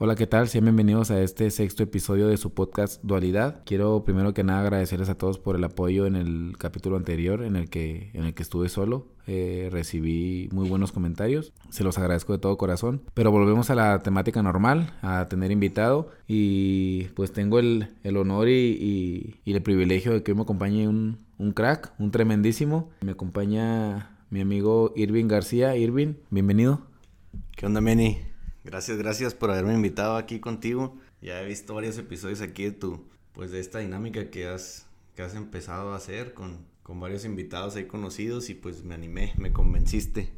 Hola, ¿qué tal? Sean bienvenidos a este sexto episodio de su podcast Dualidad. Quiero primero que nada agradecerles a todos por el apoyo en el capítulo anterior en el que, en el que estuve solo. Eh, recibí muy buenos comentarios, se los agradezco de todo corazón. Pero volvemos a la temática normal, a tener invitado y pues tengo el, honor y, el privilegio de que me acompañe un, un crack, un tremendísimo. Me acompaña mi amigo Irving García. Irving, bienvenido. ¿Qué onda, Meni? Gracias, gracias por haberme invitado aquí contigo. Ya he visto varios episodios aquí de tu, pues de esta dinámica que has, que has empezado a hacer con, con varios invitados ahí conocidos y pues me animé, me convenciste.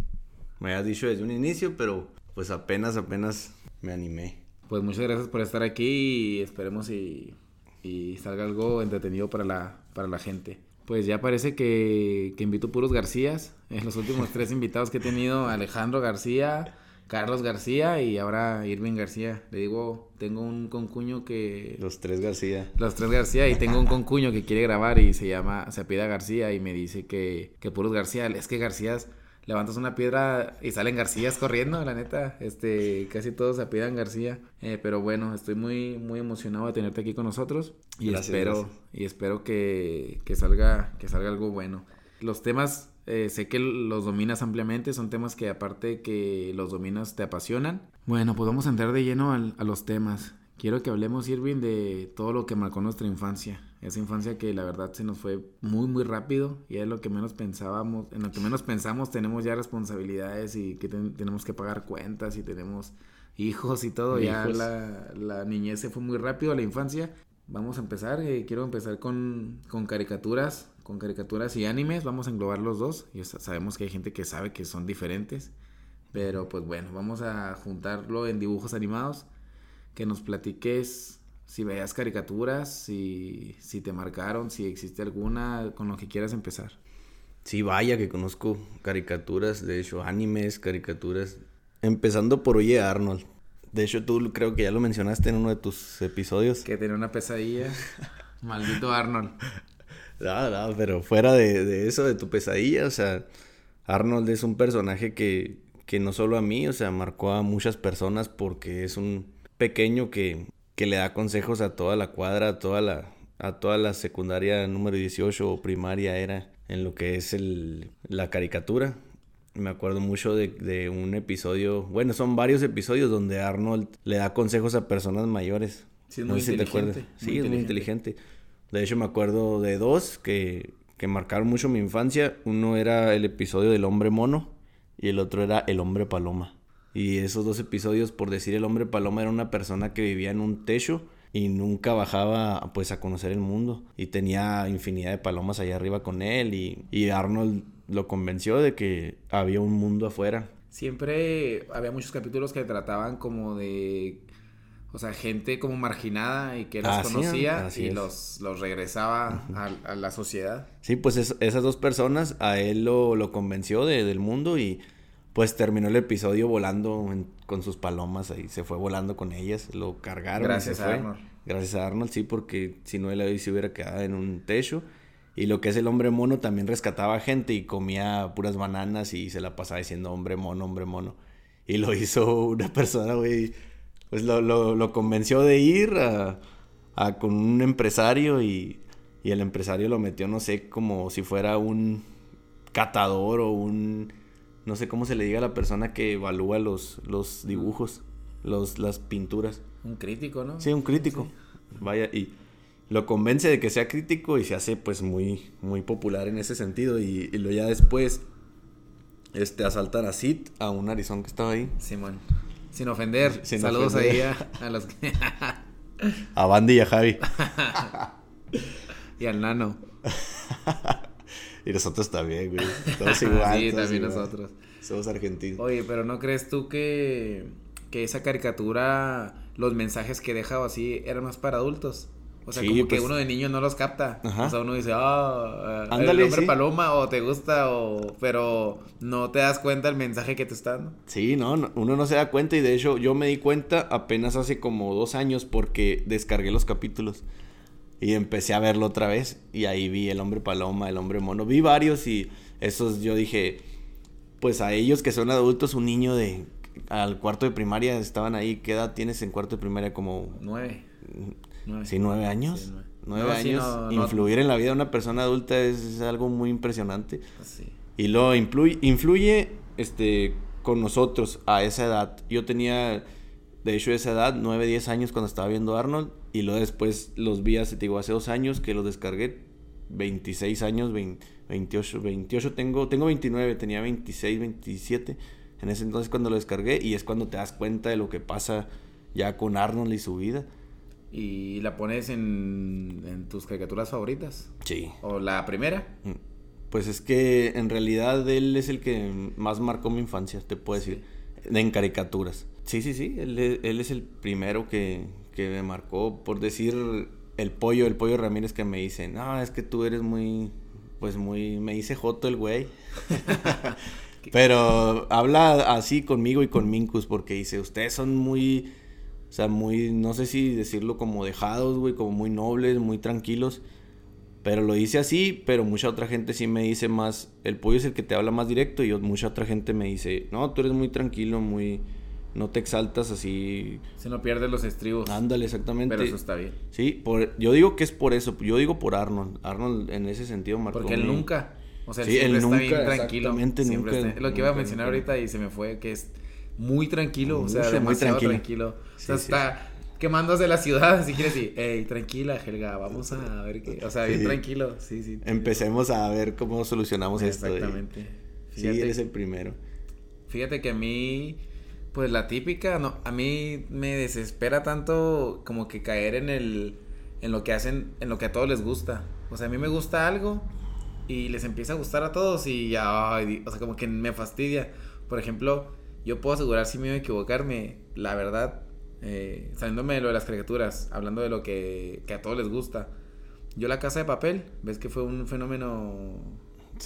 Me habías dicho desde un inicio, pero pues apenas, apenas me animé. Pues muchas gracias por estar aquí y esperemos y, y salga algo entretenido para la, para la gente. Pues ya parece que, que invito puros Garcías. En los últimos tres invitados que he tenido, Alejandro García, Carlos García y ahora Irving García. Le digo, tengo un concuño que... Los tres García. Los tres García y tengo un concuño que quiere grabar y se llama, se apida García y me dice que, que puros García. Es que Garcías, levantas una piedra y salen Garcías corriendo, la neta. Este, casi todos se apidan García. Eh, pero bueno, estoy muy, muy emocionado de tenerte aquí con nosotros y espero, y espero que, que salga, que salga algo bueno. Los temas eh, sé que los dominas ampliamente, son temas que aparte que los dominas te apasionan. Bueno, pues vamos a entrar de lleno a los temas. Quiero que hablemos, Irving, de todo lo que marcó nuestra infancia. Esa infancia que la verdad se nos fue muy, muy rápido y es lo que menos pensábamos, en lo que menos pensamos tenemos ya responsabilidades y que tenemos que pagar cuentas y tenemos hijos y todo. Ya la, la, niñez se fue muy rápido, la infancia. Vamos a empezar. Eh, quiero empezar con, con caricaturas con caricaturas y animes, vamos a englobar los dos. Y sabemos que hay gente que sabe que son diferentes. Pero pues bueno, vamos a juntarlo en dibujos animados. Que nos platiques si veías caricaturas, si, si te marcaron, si existe alguna, con lo que quieras empezar. Sí, vaya que conozco caricaturas, de hecho, animes, caricaturas. Empezando por Oye Arnold. De hecho, tú creo que ya lo mencionaste en uno de tus episodios. Que tenía una pesadilla. Maldito Arnold. No, no, pero fuera de, eso, de tu pesadilla, o sea, Arnold es un personaje que, que no solo a mí, o sea, marcó a muchas personas porque es un pequeño que, que le da consejos a toda la cuadra, a toda la, a toda la secundaria número 18 o primaria era en lo que es el, la caricatura. Me acuerdo mucho de, de, un episodio, bueno, son varios episodios donde Arnold le da consejos a personas mayores. Sí, es muy inteligente. Sí, es muy inteligente. De hecho, me acuerdo de dos que, que marcaron mucho mi infancia. Uno era el episodio del hombre mono y el otro era el hombre paloma. Y esos dos episodios, por decir el hombre paloma, era una persona que vivía en un techo y nunca bajaba pues a conocer el mundo. Y tenía infinidad de palomas allá arriba con él y, y Arnold lo convenció de que había un mundo afuera. Siempre había muchos capítulos que trataban como de o sea, gente como marginada y que los conocía y los, los regresaba a, la sociedad. Sí, pues esas dos personas a él lo, lo convenció de, del mundo y pues terminó el episodio volando con sus palomas ahí, se fue volando con ellas, lo cargaron. Gracias a Arnold. Gracias a Arnold, sí, porque si no él ahí se hubiera quedado en un techo. Y lo que es el hombre mono también rescataba gente y comía puras bananas y se la pasaba diciendo hombre mono, hombre mono. Y lo hizo una persona, güey pues lo, lo, lo convenció de ir a, a, con un empresario y, y el empresario lo metió, no sé, como si fuera un catador o un, no sé cómo se le diga a la persona que evalúa los, los dibujos, los, las pinturas. Un crítico, ¿no? Sí, un crítico. Vaya, y lo convence de que sea crítico y se hace pues muy, muy popular en ese sentido. Y, y lo ya después este, asaltan a Sid, a un arizón que estaba ahí. Simón. Sin ofender. Saludos ahí a, los que. a Bandy y a Javi. y al Nano. y nosotros también, güey. Todos igual. sí, también nosotros. Somos argentinos. Oye, pero ¿no crees tú que, que esa caricatura, los mensajes que dejaba así, eran más para adultos? O sea, como que pues uno de niño no los capta. O sea, uno dice, ah, oh, el hombre paloma o te gusta o... Pero no te das cuenta el mensaje que te está dando. Sí, no, uno no se da cuenta y de hecho yo me di cuenta apenas hace como dos años porque descargué los capítulos y empecé a verlo otra vez y ahí vi el hombre paloma, el hombre mono. Vi varios y esos yo dije, pues a ellos que son adultos, un niño de al cuarto de primaria estaban ahí. ¿Qué edad tienes en cuarto de primaria? Como... Nueve. Sí, nueve años. nueve. años. Influir en la vida de una persona adulta es, algo muy impresionante. Sí. Y luego influye, influye este, con nosotros a esa edad. Yo tenía, de hecho, esa edad, nueve, diez años cuando estaba viendo Arnold. Y luego después los vi hace, digo, hace dos años que los descargué. 26 años, 28, 28 tengo, tengo 29, tenía 26, 27 en ese entonces cuando lo descargué y es cuando te das cuenta de lo que pasa ya con Arnold y su vida. ¿Y la pones en, tus caricaturas favoritas? Sí. ¿O la primera? Mm. Pues es que en realidad él es el que más marcó mi infancia, te puedo decir, en caricaturas. Sí, sí, sí, él, es el primero que, que me marcó, por decir el pollo, el pollo Ramírez que me dice, no, es que tú eres muy, pues muy, me dice Joto el güey. Pero habla así conmigo y con Minkus porque dice, ustedes son muy, o sea, muy, no sé si decirlo como dejados, güey, como muy nobles, muy tranquilos. Pero lo dice así, pero mucha otra gente sí me dice más, el pollo es el que te habla más directo y mucha otra gente me dice, no, tú eres muy tranquilo, muy, no te exaltas así. Se no pierdes los estribos. Ándale, exactamente. Pero eso está bien. Sí, por, yo digo que es por eso, yo digo por Arnold. Arnold en ese sentido marcó. Porque él nunca, o sea, él siempre está bien tranquilo. Siempre lo que iba a mencionar ahorita y se me fue, que es muy tranquilo, o sea, demasiado muy tranquilo. o sea, está quemándose la ciudad, si quieres decir, hey, tranquila, Helga, vamos a ver qué, o sea, bien tranquilo, sí, sí. Empecemos a ver cómo solucionamos esto. Exactamente. Sí, eres el primero. Fíjate que a mí, pues la típica, no, a mí me desespera tanto como que caer en el, en lo que hacen, en lo que a todos les gusta. O sea, a mí me gusta algo y les empieza a gustar a todos y ya, o sea, como que me fastidia. Por ejemplo, yo puedo asegurar si me a equivocarme, la verdad, eh, saliéndome de lo de las caricaturas, hablando de lo que, a todos les gusta. Yo la casa de papel, ves que fue un fenómeno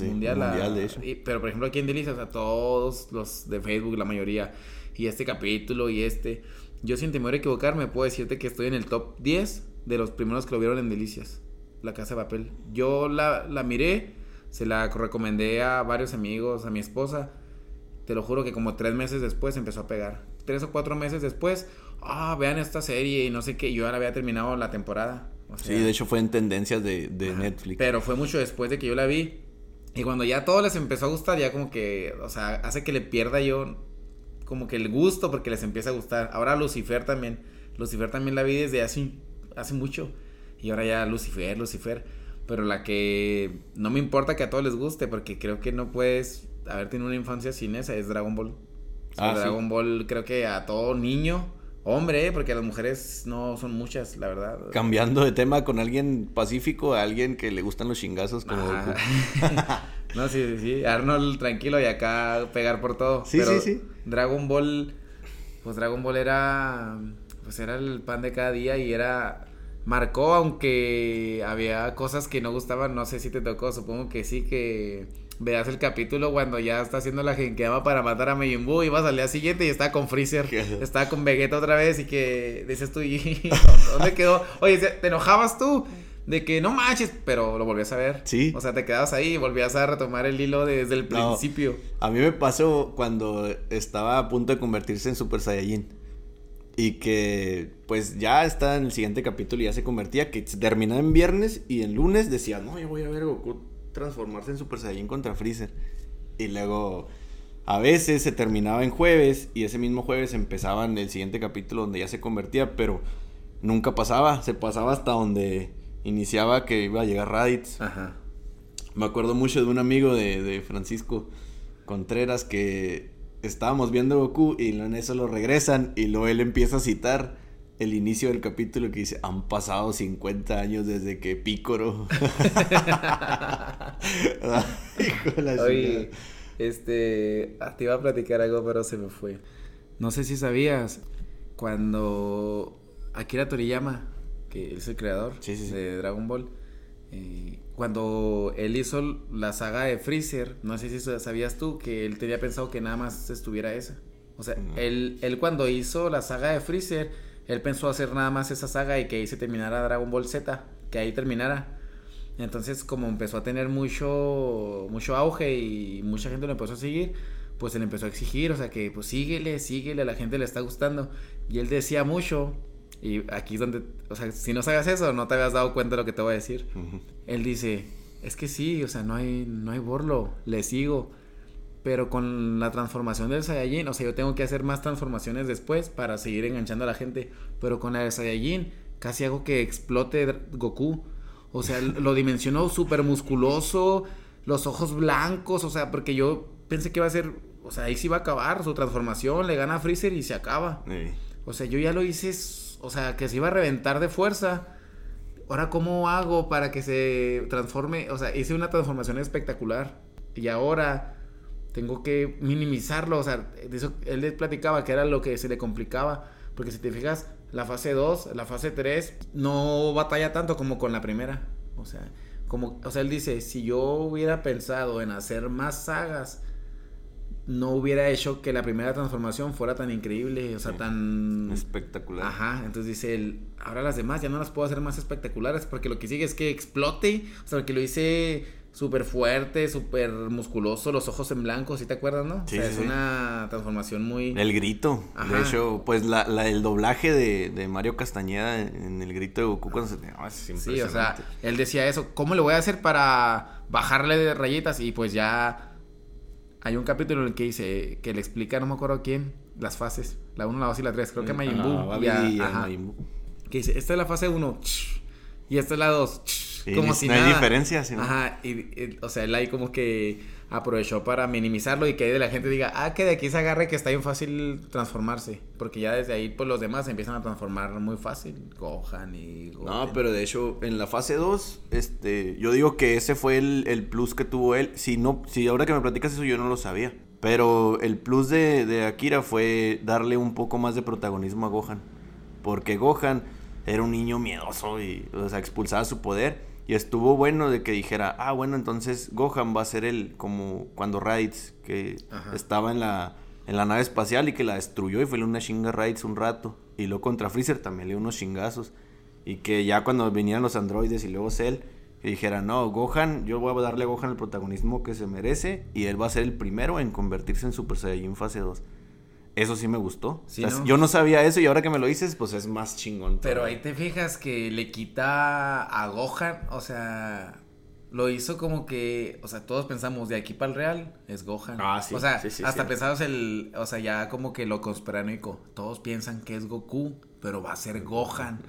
mundial. de eso. pero por ejemplo aquí en Delicias, o sea, todos los de Facebook, la mayoría, y este capítulo y este, yo sin temor a equivocarme puedo decirte que estoy en el top 10 de los primeros que lo vieron en Delicias, la casa de papel. Yo la, la miré, se la recomendé a varios amigos, a mi esposa. Te lo juro que como tres meses después empezó a pegar. Tres o cuatro meses después, ah, vean esta serie y no sé qué, yo ya la había terminado la temporada. sí, de hecho fue en tendencias de, Netflix. Pero fue mucho después de que yo la vi. Y cuando ya todo les empezó a gustar, ya como que, o sea, hace que le pierda yo como que el gusto porque les empieza a gustar. Ahora Lucifer también. Lucifer también la vi desde hace, hace mucho. Y ahora ya Lucifer, Lucifer. Pero la que no me importa que a todos les guste porque creo que no puedes haber tenido una infancia sin esa es Dragon Ball. ah, Dragon Ball creo que a todo niño Hombre, porque las mujeres no son muchas, la verdad. Cambiando de tema con alguien pacífico a alguien que le gustan los chingazos como no, sí, sí, sí. Arnold tranquilo y acá pegar por todo. Sí, sí, sí. Dragon Ball, pues Dragon Ball era, pues era el pan de cada día y era, marcó aunque había cosas que no gustaban, no sé si te tocó, supongo que sí, que veas el capítulo cuando ya está haciendo la genkeama para matar a Majin Buu y vas al día siguiente y está con Freezer, está con Vegeta otra vez y que dices tú, ¿y dónde quedó? Oye, ¿te enojabas tú? De que no manches, pero lo volvías a ver. Sí. O sea, te quedabas ahí y volvías a retomar el hilo desde el principio. A mí me pasó cuando estaba a punto de convertirse en Super Saiyajin. Y que pues ya está en el siguiente capítulo y ya se convertía, que terminaba en viernes y en lunes decía, no, yo voy a ver Goku transformarse en Super Saiyan contra Freezer. Y luego a veces se terminaba en jueves y ese mismo jueves empezaba en el siguiente capítulo donde ya se convertía, pero nunca pasaba, se pasaba hasta donde iniciaba que iba a llegar Raditz. Ajá. Me acuerdo mucho de un amigo de, de Francisco Contreras que estábamos viendo Goku y en eso lo regresan y luego él empieza a citar el inicio del capítulo que dice, han pasado 50 años desde que Pícoro... Oye, este, ah, te iba a platicar algo, pero se me fue. No sé si sabías, cuando Akira Toriyama, que es el creador de Dragon Ball, eh, cuando él hizo la saga de Freezer, no sé si sabías tú que él tenía pensado que nada más estuviera esa. O sea, él, él cuando hizo la saga de Freezer, él pensó hacer nada más esa saga y que ahí se terminara Dragon Ball Z, que ahí terminara. Entonces, como empezó a tener mucho, mucho auge y mucha gente lo empezó a seguir, pues él empezó a exigir, o sea, que pues síguele, síguele, a la gente le está gustando. Y él decía mucho, y aquí es donde, o sea, si no sabes eso, no te habías dado cuenta de lo que te voy a decir. Él dice, es que sí, o sea, no hay, no hay borlo, le sigo. Pero con la transformación del Saiyajin, o sea, yo tengo que hacer más transformaciones después para seguir enganchando a la gente. Pero con la del Saiyajin, casi hago que explote Goku. O sea, lo dimensionó súper musculoso, los ojos blancos, o sea, porque yo pensé que iba a ser, o sea, ahí sí va a acabar su transformación, le gana a Freezer y se acaba. O sea, yo ya lo hice, o sea, que se iba a reventar de fuerza. Ahora, ¿cómo hago para que se transforme? O sea, hice una transformación espectacular. Y ahora tengo que minimizarlo. O sea, eso, él les platicaba que era lo que se le complicaba. Porque si te fijas, la fase 2, la fase 3, no batalla tanto como con la primera. O sea, como, o sea, él dice, si yo hubiera pensado en hacer más sagas, no hubiera hecho que la primera transformación fuera tan increíble, o sea, tan... Espectacular. Ajá, entonces dice él, ahora las demás ya no las puedo hacer más espectaculares porque lo que sigue es que explote, o sea, que lo hice súper fuerte, súper musculoso, los ojos en blanco, ¿sí te acuerdas, no? Sí, o sea, es una transformación muy... El grito. De hecho, pues la, la, el doblaje de, de, Mario Castañeda en el grito de Goku cuando se... Oh, sí, o sea, él decía eso, ¿cómo le voy a hacer para bajarle de rayitas? Y pues ya hay un capítulo en el que dice, que le explica, no me acuerdo quién, las fases. La 1, la 2 y la 3. Creo que Majin Buu. Ah, que dice, esta es la fase 1. Y esta es la 2. Como si no hay diferencia. Ajá. Y, o sea, él ahí como que aprovechó para minimizarlo y que de la gente diga, ah, que de aquí se agarre que está bien fácil transformarse. Porque ya desde ahí, pues los demás se empiezan a transformar muy fácil. Gohan y No, pero de hecho, en la fase 2, este, yo digo que ese fue el, el, plus que tuvo él. Si no, si ahora que me platicas eso, yo no lo sabía. Pero el plus de, de Akira fue darle un poco más de protagonismo a Gohan. Porque Gohan era un niño miedoso y, o sea, expulsaba su poder. Y estuvo bueno de que dijera, ah, bueno, entonces Gohan va a ser el, como cuando Raids, que estaba en la, en la nave espacial y que la destruyó y fue una chinga Raids un rato. Y luego contra Freezer también le dio unos chingazos. Y que ya cuando venían los androides y luego Cell, que dijera, no, Gohan, yo voy a darle a Gohan el protagonismo que se merece y él va a ser el primero en convertirse en Super Saiyajin fase 2. Eso sí me gustó. Yo no sabía eso y ahora que me lo dices, pues es más chingón. Pero ahí te fijas que le quita a Gohan, o sea, lo hizo como que, o sea, todos pensamos de aquí para el real es Gohan. Ah, sí. O sea, hasta pensamos el, o sea, ya como que lo conspiranoico. Todos piensan que es Goku, pero va a ser Gohan.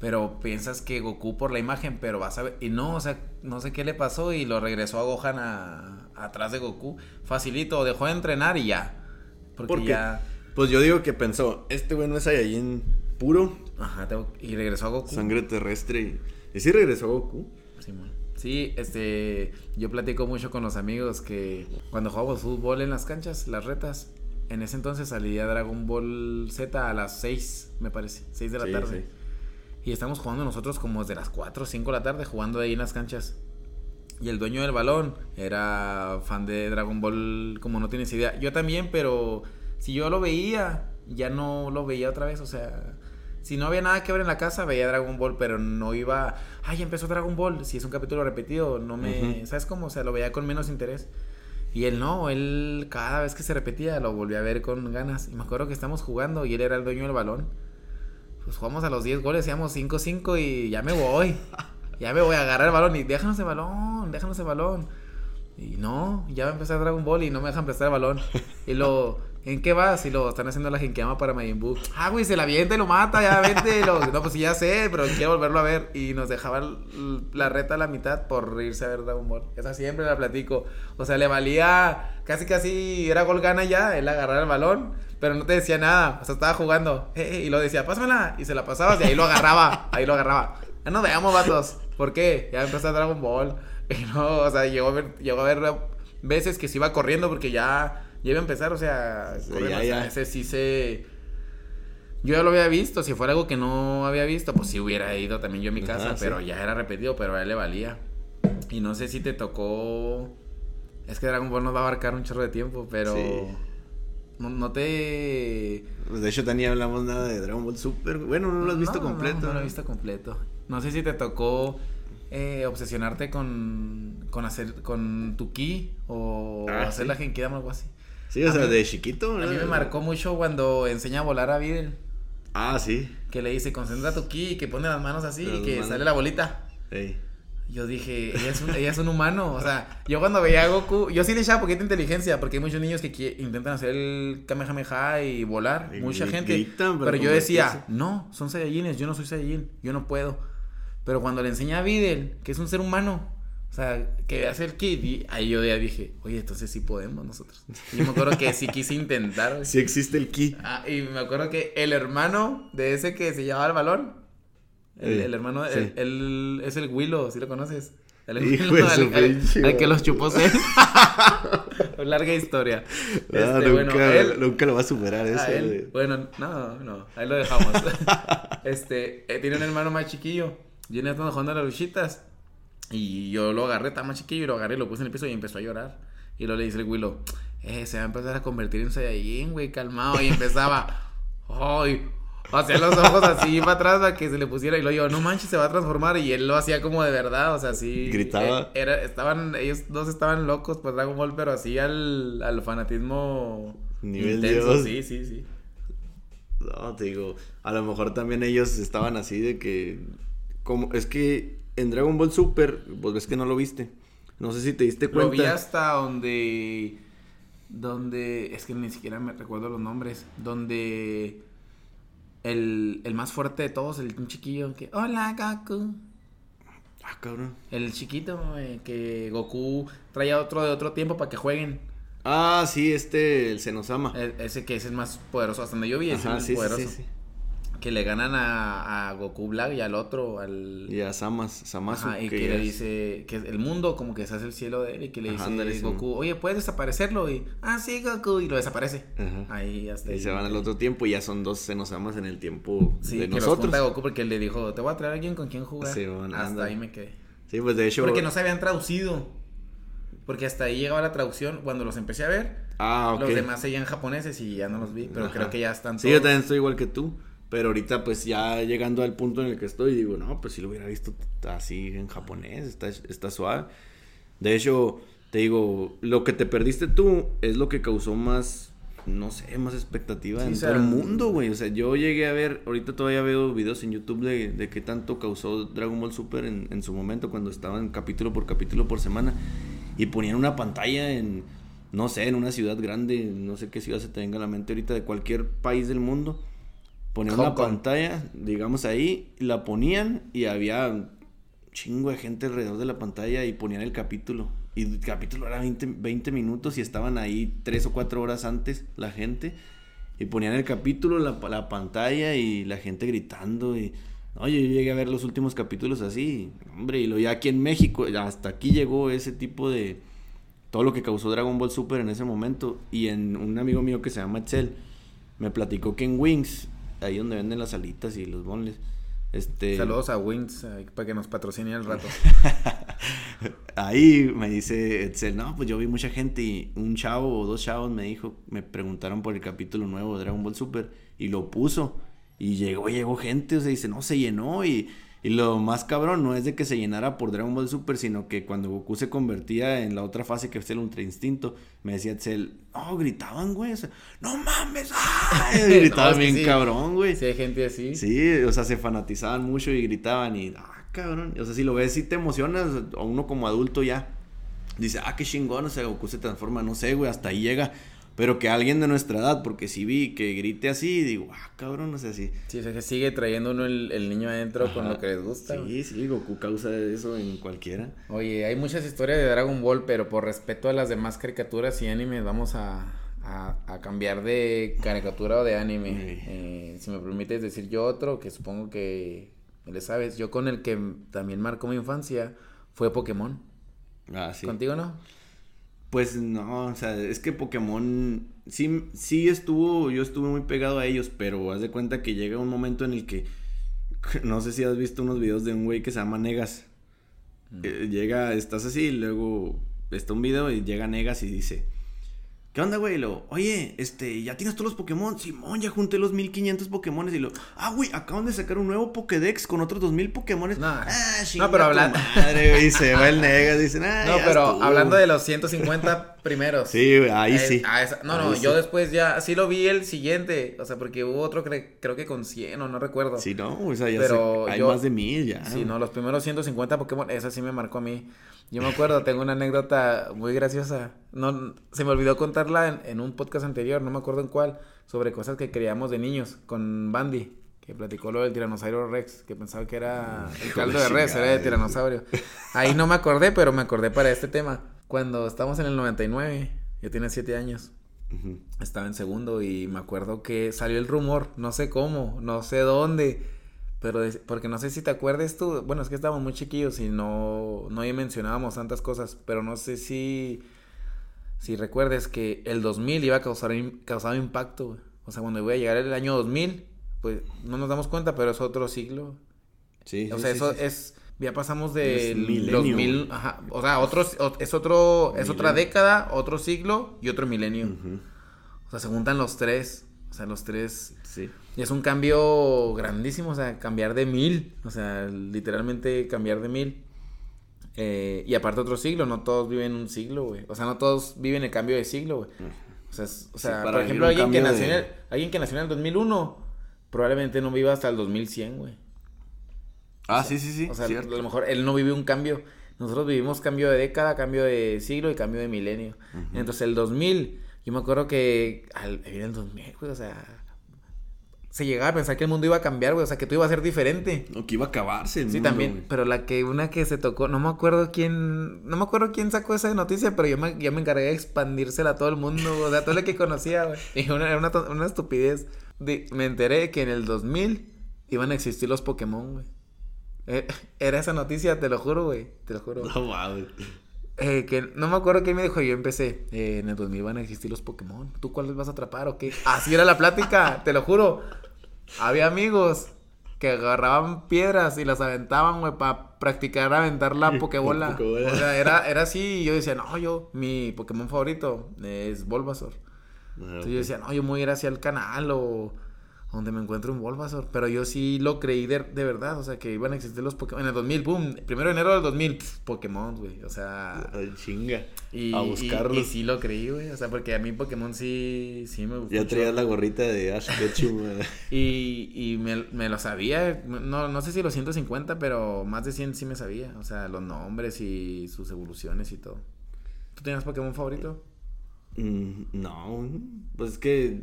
Pero piensas que Goku por la imagen, pero vas a ver. Y no, o sea, no sé qué le pasó y lo regresó a Gohan a, atrás de Goku. Facilito, dejó de entrenar y ya. Porque ya pues yo digo que pensó, este güey no es Saiyajin puro. Ajá, y regresó a Goku. Sangre terrestre. ¿Y sí regresó a Goku? Sí, Sí, este, yo platico mucho con los amigos que cuando jugamos fútbol en las canchas, las retas, en ese entonces salía Dragon Ball Z a las 6, me parece, 6 de la tarde. Y estamos jugando nosotros como desde las 4 o 5 de la tarde jugando ahí en las canchas. Y el dueño del balón era fan de Dragon Ball, como no tienes idea. Yo también, pero si yo lo veía, ya no lo veía otra vez, o sea, si no había nada que ver en la casa, veía Dragon Ball, pero no iba, ay, empezó Dragon Ball, si es un capítulo repetido, no me, ¿sabes cómo? O sea, lo veía con menos interés. Y él no, él cada vez que se repetía lo volvía a ver con ganas. Y me acuerdo que estamos jugando y él era el dueño del balón. Pues jugamos a los 10 goles, íbamos 5-5 y ya me voy. Ya me voy a agarrar el balón y déjanos el balón, déjanos el balón. Y no, ya va a empezar Dragon Ball y no me dejan prestar el balón. Y lo ¿En qué vas? Y lo están haciendo la Genkiyama para Majin Buu. Ah, güey, se la avienta y lo mata, ya vente. No, pues ya sé, pero quiero volverlo a ver. Y nos dejaba la reta a la mitad por irse a ver Dragon Ball. Esa siempre la platico. O sea, le valía casi, casi era gol gana ya, él agarrar el balón. Pero no te decía nada. O sea, estaba jugando. Eh, eh, y lo decía, pásamela. Y se la pasabas y ahí lo agarraba. Ahí lo agarraba. Ya nos veamos, vatos. ¿Por qué? Ya empezó Dragon Ball. Y no, o sea, llegó a ver, llegó a ver veces que se iba corriendo porque ya ya iba a empezar, o sea, ese sí se... Yo ya lo había visto, si fuera algo que no había visto, pues sí hubiera ido también yo a mi casa, pero ya era repetido, pero a él le valía. Y no sé si te tocó... Es que Dragon Ball nos va a abarcar un chorro de tiempo, pero... No, te... Pues de hecho, ni hablamos nada de Dragon Ball Super. Bueno, no lo has visto completo. No, no, lo he visto completo. No sé si te tocó eh, obsesionarte con, con hacer con tu ki o ah, hacer la genkidama o algo así. Sí, o A sea, mí- de chiquito. A mí me ¿no? marcó mucho cuando enseña a volar a Videl. Ah, sí. Que le dice, concentra tu ki, que pone las manos así y que manos. sale la bolita. Ey. Yo dije, ella es, un, ella es un humano. O sea, yo cuando veía a Goku, yo sí le echaba poquita inteligencia, porque hay muchos niños que qui- intentan hacer el Kamehameha y volar. Y mucha gente. gritan pero yo decía, no, son Saiyajines, yo no soy Saiyajin, yo no puedo. Pero cuando le enseña a Videl, que es un ser humano, o sea, que hace el kit, y ahí yo ya dije, oye, entonces sí podemos nosotros. Y yo me acuerdo que sí quise intentar. güey. Sí existe el ki. Ah, y me acuerdo que el hermano de ese que se llevaba el balón, el, hermano, sí. el- el- es el Willow, ¿sí lo conoces? El Hijo Willow, de su al, al- que los chupó. Larga historia. Ah, Este, nunca, bueno, él, nunca lo va a superar eso. a él- bueno, no, no, ahí lo dejamos. este, eh, tiene un hermano más chiquillo. Yo en estando jugando a las luchitas. Y yo lo agarré, estaba más chiquillo, y lo agarré, lo puse en el piso y empezó a llorar. Y luego le dice el Willow, eh, se va a empezar a convertir en Saiyajin, güey, calmado. Y empezaba, ay, hacía los ojos así para atrás para que se le pusiera. Y luego yo, no manches, se va a transformar. Y él lo hacía como de verdad, o sea, así. Gritaba. eh, era, estaban, ellos dos estaban locos por Dragon Ball, pero así al, al fanatismo. Nivel intenso, Dios. Sí, sí, sí. No, te digo, a lo mejor también ellos estaban así de que, como, es que en Dragon Ball Super, pues ves que no lo viste. No sé si te diste Lo vi cuenta. hasta donde. Donde. Es que ni siquiera me recuerdo los nombres. Donde. El, el más fuerte de todos, el un chiquillo que. Hola, Goku. Ah, cabrón. El chiquito, eh, que Goku traía otro de otro tiempo para que jueguen. Ah, sí, este, el Senosama. E- ese que es el más poderoso. Hasta donde yo vi, es el sí, sí, poderoso. sí, sí. Que le ganan a, a Goku Black y al otro, al. Y a Samas, Samasu. Ajá, y que le es- dice que el mundo como que se hace el cielo de él y que le Ajá, dice ándale, sí. Goku, oye, ¿puedes desaparecerlo? Y, ah, sí, Goku, y lo desaparece. Ajá. Ahí hasta Y se van al otro tiempo y ya son dos Senosamas en el tiempo Sí, de que nosotros. junta Goku porque él le dijo, te voy a traer a alguien con quien jugar. Sí, bueno, hasta ahí me quedé. Sí, pues de hecho. Porque no se habían traducido. Porque hasta ahí llegaba la traducción. Cuando los empecé a ver, Ah, ok. los demás seguían japoneses y ya no los vi. Pero Ajá. creo que ya están Sí, yo todos. también estoy igual que tú. Pero ahorita, pues ya llegando al punto en el que estoy, digo, no, pues si lo hubiera visto así en japonés, está, está suave. De hecho, te digo, lo que te perdiste tú es lo que causó más, no sé, más expectativa Sí, en o sea, todo el mundo, güey. O sea, yo llegué a ver, ahorita todavía veo videos en YouTube de, de qué tanto causó Dragon Ball Super en, en su momento, cuando estaban capítulo por capítulo por semana. Y ponían una pantalla en, no sé, en una ciudad grande, no sé qué ciudad se te venga a la mente ahorita, de cualquier país del mundo. Ponían Hong una Kong. pantalla, digamos ahí, la ponían y había un chingo de gente alrededor de la pantalla y ponían el capítulo. Y el capítulo era 20, 20 minutos y estaban ahí 3 o 4 horas antes la gente. Y ponían el capítulo, la, la pantalla y la gente gritando. Y, no, yo llegué a ver los últimos capítulos así. Hombre, y lo ya aquí en México, hasta aquí llegó ese tipo de... Todo lo que causó Dragon Ball Super en ese momento. Y en un amigo mío que se llama Excel me platicó que en Wings, ahí donde venden las alitas y los bonles, este... Saludos a Wings eh, para que nos patrocine al rato. Ahí me dice Edsel, no, pues yo vi mucha gente y un chavo o dos chavos me dijo, me preguntaron por el capítulo nuevo de Dragon Ball Super y lo puso y llegó, llegó gente, o sea, dice, no, se llenó y, y lo más cabrón no es de que se llenara por Dragon Ball Super, sino que cuando Goku se convertía en la otra fase que es el Ultra Instinto, me decía Edsel, no, gritaban, güey, o sea, no mames, ¡ay! No, gritaban bien sí. cabrón, güey. Si hay gente así. Sí, o sea, se fanatizaban mucho y gritaban y, ah, cabrón. O sea, si lo ves, sí te emocionas, o uno como adulto ya dice, ah, qué chingón, o sea, Goku se transforma, no sé, güey, hasta ahí llega. Pero que alguien de nuestra edad, porque si vi que grite así, digo, ah, cabrón, o sea, sí. Sí, o sea, que sigue trayendo uno el, el niño adentro con lo que les gusta. güey. Sí, sí, Goku causa eso en cualquiera. Oye, hay muchas historias de Dragon Ball, pero por respeto a las demás caricaturas y animes, vamos a, a, a cambiar de caricatura o de anime. Sí. Eh, si me permites decir yo otro, que supongo que le sabes, yo con el que también marcó mi infancia fue Pokémon. Ah, sí. ¿Contigo no? Pues no, o sea, es que Pokémon sí, sí estuvo, yo estuve muy pegado a ellos, pero haz de cuenta que llega un momento en el que, no sé si has visto unos videos de un güey que se llama Negas. Eh, llega, estás así y luego está un video y llega Negas y dice, ¿Qué onda, güey? Y lo, oye, este, ¿ya tienes todos los Pokémon? Simón, ya junté los 1500 Pokémon. Y lo, ah, güey, acaban de sacar un nuevo Pokédex con otros 2000 Pokémon. No, ah, no pero hablando. Madre, se va el nega. Dicen, ah, No, pero hablando de los 150 primeros. Sí, güey, ahí eh, sí. esa, no, no, yo después ya, sí lo vi el siguiente. O sea, porque hubo otro, creo que con 100 o no recuerdo. Sí, no, o sea, ya pero hay más de mil ya. Sí, no, los primeros 150 Pokémon, esa sí me marcó a mí. Yo me acuerdo, tengo una anécdota muy graciosa. No, se me olvidó contarla en, un podcast anterior, no me acuerdo en cuál, sobre cosas que creíamos de niños con Bandy, que platicó lo del tiranosaurio Rex, que pensaba que era el caldo de res, era de tiranosaurio. Ahí no me acordé, pero me acordé para este tema. Cuando estábamos en el 99, yo tenía 7 años. Estaba en segundo y me acuerdo que salió el rumor, no sé cómo, no sé dónde, pero porque no sé si te acuerdas tú, bueno, es que estábamos muy chiquillos y no, no mencionábamos tantas cosas, pero no sé si, si recuerdes que el 2000 iba a causar, causar impacto, O sea, cuando iba a llegar el año 2000, pues no nos damos cuenta, pero es otro siglo. Sí. O sea, eso es, ya pasamos del 2000, ajá, o sea, otro, es otro, es otra década, otro siglo y otro milenio. O sea, se juntan los tres, o sea, los tres. Sí. Y es un cambio grandísimo, o sea, cambiar de mil, o sea, literalmente cambiar de mil. Eh, y aparte otro siglo, no todos viven un siglo, güey. O sea, no todos viven el cambio de siglo, güey. O sea, o sea por ejemplo, alguien que, nació en el, alguien que nació en el 2001 probablemente no viva hasta el 2100, güey. Ah, sí, sí, sí. O sea, a lo mejor él no vive un cambio. Nosotros vivimos cambio de década, cambio de siglo y cambio de milenio. Entonces, el 2000, yo me acuerdo que al, en el 2000, güey, o sea se llegaba a pensar que el mundo iba a cambiar, güey. O sea, que todo iba a ser diferente. O que iba a acabarse el sí, también. Pero la que, una que se tocó, no me acuerdo quién, no me acuerdo quién sacó esa noticia, pero yo me, yo me encargué de expandírsela a todo el mundo, o sea, a todo el que conocía, güey. Y una, era una, una estupidez. me enteré que en el 2000 iban a existir los Pokémon, güey. Eh, era esa noticia, te lo juro, güey. Te lo juro. No. Eh, que no me acuerdo qué me dijo. Yo empecé. Eh, en el 2000 van a existir los Pokémon. ¿Tú cuáles vas a atrapar o qué? Así era la plática, te lo juro. Había amigos que agarraban piedras y las aventaban, güey, para practicar aventar la Pokébola. o sea, era, era así. Y yo decía, no, yo, mi Pokémon favorito es Bulbasaur. Ah, Entonces yo decía, no, yo me voy a ir hacia el canal o donde me encuentro un Bulbasaur. Pero yo sí lo creí de, verdad, o sea, que iban a existir los Pokémon. En el 2000, boom, primero de enero del 2000, Pokémon, güey, o sea... chinga, y, a buscarlos. Y, sí lo creí, güey, o sea, porque a mí Pokémon sí, sí me gustó. Ya traías la gorrita de Ash Ketchum, Y, y me, me, lo sabía, no, no sé si los 150, pero más de 100 sí me sabía, o sea, los nombres y sus evoluciones y todo. ¿Tú tenías Pokémon favorito? Mm, no, pues es que,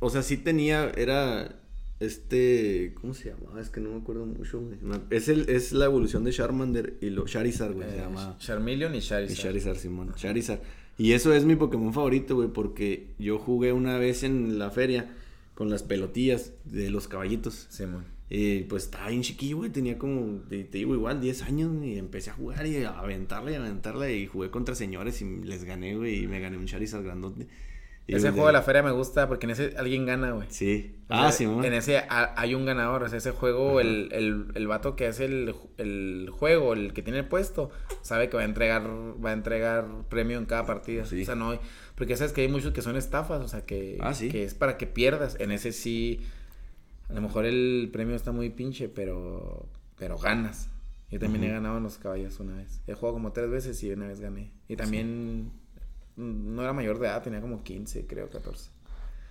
o sea, sí tenía, era este, ¿cómo se llamaba? Es que no me acuerdo mucho, Es, el, es la evolución de Charmander y lo, Charizard, güey, se eh, llama. Charmeleon y Charizard. Y Charizard, Simón, Charizard. Y eso es mi Pokémon favorito, güey, porque yo jugué una vez en la feria con las pelotillas de los caballitos. Simón. Y pues estaba bien chiquillo, güey. Tenía como, te, digo, igual 10 años. Y empecé a jugar y a aventarle y a aventarle. Y jugué contra señores y les gané, güey. Y me gané un Charizard grandote. ese juego de la feria me gusta porque en ese alguien gana, güey. Sí. ah, sí, En ese hay un ganador. O sea, ese juego, el, el, el, vato que hace el, el, juego, el que tiene el puesto, sabe que va a entregar, va a entregar premio en cada partida. Sí. O sea, no. Porque sabes que hay muchos que son estafas. O sea, que, ah, que es para que pierdas. En ese sí a lo mejor el premio está muy pinche, pero, pero ganas. Yo también he ganado en los caballos una vez. He jugado como tres veces y una vez gané. Y también no era mayor de edad, tenía como 15, creo, 14.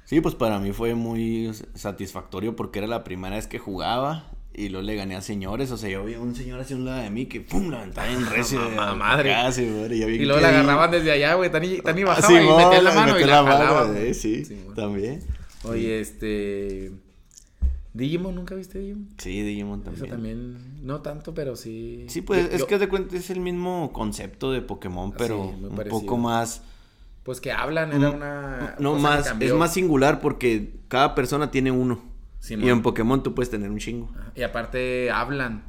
Sí, pues para mí fue muy satisfactorio porque era la primera vez que jugaba y luego le gané a señores. O sea, yo vi un señor hacia un lado de mí que pum, la aventaba en recio. madre. y, luego la agarraban desde allá, güey. Tan y, tan y bajaba y metía la mano y la. Eh, sí, también. Oye, este. Digimon, ¿nunca viste Digimon? Sí, Digimon también. Eso también, no tanto, pero sí. Sí, pues es que de cuenta es el mismo concepto de Pokémon, pero un poco más. Pues que hablan, era una. No, más, es más singular porque cada persona tiene uno. y en Pokémon tú puedes tener un chingo. Y aparte hablan.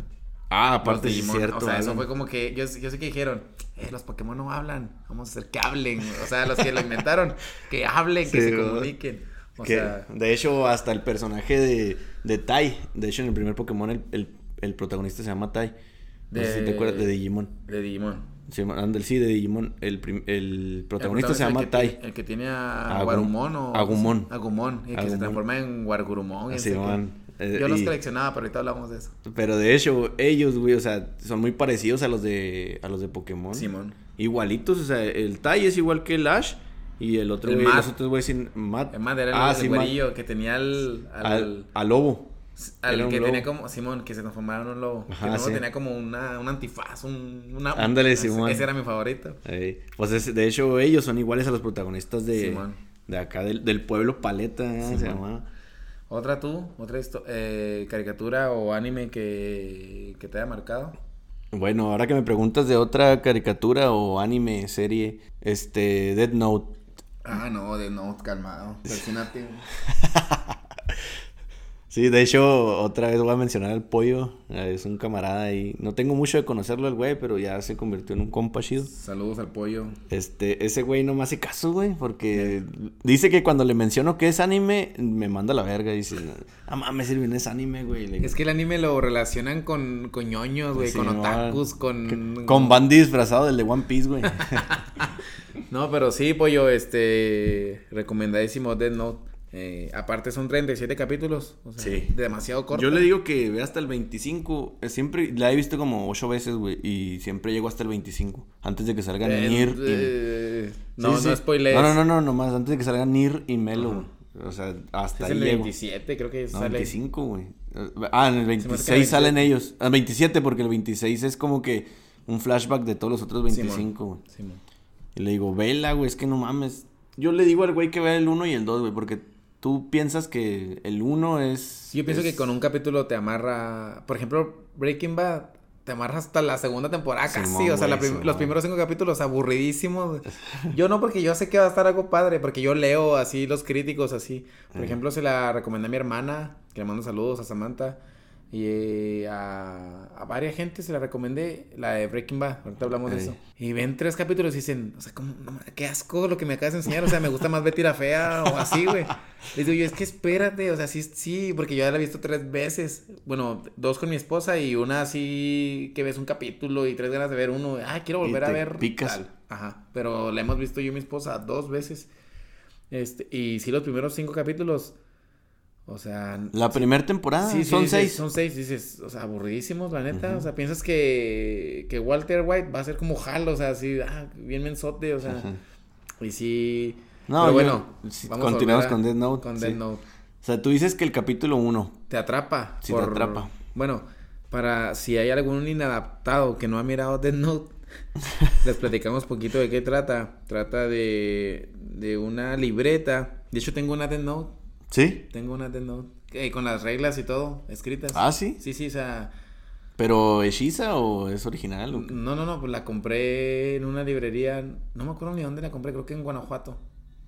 Ah, aparte es cierto. O sea, eso fue como que. Yo, yo sé que dijeron, eh, los Pokémon no hablan. Vamos a hacer que hablen. O sea, los que lo inventaron, que hablen, que se comuniquen de hecho, hasta el personaje de, de Tai, de hecho en el primer Pokémon el, el, protagonista se llama Tai. No sé si te acuerdas de Digimon. De Digimon. Sí, anda, sí, de Digimon. El, prim- el protagonista se llama el que Tai. tiene- El que tiene a Agum- Guarumon o... Agumon. Agumon. Y que se transforma en Guargurumon. man. Eh, Yo los y- coleccionaba, pero ahorita hablamos de eso. Pero de hecho, ellos, güey, o sea, son muy parecidos a los de, a los de Pokémon. Simón. Igualitos, o sea, el Tai es igual que el Ash. Y el otro, El güey, Matt. los otros, güey, sin Matt. Era el, Ah, el sí, Matt. güerillo que tenía al... al, Al, al lobo. al que lobo. tenía como... Simón, que se transformaba en un lobo. Ajá, que luego sí. tenía como una, un antifaz, un... Una, Ándale, Simón. Ese era mi favorito. Pues es- de hecho, ellos son iguales a los protagonistas de, Simón. de acá, del, del pueblo Paleta, ¿eh? se llamaba. ¿Otra tú? ¿Otra eh, caricatura o anime que, que te haya marcado? Bueno, ahora que me preguntas de otra caricatura o anime, serie, este, Dead Note. Ah, no, de no, calmado. Persínate. Sí, de hecho, otra vez voy a mencionar al pollo. Es un camarada ahí. No tengo mucho de conocerlo al güey, pero ya se convirtió en un compa chido. Saludos al pollo. Este, ese güey no me hace caso, güey, porque dice que cuando le menciono que es anime, me manda a la verga. Dice, ah, mames, Irving, es anime, güey. Le Es que el anime lo relacionan con, con ñoños, güey, Sí, con otakus, con... Con Bandy disfrazado del de One Piece, güey. No, pero sí, pollo, este... Recomendadísimo Dead Note. Eh, aparte son 37 capítulos. O sea, Sí. Demasiado corto. Yo le digo que ve hasta el 25. eh, Siempre la he visto como 8 veces, güey. Y siempre llego hasta el 25. Antes de que salgan Eh, Nir. y- eh, no, Sí, sí. no spoilers. No, no, no, no, nomás antes de que salgan Nir y Melo, güey. O sea, hasta Es ahí el llego. 27, creo que No, sale. 25, güey. Ah, en el me hace que 26 el salen ellos. Ah, 27, porque el 26 es como que un flashback de todos los otros 25, güey. Simón. Y le digo, vela, güey, es que no mames. Yo le digo al güey que vea el 1 y el 2, güey, porque tú piensas que el 1 es. Yo pienso es- que con un capítulo te amarra. Por ejemplo, Breaking Bad te amarra hasta la segunda temporada casi. Simón, o sea, prim- los primeros cinco capítulos aburridísimos. Yo no, porque yo sé que va a estar algo padre. Porque yo leo así los críticos así. Por ejemplo, se la recomendé a mi hermana. Que le mando saludos a Samantha. Y eh, a, a varias gente se la recomendé. La de Breaking Bad. Ahorita hablamos de eso. Y ven tres capítulos y dicen, o sea, ¿cómo? No qué asco lo que me acabas de enseñar. O sea, me gusta más Betty la Fea o así, güey. Les digo yo, es que espérate, o sea, sí, sí, porque yo ya la he visto tres veces. Bueno, dos con mi esposa y una así que ves un capítulo y tres ganas de ver uno. Ay, quiero Y volver a ver. picas. tal. Ajá, pero la hemos visto yo y mi esposa dos veces. Este, y sí, los primeros cinco capítulos, o sea... La primera temporada, Sí, sí, son dices, 6. Son seis, dices, o sea, aburridísimos, la neta. O sea, piensas que, que Walter White va a ser como Hal, o sea, así, ah, bien mensote, o sea. Y sí. No, pero yo- bueno, vamos continuamos a- con Death Note, Con sí. Death Note. O sea, tú dices que el capítulo 1. Te atrapa. Sí, te atrapa. Bueno, para si hay algún inadaptado que no ha mirado Death Note, les platicamos poquito de qué trata. Trata de, de una libreta. De hecho, tengo una Death Note. ¿Sí? Tengo una Death Note. eh, con las reglas y todo escritas. Ah, sí. Sí, sí, o sea. ¿Pero hechiza o es original? o? No, no, no, pues la compré en una librería. No me acuerdo ni dónde la compré, creo que en Guanajuato.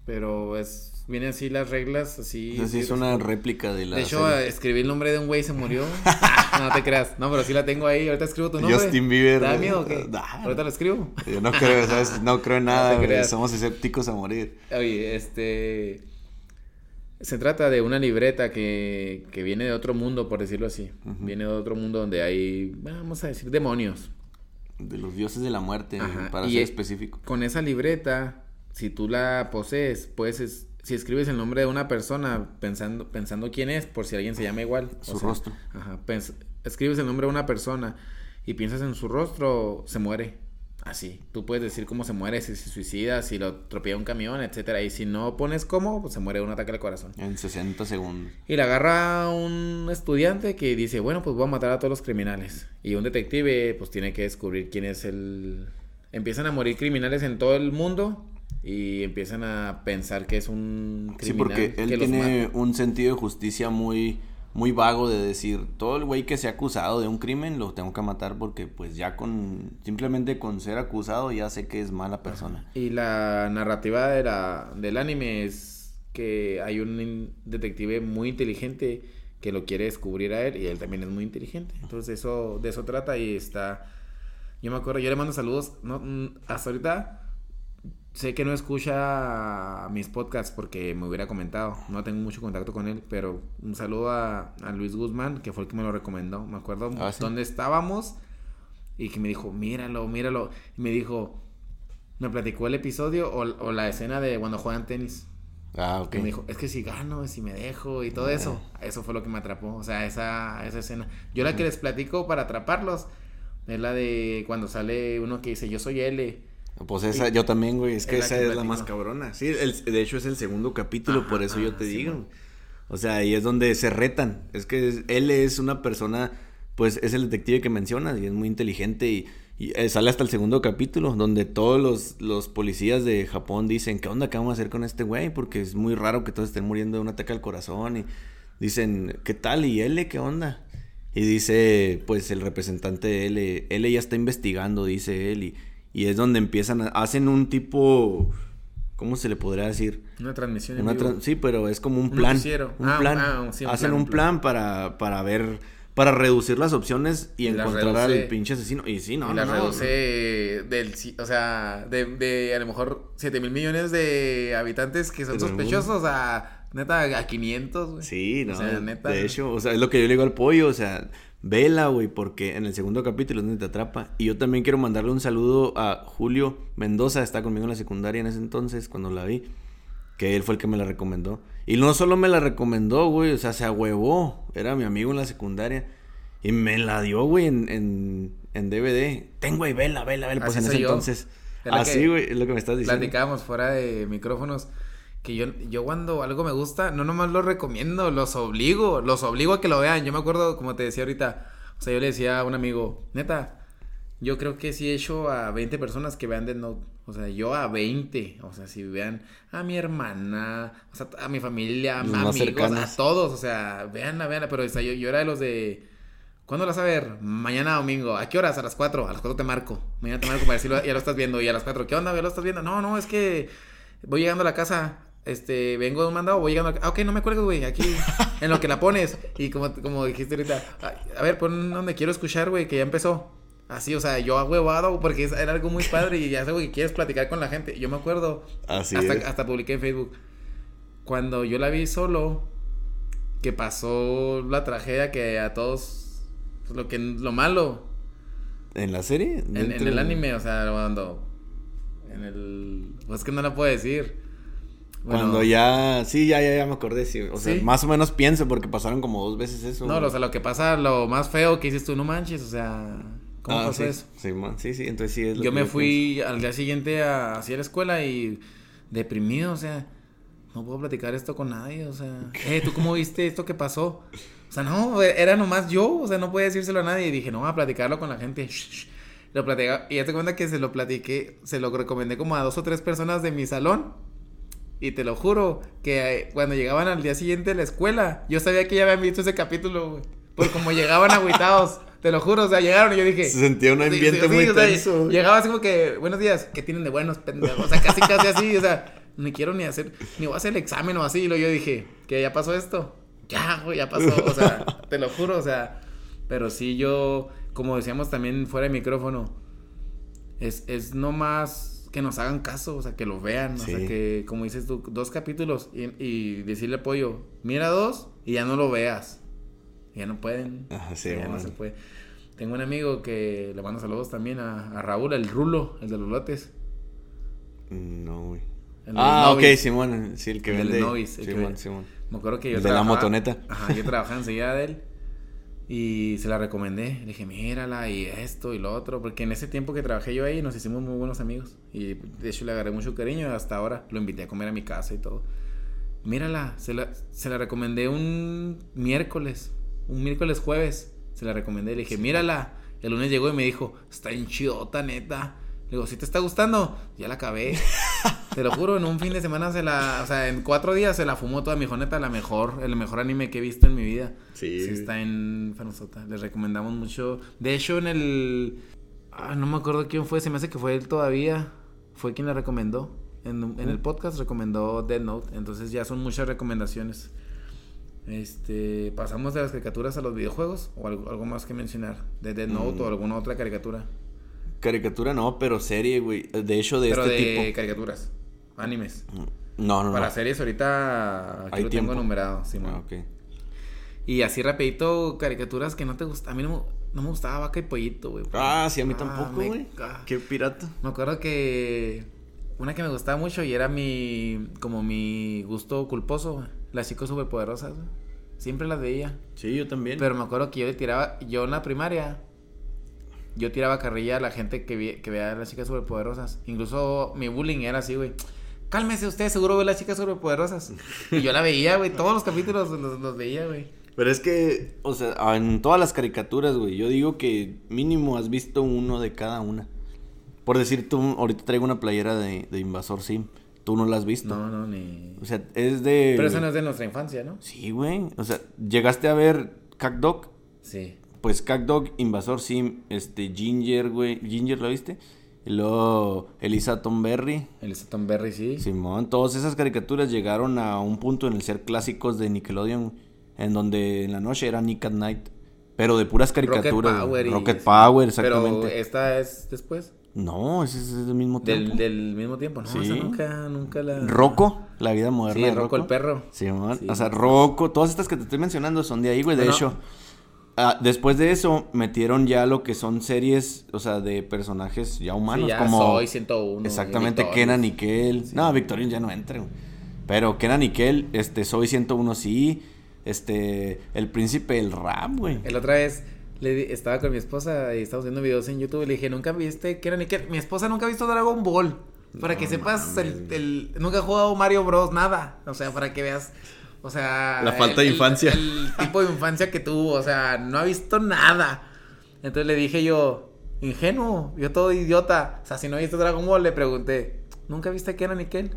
Pero es. Vienen así las reglas, así. Sea, sí es una réplica de la. De hecho, serie. escribí el nombre de un güey y se murió. no te creas. No, pero sí la tengo ahí. Ahorita escribo tu nombre. Justin Bieber. ¿Te da miedo o qué? Nah, Ahorita lo escribo. Yo no creo, ¿sabes? No creo en nada, creas. Somos escépticos a morir. Oye, este. Se trata de una libreta que, que viene de otro mundo, por decirlo así. Viene de otro mundo donde hay, vamos a decir, demonios. De los dioses de la muerte, Ajá, para y ser específico. Con esa libreta, si tú la posees, puedes, es- si escribes el nombre de una persona pensando, pensando quién es, por si alguien se llama igual. o Su sea, rostro. Ajá, escribes el nombre de una persona y piensas en su rostro, se muere. Así. Tú puedes decir cómo se muere, si se suicida, si lo atropella un camión, etcétera. Y si no pones cómo, pues se muere de un ataque al corazón. En 60 segundos. Y la agarra un estudiante que dice, bueno, pues voy a matar a todos los criminales. Y un detective, pues tiene que descubrir quién es el... Empiezan a morir criminales en todo el mundo y empiezan a pensar que es un Sí, criminal porque él que tiene un sentido de justicia muy, muy vago de decir, todo el güey que sea acusado de un crimen lo tengo que matar porque pues ya con, simplemente con ser acusado ya sé que es mala persona. Y la narrativa de la, del anime es que hay un detective muy inteligente que lo quiere descubrir a él y él también es muy inteligente. Entonces eso de eso trata y está... Yo me acuerdo, yo le mando saludos. No, mm, hasta ahorita sé que no escucha mis podcasts porque me hubiera comentado. No tengo mucho contacto con él, pero un saludo a, a Luis Guzmán, que fue el que me lo recomendó. Me acuerdo Ah, ¿sí? dónde estábamos Y que me dijo, míralo, míralo. Y me dijo, me platicó el episodio o, o la escena de cuando juegan tenis. Ah, ok. Que me dijo, es que si gano, si me dejo y todo eso. Eso fue lo que me atrapó. O sea, esa, esa escena. Yo la que les platico para atraparlos es la de cuando sale uno que dice, yo soy L. Pues esa, yo también, güey. Es que Es esa que es la más cabrona. Sí, el- de hecho es el segundo capítulo, Ajá, por eso yo te sí, digo. man. O sea, ahí es donde se retan. Es que es- él es una persona, pues es el detective que mencionas y es muy inteligente y, y, eh, sale hasta el segundo capítulo donde todos los, los policías de Japón dicen, ¿qué onda? ¿Qué vamos a hacer con este güey? Porque es muy raro que todos estén muriendo de un ataque al corazón y dicen, ¿qué tal? ¿Y L qué onda? Y dice, pues el representante de L, L ya está investigando, dice él, y, y es donde empiezan, a- hacen un tipo, ¿cómo se le podría decir? Una transmisión en Una vivo. sí, pero es como un Un plan. noticiero. Un Ah, plan. ah, sí, un Hacen plan, un plan para, para ver, para reducir las opciones y, encontrar reduce- al pinche asesino. Y sí, no, y no, la no, reduce del, ci- o sea, de, de a lo mejor 7 mil millones de habitantes que son sospechosos a, neta, a 500, güey. Sí, no, O sea, neta. de hecho, o sea, es lo que yo le digo al pollo, o sea, vela, güey, porque en el segundo capítulo es donde te atrapa. Y yo también quiero mandarle un saludo a Julio Mendoza, está conmigo en la secundaria en ese entonces, cuando la vi, que él fue el que me la recomendó. Y no solo me la recomendó, güey, o sea, se ahuevó, era mi amigo en la secundaria. Y me la dio, güey, en, en, en DVD. Ten, güey, vela, vela, vela. Pues en ese yo. entonces. Así, güey, es lo que me estás diciendo. Platicábamos fuera de micrófonos que yo, yo cuando algo me gusta, no nomás lo recomiendo, los obligo, los obligo a que lo vean. Yo me acuerdo, como te decía ahorita, o sea, yo le decía a un amigo, neta, yo creo que sí he hecho a 20 personas que vean Death Note. O sea, yo a 20. O sea, si vean a mi hermana, o sea, a mi familia, a mis amigos, cercanos. a todos. O sea, veanla, veanla. Pero o sea, yo, yo era de los de. ¿Cuándo la vas a ver? Mañana domingo. ¿A qué horas? A las 4. A las 4 te marco. Mañana te marco para decirlo, ya lo estás viendo. Y a las 4, ¿qué onda? ¿Ya lo estás viendo? No, no, es que voy llegando a la casa. Este, vengo de un mandado, voy llegando a la Ah, ok, no me cuelgues, güey, aquí, en lo que la pones. Y como, como dijiste ahorita, a, a ver, pon donde quiero escuchar, güey, que ya empezó. Así, o sea, yo huevado, porque es- era algo muy padre y ya es algo que quieres platicar con la gente. Yo me acuerdo, Así hasta, es. hasta publiqué en Facebook. Cuando yo la vi solo, que pasó la tragedia que a todos, pues, lo que lo malo, ¿En la serie? en, en el anime, o sea, cuando, en el, pues que no la puedo decir. Bueno, Cuando ya, sí, ya, ya, ya me acordé, sí. O sea, más o menos pienso porque pasaron como dos veces eso. No, o sea, lo que pasa, lo más feo que dices tú, no manches, o sea, ¿cómo Ah, pasó sí, eso? Sí, man, sí, sí, entonces sí es lo Yo que me pienso. fui al día siguiente a, hacia la escuela y deprimido, o sea, no puedo platicar esto con nadie, o sea, eh, ¿tú cómo viste esto que pasó? O sea, no, era nomás yo, o sea, no podía decírselo a nadie y dije, no, a platicarlo con la gente. Shh, shh. Lo platicaba, y ya te cuenta que se lo platiqué, se lo recomendé como a dos o tres personas de mi salón. Y te lo juro, que eh, cuando llegaban al día siguiente a la escuela, yo sabía que ya habían visto ese capítulo, güey. Por como llegaban agüitados, te lo juro, o sea, llegaron y yo dije... Se sentía un Sí, ambiente sí, muy sí, o sea, tenso. Llegaba así como que, buenos días, ¿qué tienen de buenos, pendejos? O sea, casi, casi así, o sea, ni quiero ni hacer, ni voy a hacer el examen o así. Y luego yo dije, que ya pasó esto. Ya, güey, ya pasó, o sea, te lo juro, o sea, pero sí yo, como decíamos también fuera de micrófono, es, es no más que nos hagan caso, o sea, que lo vean, o sea, que, como dices tú, dos capítulos y, y decirle apoyo, mira dos y ya no lo veas. Ya no pueden. Ajá, sí, ya no se puede. Tengo un amigo que le mando saludos también a, a Raúl, el Rulo, el de los lotes. No, güey. Ah, ok. Simón, sí, el que El vende. El que Simón. Simón. Me acuerdo que yo de la motoneta. Ajá, yo trabajaba enseguida de él. Y se la recomendé. Le dije, mírala y esto y lo otro. Porque en ese tiempo que trabajé yo ahí nos hicimos muy buenos amigos. Y de hecho le agarré mucho cariño. Hasta ahora lo invité a comer a mi casa y todo. Mírala, se la, se la recomendé un miércoles. Un miércoles jueves. Se la recomendé. Le dije, mírala. El lunes llegó y me dijo, está en chidota, neta. Le digo, si te está gustando, ya la acabé. Te lo juro, en un fin de semana se la, o sea, en cuatro días se la fumó toda mi joneta, la mejor, el mejor anime que he visto en mi vida. Sí. Sí, está en Fanosota. Les recomendamos mucho. De hecho, en el. Ah, no me acuerdo quién fue. Se me hace que fue él todavía. Fue quien la recomendó. En, en el podcast recomendó Dead Note. Entonces ya son muchas recomendaciones. Este. Pasamos de las caricaturas a los videojuegos. O algo, algo más que mencionar. De Dead Note Mm. o alguna otra caricatura. Caricatura no, pero serie, güey. De hecho, de Pero este de tipo. caricaturas. Animes. No, no, Para no. series ahorita. Aquí Hay lo tiempo. tengo numerado. Simón. Ah, ok. Y así rapidito, caricaturas que no te gustan. A mí no me- no me gustaba vaca y pollito, güey. Ah, sí, a mí Ah, tampoco, güey. Qué pirata. Me acuerdo que una que me gustaba mucho y era mi, como mi gusto culposo, güey. Las chicas superpoderosas, güey. Siempre las veía. Sí, yo también. Pero me acuerdo que yo le tiraba, yo en la primaria, yo tiraba carrilla a la gente que, vi- que veía a las chicas superpoderosas. Incluso mi bullying era así, güey. Cálmese usted, seguro ve las chicas superpoderosas. Y yo la veía, güey. Todos los capítulos los, los veía, güey. Pero es que, o sea, en todas las caricaturas, güey, yo digo que mínimo has visto uno de cada una. Por decir, tú, ahorita traigo una playera de, de Invasor Sim. Tú no la has visto. No, no, ni. O sea, es de... Pero eso no es de nuestra infancia, ¿no? Sí, güey. O sea, llegaste a ver Dog Sí. Pues Dog, Invasor Sim, este, Ginger, güey. ¿Ginger la viste? Y luego Elisa Tomberry. El Tom Berry, sí. Simón, todas esas caricaturas llegaron a un punto en el ser clásicos de Nickelodeon, en donde en la noche era Nick at Night, pero de puras caricaturas. Rocket Power. y- Rocket Power, Pero exactamente. esta es después. No, ese es del mismo tiempo. Del, del mismo tiempo, ¿no? Sí. Esa nunca, nunca la. Rocco, la vida moderna. Sí, de Rocco el perro. Simón, Sí. o sea, Rocco, todas estas que te estoy mencionando son de ahí, güey. De hecho, ah, después de eso metieron ya lo que son series, o sea, de personajes ya humanos, Sí, ya como Soy 101. Exactamente, Victorious. Kenan y Kel. No, Victorian ya no entra, güey. Pero Kenan y Kel, este, Soy 101 sí. Este, el príncipe del rap, güey. El otra vez le estaba con mi esposa y estábamos viendo videos en YouTube y le dije, ¿nunca viste era ni que Mi esposa nunca ha visto Dragon Ball. Para que sepas, el, el- nunca ha jugado Mario Bros. Nada. O sea, para que veas. O sea. La falta el- de infancia. El, tipo de infancia que tuvo. O sea, no ha visto nada. Entonces le dije yo, ingenuo, yo todo idiota. O sea, si no viste Dragon Ball, le pregunté, ¿nunca viste que era Nickel?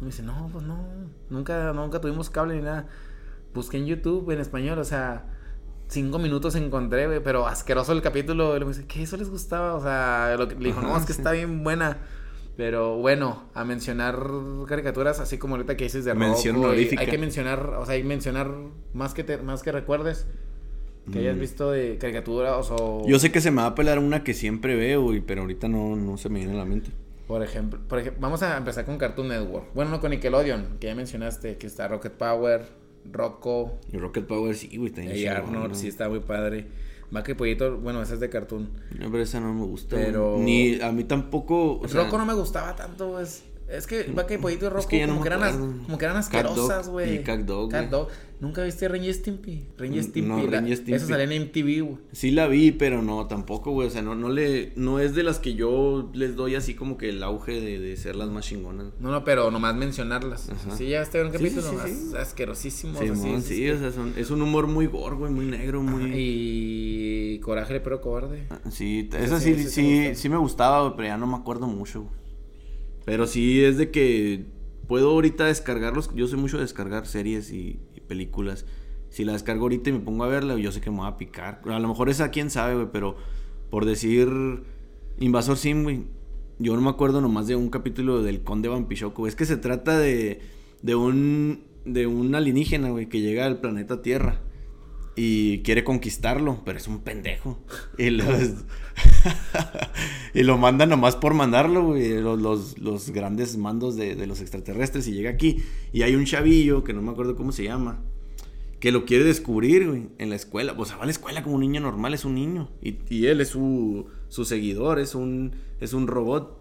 Y me dice, no, pues no. Nunca, nunca tuvimos cable ni nada. Busqué en YouTube en español, o sea, cinco minutos encontré, güey, pero asqueroso el capítulo. Y me dice, ¿qué? ¿Eso les gustaba? O sea, lo que, le dijo, no, es que está bien buena. Pero bueno, a mencionar caricaturas, así como ahorita que dices de Mención Rocco, y honorífica. Hay que mencionar, o sea, hay que mencionar más que, te- más que recuerdes. Que hayas Mm. visto de caricaturas o... Yo sé que se me va a pelar una que siempre veo, güey, pero ahorita no, no se me viene a la mente. Por ejemplo, por ejemplo, vamos a empezar con Cartoon Network. Bueno, no con Nickelodeon, que ya mencionaste, que está Rocket Power, Rocco, Y Rocket Power sí, güey, está y Arnold, ¿no? sí está muy padre. Vaca y Pollito, bueno, ese es de Cartoon. No, pero esa no me gusta. Pero-. Ni a mí tampoco. o sea, Rocco no me gustaba tanto, pues. Es que Vaca y Pollito y Rocco que no como, que eran como que eran Cat asquerosas, güey. y Cat Dog, güey. Dog. ¿Nunca viste Ren y Stimpy? Ren y Stimpy. no, la- Stimpy. Eso salía en MTV, güey. Sí la vi, pero no, tampoco, güey. O sea, no, no le. No es de las que yo les doy así como que el auge de, de ser las más chingonas. No, no, pero nomás mencionarlas. Ajá. Sí, ya está en un Sí, capítulo. sí, sí, sí. as- Asquerosísimos. Sí, así, es sí, o sea, son- es un humor muy gore, güey, muy negro, muy. Y Coraje, pero cobarde. Sí, t- Ese esa sí, sí, sí sí, sí, me gustaba, güey, pero ya no me acuerdo mucho. güey. Pero sí es de que puedo ahorita descargarlos. Yo sé mucho de descargar series y, películas. Si la descargo ahorita y me pongo a verla, yo sé que me va a picar. A lo mejor esa quién sabe, güey, pero por decir Invasor Sim, güey. Yo no me acuerdo nomás de un capítulo del Conde Vampichoco. Es que se trata de, de un de un alienígena, güey, que llega al planeta Tierra y quiere conquistarlo, pero es un pendejo. Y, y lo mandan nomás por mandarlo, güey, los, los, los grandes mandos de, de los extraterrestres. Y llega aquí y hay un chavillo, que no me acuerdo cómo se llama, que lo quiere descubrir, güey, en la escuela. O sea, va a la escuela como un niño normal, es un niño. Y, y él es su, su seguidor, es un, es un robot.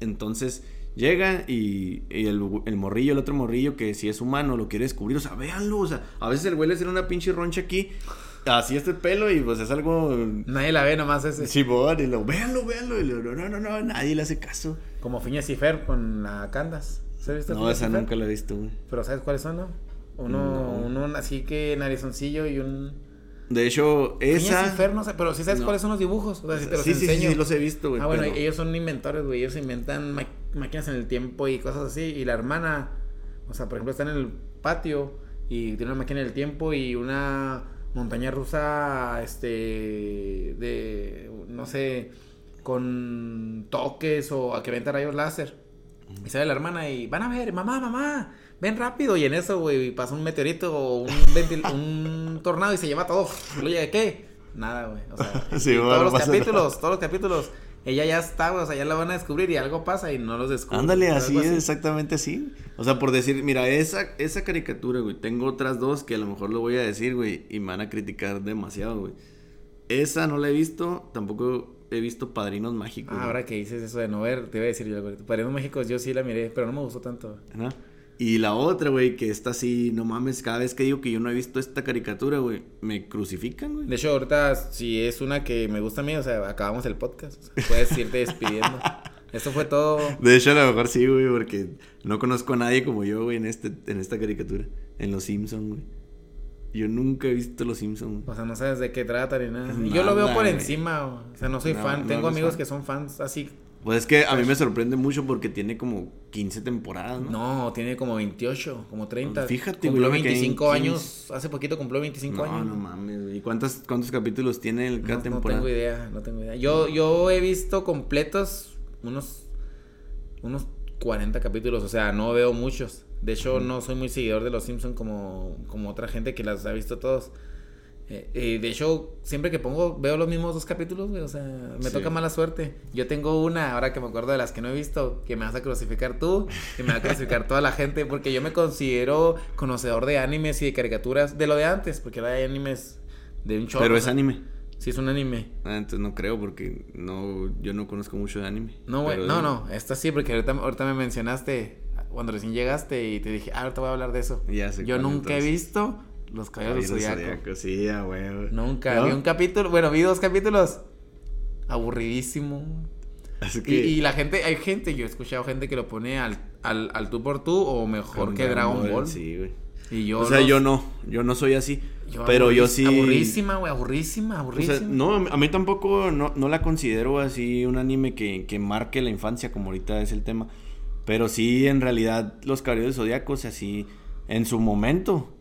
Entonces llega y, y el, el morrillo, el otro morrillo, que si es humano, lo quiere descubrir. O sea, véanlo. O sea, a veces el güey le hace una pinche roncha aquí. Así este pelo y pues es algo... Nadie la ve nomás ese. Sí, y lo, véanlo, véanlo. Y lo, no, no, no, no, nadie le hace caso. Como Phineas y Fer con la Candas. ¿Sabes visto No, esa nunca la he visto, güey. Pero ¿sabes cuáles son, no? Uno, No. uno así que narizoncillo y un... De hecho, esa... y Fer, no sé, pero sí sabes No. cuáles son los dibujos. O sea, si te los sí, sí, sí, enseño. sí, los he visto, güey. Ah, bueno, pero- ellos son inventores, güey. Ellos inventan máquinas en el tiempo y cosas así. Y la hermana, o sea, por ejemplo, está en el patio y tiene una máquina del tiempo y una montaña rusa, este, de, no sé, con toques o a que venta rayos láser. Y sale la hermana y van a ver, mamá, mamá, ven rápido. Y en eso, güey, pasa un meteorito o un, ventil- un tornado y se lleva todo. Oye, ¿qué? Nada, güey. O sea, Sí, y bueno, todos los capítulos, todos los capítulos. Ella ya está, güey, o sea, ya la van a descubrir y algo pasa y no los descubren. Ándale, así es, exactamente así. O sea, por decir, mira, esa, esa caricatura, güey, tengo otras dos que a lo mejor lo voy a decir, güey, y me van a criticar demasiado, güey. Esa no la he visto, tampoco he visto Padrinos Mágicos. Ah, ahora que dices eso de no ver, te iba a decir yo, Padrinos Mágicos yo sí la miré, pero no me gustó tanto. ¿No? Y la otra, güey, que está así, no mames, cada vez que digo que yo no he visto esta caricatura, güey, me crucifican, güey. De hecho, ahorita, si es una que me gusta a mí, o sea, acabamos el podcast. puedes irte despidiendo. Esto fue todo. De hecho, a lo mejor sí, güey, porque no conozco a nadie como yo, güey, en, este, en esta caricatura. En Los Simpsons, güey. Yo nunca he visto Los Simpsons. O sea, no sabes de qué trata ni nada. yo lo veo por encima, o sea, no soy fan. Tengo amigos que son fans así pues es que a mí me sorprende mucho porque tiene como 15 temporadas, ¿no? No, tiene como 28, como 30. Fíjate, Cumplió 25 años, hace poquito cumplió 25 años. No, no mames. ¿Y cuántos, cuántos capítulos tiene cada temporada? No tengo idea, no tengo idea. Yo, yo he visto completos unos, unos 40 capítulos, o sea, no veo muchos. De hecho, no soy muy seguidor de Los Simpsons como, como otra gente que las ha visto todos. Eh, de hecho, siempre que pongo, veo los mismos dos capítulos, güey. O sea, me toca mala suerte. Yo tengo una, ahora que me acuerdo de las que no he visto, que me vas a crucificar tú, que me va a crucificar toda la gente, porque yo me considero conocedor de animes y de caricaturas, de lo de antes, porque ahora hay animes de un chorro. Pero es anime. Sí, es un anime. Ah, entonces no creo, porque no, yo no conozco mucho de anime. No, güey, no, no, esta sí, porque ahorita, ahorita me mencionaste cuando recién llegaste y te dije, ah, ahorita voy a hablar de eso. Ya sé yo nunca he visto los Caballeros del Zodiaco. Sí, a Nunca. Vi un capítulo, bueno, vi dos capítulos. Aburridísimo. y, la gente, hay gente, yo he escuchado gente que lo pone al, al, al tú por tú o mejor que Dragon Ball. Sí, güey. Y yo o sea, yo no, yo no soy así. pero yo sí. Aburrísima, güey, aburrísima, aburrísima. O sea, no, a mí tampoco no, no la considero así un anime que, que, marque la infancia, como ahorita es el tema. Pero sí, en realidad, los Caballeros Zodíacos, así, en su momento,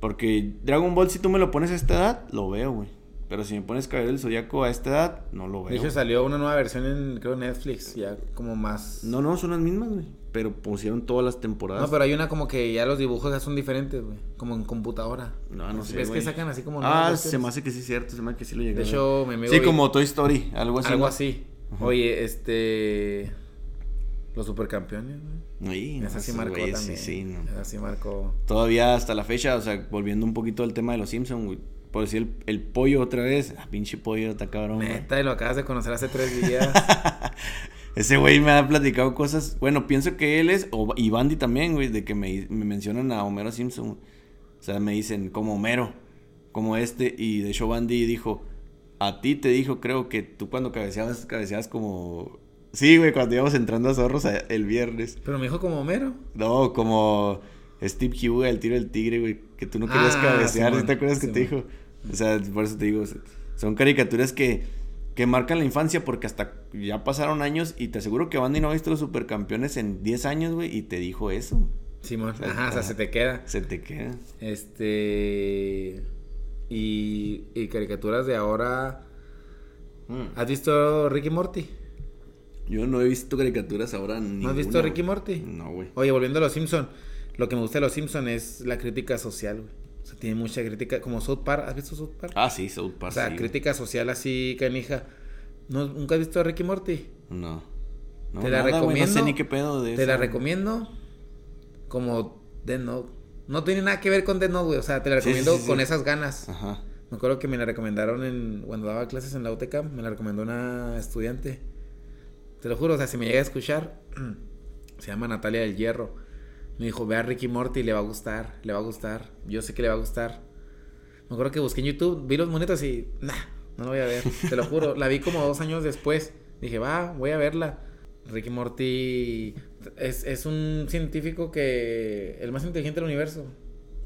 porque Dragon Ball, si tú me lo pones a esta edad, lo veo, güey. Pero si me pones Caballero del Zodíaco a esta edad, no lo veo. De hecho, salió una nueva versión en, creo, Netflix, ya como más... No, no, son las mismas, güey. Pero pusieron todas las temporadas. No, pero hay una como que ya los dibujos ya son diferentes, güey. Como en computadora. No, no sé, Es que sacan así como... Ah, se me hace que sí es cierto, se me hace que sí lo llegué. De hecho, me Sí, como Toy Story, algo así. Algo así. Oye, este... Los supercampeones, güey. Esa sí marcó también. Sí, sí, no. Esa sí marcó. Todavía hasta la fecha, o sea, volviendo un poquito al tema de los Simpsons, güey. Por decir el, pollo otra vez. Ah, pinche pollo, está cabrón. Neta, y lo acabas de conocer hace tres días. Ese güey me ha platicado cosas. Bueno, pienso que él es. O, y Bandy también, güey, de que me, me mencionan a Homero Simpson. O sea, me dicen como Homero, como este. Y de hecho, Bandy dijo: A ti te dijo, creo que tú cuando cabeceabas, cabeceabas como Sí, güey, cuando íbamos entrando a Zorros el viernes. ¿Pero me dijo como Homero? No, como Steve Huga, el tiro del tigre, güey. Que tú no querías ah, cabecear, ¿te acuerdas que te dijo? O sea, por eso te digo, son caricaturas que, que marcan la infancia porque hasta ya pasaron años y te aseguro que Bandy no ha visto los supercampeones en 10 años, güey, y te dijo eso. Simón, ajá, o sea, se te queda. Se te queda. Este... Y, y caricaturas de ahora... Mm. ¿Has visto Ricky Morty? Yo no he visto caricaturas ahora. ¿No has visto Ricky Morty? No, güey. Oye, volviendo a los Simpson, lo que me gusta de los Simpson es la crítica social, güey. O sea, tiene mucha crítica, como South Park. ¿Has visto South Park? Ah, sí, South Park. O sea, crítica social así, canija. ¿No, ¿Nunca has visto Ricky Morty? No. no te la recomiendo. no sé ni qué pedo de Te la recomiendo como Dead Note. No tiene nada que ver con Dead Note, güey. O sea, te la recomiendo con esas ganas. Ajá. Me acuerdo que me la recomendaron en, cuando daba clases en la UTCAM. Me la recomendó una estudiante. Te lo juro, o sea, si me llega a escuchar, se llama Natalia del Hierro. Me dijo, ve a Ricky Morty, le va a gustar, le va a gustar. Yo sé que le va a gustar. Me acuerdo que busqué en YouTube, vi los monetos y, nah, no lo voy a ver. Te lo juro, la vi como dos años después. Dije, va, voy a verla. Ricky Morty es, es un científico que, el más inteligente del universo.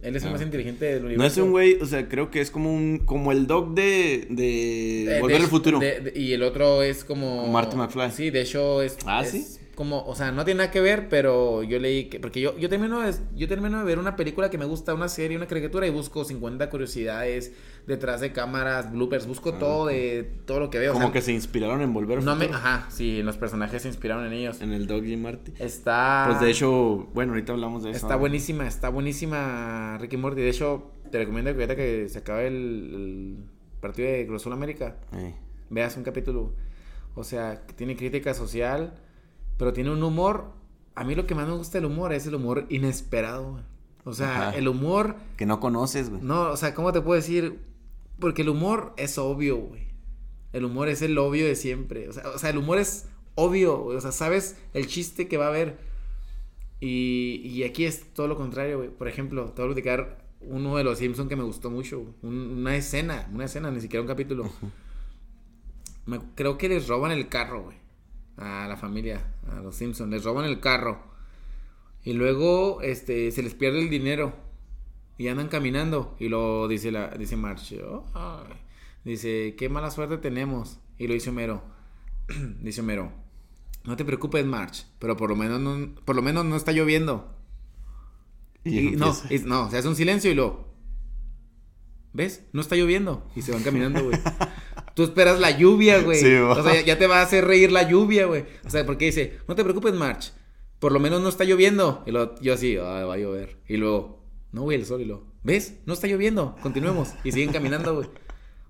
Él es el más inteligente del universo. No es un güey, o sea, creo que es como un como el dog de, de, Volver al Futuro. y el otro es como... Marty McFly. Sí, de hecho es... Ah, sí como, o sea, no tiene nada que ver, pero yo leí que, porque yo, yo termino de, yo termino de ver una película que me gusta, una serie, una caricatura y busco 50 curiosidades detrás de cámaras, bloopers, busco ah, todo de todo lo que veo. Como que se inspiraron en Volver no me, Ajá, sí, los personajes se inspiraron en ellos. En el Dog y Marty. Está... Pues de hecho, bueno, ahorita hablamos de eso. Está buenísima, está buenísima Ricky Morty. De hecho, te recomiendo que ahorita que se acabe el, partido de Cruz América, veas un capítulo. O sea, tiene crítica social pero tiene un humor. A mí lo que más me gusta del humor es el humor inesperado, O sea, el humor. Que no conoces, güey. No, o sea, ¿cómo te puedo decir? Porque el humor es obvio, güey. El humor es el obvio de siempre. O sea, o sea el humor es obvio, güey. O sea, sabes el chiste que va a haber. Y, y aquí es todo lo contrario, güey. Por ejemplo, te voy a platicar uno de los Simpsons que me gustó mucho. una escena, una escena, ni siquiera un capítulo. Me, creo que les roban el carro, güey. A la familia, a los Simpsons. Les roban el carro. Y luego, este, se les pierde el dinero. Y andan caminando. Y lo dice la, dice March. dice, qué mala suerte tenemos. Y lo dice Homero. dice Homero. No te preocupes, March. Pero por lo menos no, por lo menos no está lloviendo. Y, no, no, se hace un silencio y lo. ¿Ves? No está lloviendo. Y se van caminando, güey. Tú esperas la lluvia, güey. o sea, ya te va a hacer reír la lluvia, güey. O sea, porque dice, no te preocupes, March. Por lo menos no está lloviendo. Y luego, yo así, va a llover. Y luego, no, güey, el sol. Y luego, ¿ves? No está lloviendo. Continuemos. Y siguen caminando, güey.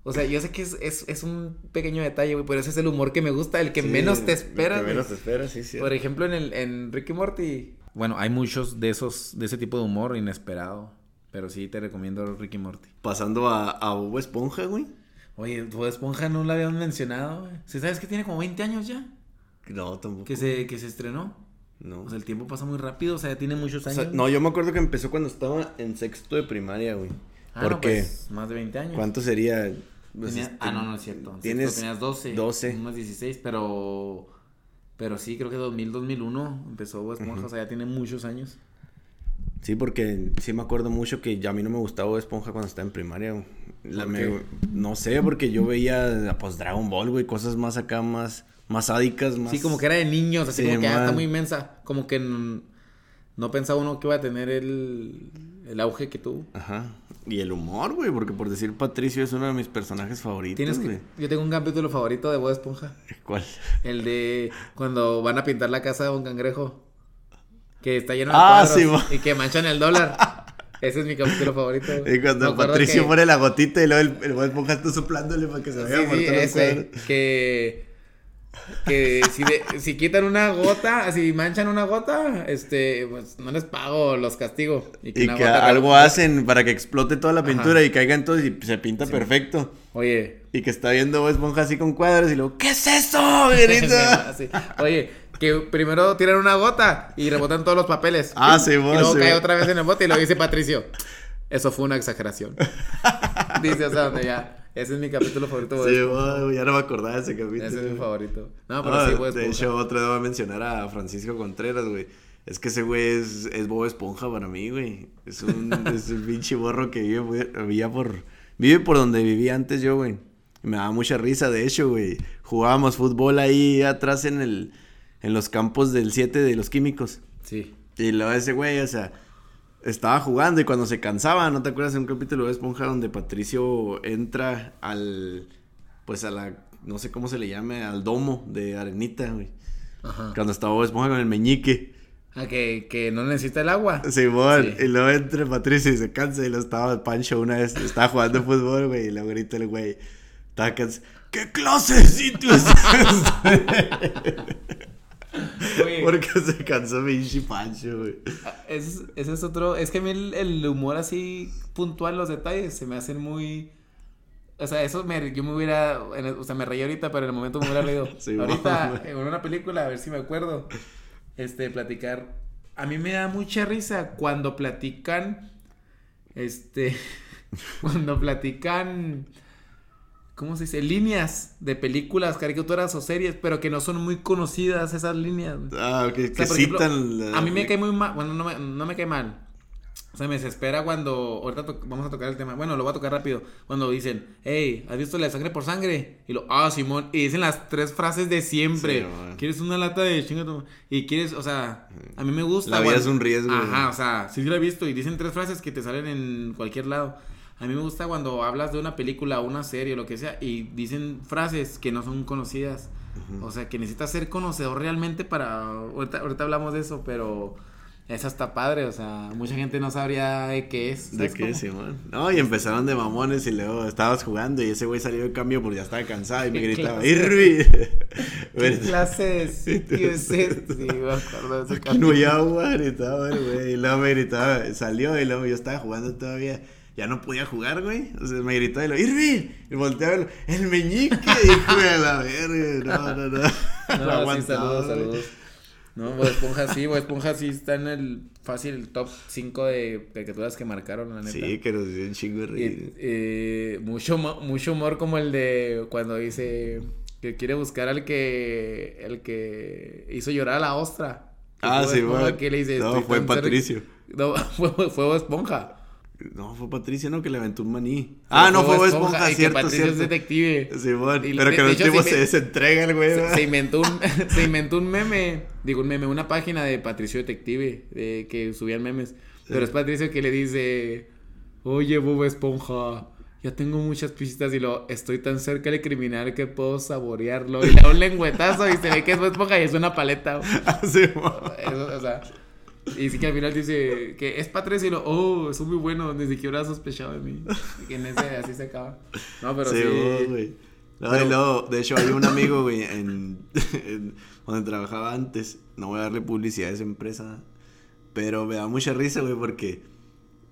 O sea, yo sé que es, es, es, un pequeño detalle, güey, pero ese es el humor que me gusta, el que menos te espera. El que menos te espera, sí, sí. Por ejemplo, en, el, en Ricky Morty. Bueno, hay muchos de esos, de ese tipo de humor inesperado. Pero sí te recomiendo Ricky Morty. Pasando a, a Bob Esponja, güey. Oye, Bob Esponja no la habíamos mencionado, güey. ¿Sabes que tiene como 20 años ya? No, tampoco. Que se, que se estrenó. No. O sea, el tiempo pasa muy rápido, o sea, ya tiene muchos años. no, yo me acuerdo que empezó cuando estaba en sexto de primaria, güey. Ah, Porque, pues, más de 20 años. ¿Cuánto sería? Pues, este, ah, no, no es cierto. Tienes tenías 12. 12. Unos 16, pero... Pero sí, creo que 2000, 2001 empezó Bob Esponja, o sea, ya tiene muchos años. Sí, porque sí me acuerdo mucho que ya a mí no me gustaba Bob Esponja cuando estaba en primaria. La no sé, porque yo veía pues Dragon Ball, güey, cosas más acá, más, más sádicas, más... Sí, como que era de niños, así como que ya está muy inmensa. Como que no pensaba uno que iba a tener el, el auge que tuvo. Ajá. Y el humor, güey, porque por decir Patricio es uno de mis personajes favoritos. ¿Tienes que... Yo tengo un capítulo favorito de Bob Esponja. ¿Cuál? El de cuando van a pintar la casa de un cangrejo. Que está lleno de ah, cuadros sí, y que manchan el dólar. Ese es mi capítulo favorito. Y cuando Patricio pone la gotita y luego el, el Bob Esponja está soplándole para que se vaya sí, por ese, Que que si, si quitan una gota, si manchan una gota, este, pues no les pago, los castigo. Y que, algo hacen para que explote toda la pintura y caigan todos y se pinta perfecto. Oye. Y que está viendo Esponja así con cuadros y luego, ¿qué es eso? Oye, que primero tiran una gota y rebotan todos los papeles. Ah, sí, vos, Y luego cae otra vez en el bote y lo dice Patricio. Eso fue una exageración. dice, o sea, donde ya. Ese es mi capítulo favorito. Sí, ya no me acordaba de ese capítulo. Ese es mi favorito. No, pero sí, güey. De hecho, otro debo mencionar a Francisco Contreras, güey. Es que ese güey es, es Bob Esponja para mí, güey. Es un, es un pinche borro que vive, vivía por... Vive por donde vivía antes yo, güey. Me daba mucha risa, de hecho, güey. Jugábamos fútbol ahí atrás en el... En los campos del 7 de los químicos. Sí. Y luego ese güey, o sea estaba jugando y cuando se cansaba, ¿no te acuerdas de un capítulo de Esponja donde Patricio entra al, pues a la, no sé cómo se le llame, al domo de arenita, güey? Ajá. Cuando estaba Esponja con el meñique. Ah, que, que no necesita el agua. Sí, bueno, y luego entra Patricio y se cansa y lo estaba Pancho una vez, estaba jugando fútbol, güey, y luego grita el güey, estaba cansado, ¿qué clase de sitio es Porque se cansó mi Pancho, güey. Ah, ese, es otro. Es que a mí el, humor así puntual, los detalles, se me hacen muy. O sea, eso me, yo me hubiera. o sea, me reí ahorita, pero en el momento me hubiera reído. ahorita, en una película, a ver si me acuerdo. Este, platicar. A mí me da mucha risa cuando platican. Este. cuando platican ¿cómo se dice? Líneas de películas, caricaturas o series, pero que no son muy conocidas esas líneas. Ah, que, que citan. A mí me cae muy mal, bueno, no me, no me cae mal. O sea, me desespera cuando, ahorita vamos a tocar el tema, bueno, lo voy a tocar rápido, cuando dicen, hey, ¿has visto la sangre por sangre? Y lo, ah, Simón, y dicen las tres frases de siempre. ¿Quieres una lata de chingato? Y quieres, o sea, a mí me gusta. La vida es un riesgo. Ajá, o sea, sí, sí lo he visto y dicen tres frases que te salen en cualquier lado. A mí me gusta cuando hablas de una película una serie o lo que sea y dicen frases que no son conocidas. O sea, que necesitas ser conocedor realmente para... Ahorita, ahorita hablamos de eso, pero esa está padre, o sea, mucha gente no sabría de qué es. ¿De qué es, Simón? No, y empezaron de mamones y luego estabas jugando y ese güey salió de cambio porque ya estaba cansado y me gritaba, ¡Irvi! ¿Qué clase de sitio es este? Sí, me acuerdo de ese no agua, gritaba el güey. Y luego me gritaba, salió y luego yo estaba jugando todavía. Ya no podía jugar, güey. O sea, me gritó y lo, Irving, y volteaba el meñique, hijo de la verga. No, no, no. No, sí, saludos, saludos. No, Bob Esponja sí, Bob Esponja sí está en el fácil top 5 de caricaturas que marcaron, la neta. Sí, que nos dio un chingo de reír. Eh, mucho, mucho humor como el de cuando dice que quiere buscar al que, el que hizo llorar a la ostra. Ah, sí, bueno. Que le dice, no, fue Patricio. No, fue, fue Bob Esponja. No, fue Patricia, ¿no? Que le aventó un maní. ah, no, fue Bob Esponja, y cierto, que es detective. Sí, bueno, pero que los tipos se desentrega el güey. Se, se, inventó un, se inventó un meme, digo un meme, una página de Patricio Detective, de que subían memes. Pero es Patricio que le dice, oye, Bob Esponja, ya tengo muchas pistas y lo estoy tan cerca del criminal que puedo saborearlo. Y le da un lengüetazo y se ve que es Bob Esponja y es una paleta. sí, Eso, o sea... Y sí que al final dice que es Patricio y lo, oh, es muy bueno, ni siquiera sospechado de mí. Y en ese así se acaba. No, pero sí. sí güey. No, pero... luego, de hecho, había un amigo, güey, en, en, donde trabajaba antes. No voy a darle publicidad a esa empresa. Pero me da mucha risa, güey, porque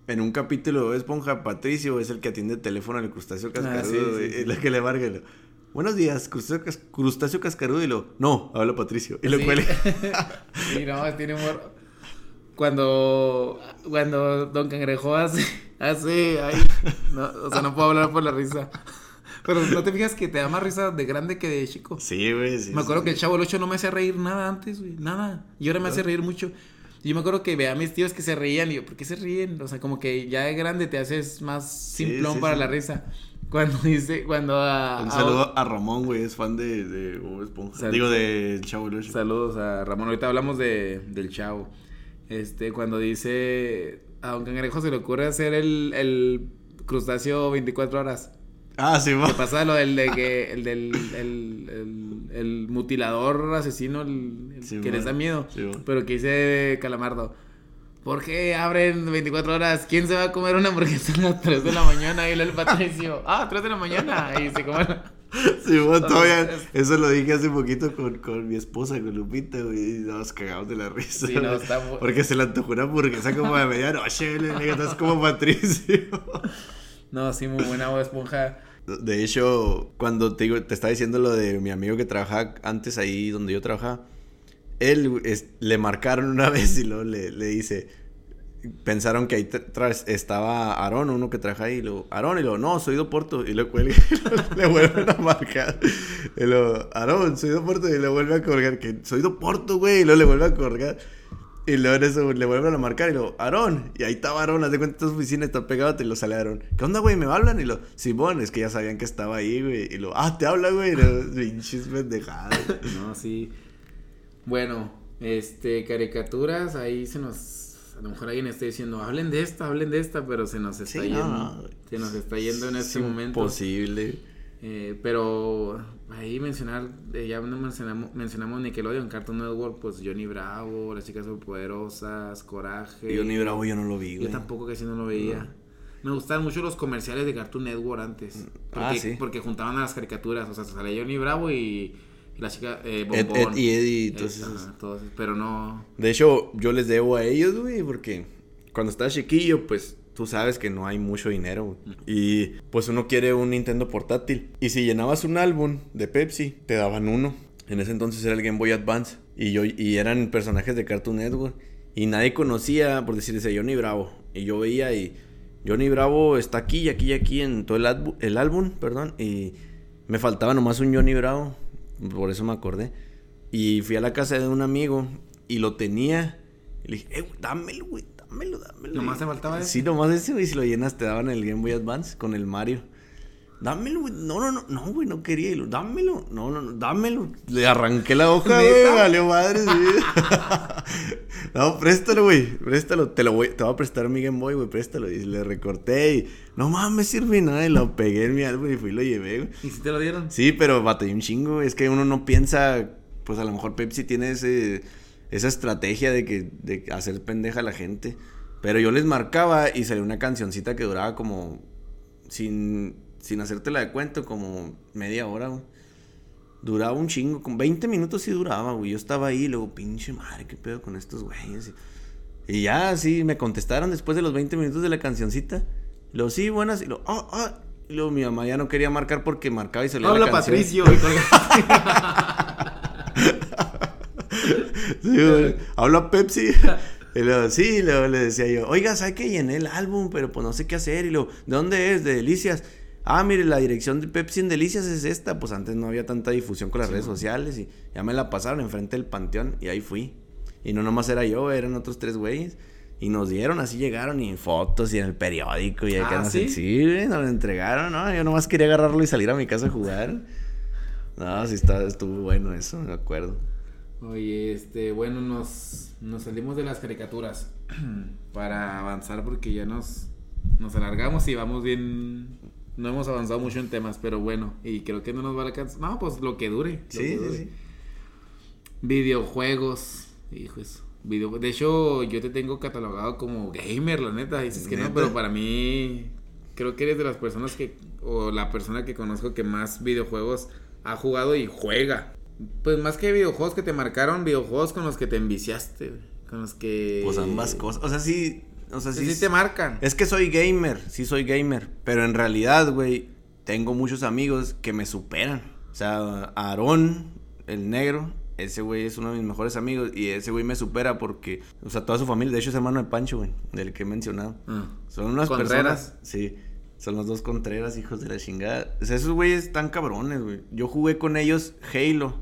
en un capítulo de Esponja, Patricio es el que atiende el teléfono al crustáceo cascarudo, ah, sí, que le marca lo, Buenos días, crustáceo, crustáceo, cascarudo. Y lo, no, habla Patricio. Y lo cuelga. sí, no, tiene humor cuando cuando Don Cangrejo hace hace ay, no, o sea, no puedo hablar por la risa. Pero no te fijas que te da más risa de grande que de chico. Sí, güey, sí. Me acuerdo sí. que el Chavo el 8 no me hacía reír nada antes, güey, nada. Y ahora me hace reír mucho. Yo me acuerdo que veía a mis tíos que se reían y yo, ¿por qué se ríen? O sea, como que ya de grande te haces más simplón sí, para la risa. Cuando dice, cuando a... Un saludo a, a Ramón, güey, es fan de, de Bob Esponja. Sal Digo, de Chavo el 8. Saludos a Ramón, ahorita hablamos de, del Chavo. Este, cuando dice a Don Cangrejo se le ocurre hacer el, el crustáceo 24 horas. Ah, sí, va. Que pasa lo del de que el del el, el, el mutilador asesino el, sí, que man. les da miedo. Sí, pero que dice Calamardo. ¿Por qué abren 24 horas? ¿Quién se va a comer una hamburguesa a las 3 de la mañana? Y el Patricio, ah, 3 de la mañana. Y se come. Sí, bueno, todavía, eso lo dije hace poquito con, con mi esposa, con Lupita, güey, y nos cagamos de la risa. Sí, no, está Porque se le antojó una hamburguesa como de medianoche, le estás como Patricio. No, sí, muy buena Bob Esponja. De hecho, cuando te, digo, te estaba diciendo lo de mi amigo que trabajaba antes ahí donde yo trabajaba, él es, le marcaron una vez y luego le, le dice, pensaron que ahí estaba Aarón, uno que trabaja ahí, y lo, Aarón, y lo, no, soy Porto, y lo cuelga, le vuelven a marcar, y lo, Aarón, soy Porto, y le vuelve a colgar, que soy do Porto, güey, y luego le vuelve a colgar, y luego en eso le vuelven a marcar, y lo, Aarón, y ahí estaba Aarón, haz de cuenta, tu oficina está pegado, y lo sale Aarón, ¿qué onda, güey, me hablan? Y lo, Simón, es que ya sabían que estaba ahí, güey, y lo, ah, te habla, güey, pinches pendejadas. No, sí, bueno, este, caricaturas, ahí se nos a lo mejor alguien está diciendo, hablen de esta, hablen de esta, pero se nos está sí, yendo. No, se nos está yendo en este es momento. Imposible. Eh, pero ahí mencionar, eh, ya no mencionamos, mencionamos Nickelodeon, Cartoon Network, pues Johnny Bravo, Las Chicas Superpoderosas, Coraje. Johnny Bravo yo no lo vi, Yo güey. tampoco casi no lo veía. No. Me gustaban mucho los comerciales de Cartoon Network antes. Porque, ah, sí. porque juntaban a las caricaturas, o sea, salía Johnny Bravo y la chica eh, Ed, Ed, y Eddie entonces, Ajá, todos, pero no. De hecho yo les debo a ellos güey porque cuando estás chiquillo pues tú sabes que no hay mucho dinero güey. y pues uno quiere un Nintendo portátil. Y si llenabas un álbum de Pepsi te daban uno. En ese entonces era el Game Boy Advance. Y yo y eran personajes de Cartoon Network. Y nadie conocía por decirse Johnny Bravo. Y yo veía y Johnny Bravo está aquí y aquí y aquí en todo el, el álbum perdón. Y me faltaba nomás un Johnny Bravo por eso me acordé. Y fui a la casa de un amigo y lo tenía. Y le dije, eh, dámelo, güey, dámelo, dámelo. ¿Nomás te faltaba ese? Sí, nomás ese, güey. Si lo llenas, te daban el Game Boy Advance con el Mario. Dámelo, güey. No, no, no, no, güey, no quería. Y lo, dámelo. No, no, no, dámelo. Le arranqué la hoja, güey. Valió madre, sí. no, préstalo, güey. Préstalo. Te lo voy, te voy a prestar mi Game Boy, güey. Préstalo. Y le recorté y no mames, sirve nada. Y lo pegué en mi álbum y fui y lo llevé, güey. ¿Y si te lo dieron? Sí, pero batallé un chingo. Es que uno no piensa, pues a lo mejor Pepsi tiene ese, esa estrategia de que de hacer pendeja a la gente. Pero yo les marcaba y salió una cancioncita que duraba como sin sin hacértela de cuento, como media hora, güey. Duraba un chingo, con 20 minutos sí duraba, güey. Yo estaba ahí y luego, pinche madre, qué pedo con estos güeyes. Y ya, sí, me contestaron después de los 20 minutos de la cancioncita. Luego, sí, buenas. Y luego, ah, ah. Y luego mi mamá ya no quería marcar porque marcaba y se le Habla Patricio. sí, güey. Habla Pepsi. Y luego, sí, luego le decía yo, oiga, ¿sabe que llené el álbum? Pero pues no sé qué hacer. Y luego, ¿de dónde es? De Delicias. Ah, mire, la dirección de Pepsi en Delicias es esta. Pues antes no había tanta difusión con las redes sociales. Y ya me la pasaron enfrente del panteón. Y ahí fui. Y no nomás era yo, eran otros tres güeyes. Y nos dieron, así llegaron, y en fotos y en el periódico. Y ahí Ah, ¿sí? sí, güey, nos lo entregaron, ¿no? Yo nomás quería agarrarlo y salir a mi casa a jugar. No, sí, está, estuvo bueno eso, me acuerdo. Oye, este, bueno, nos, nos salimos de las caricaturas para avanzar porque ya nos, nos alargamos y vamos bien. No hemos avanzado mucho en temas, pero bueno, y creo que no nos va a alcanzar. No, pues lo que dure. lo Sí, que dure. sí. Videojuegos, hijo eso. Video... De hecho, yo te tengo catalogado como gamer, la neta. Dices que no, pero para mí, creo que eres de las personas que, o la persona que conozco que más videojuegos ha jugado y juega. Pues más que videojuegos que te marcaron, videojuegos con los que te enviciaste, con los que... Pues ambas cosas. O sea, sí. O sea, Sí, sí. te marcan. Es que soy gamer, sí soy gamer. Pero en realidad, güey, tengo muchos amigos que me superan. O sea, Aarón, el negro, ese güey es uno de mis mejores amigos. Y ese güey me supera porque, o sea, toda su familia, de hecho es hermano de Pancho, güey, del que he mencionado. Ah. Son unas Contreras. personas. Sí. Son los dos Contreras, hijos de la chingada. O sea, esos güeyes están cabrones, güey. Yo jugué con ellos Halo.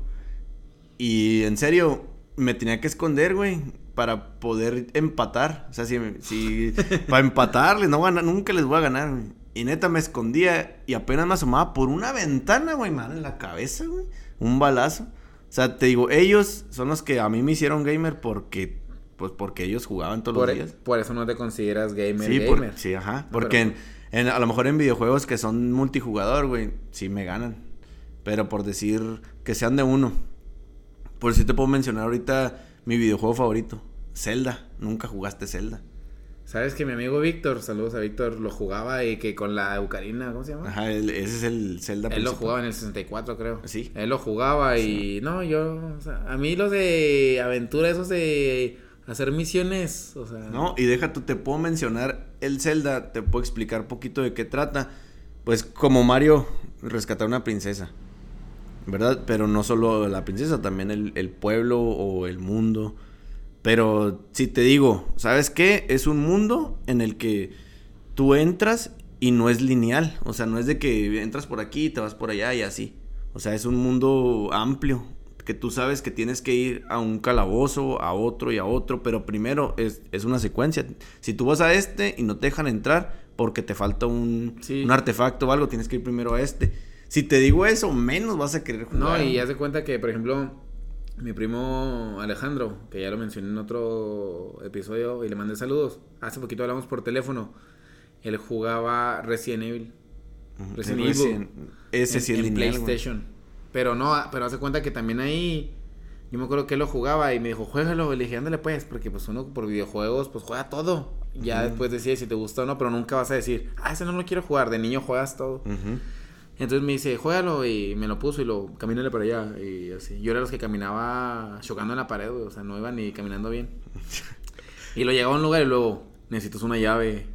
Y en serio, me tenía que esconder, güey. Para poder empatar. O sea, si. si para empatarles, no gana, nunca les voy a ganar, güey. Y neta me escondía y apenas me asomaba por una ventana, güey, madre, en la cabeza, güey. Un balazo. O sea, te digo, ellos son los que a mí me hicieron gamer porque. Pues porque ellos jugaban todos Por, los días. por eso no te consideras gamer. Sí, por- gamer. sí, ajá. Porque pero- en, en- a lo mejor en videojuegos que son multijugador, güey, sí me ganan. Pero por decir que sean de uno. Por si te puedo mencionar ahorita mi videojuego favorito, Zelda. Nunca jugaste Zelda. Sabes que mi amigo Víctor, saludos a Víctor, lo jugaba y que con la Eucarina, ¿cómo se llama? Ajá, ese es el Zelda Él lo jugaba en el 64, creo. Sí. Él lo jugaba y no, yo, o sea, a mí los de aventura, esos de hacer misiones, o sea, No, y deja tú, te puedo mencionar el Zelda, te puedo explicar poquito de qué trata. Pues como Mario, rescatar una princesa, ¿verdad? Pero no solo la princesa, también el, el pueblo o el mundo. Pero si te digo, ¿sabes qué? Es un mundo en el que tú entras y no es lineal. O sea, no es de que entras por aquí y te vas por allá y así. O sea, es un mundo amplio. Que tú sabes que tienes que ir a un calabozo, a otro y a otro. Pero primero es, es una secuencia. Si tú vas a este y no te dejan entrar porque te falta un, Sí. un artefacto o algo, tienes que ir primero a este. Si te digo eso, menos vas a querer jugar. No, y haz de cuenta que, por ejemplo, mi primo Alejandro, que ya lo mencioné en otro episodio y le mandé saludos. Hace poquito hablamos por teléfono. Él jugaba Resident Evil. Resident Evil. Resident- Ese en, sí es en lineal. PlayStation. Pero no, pero hace cuenta que también ahí. Yo me acuerdo que él lo jugaba y me dijo, juégalo. Y le dije, ándale pues, porque pues uno por videojuegos, pues juega todo. Ya después decides si te gusta o no, pero nunca vas a decir, ah, ese no lo quiero jugar. De niño juegas todo. Entonces me dice, juégalo y me lo puso y lo camínale para allá y así. Yo era los que caminaba chocando en la pared, güey, o sea, no iba ni caminando bien. y lo llegaba a un lugar y luego, necesitas una llave.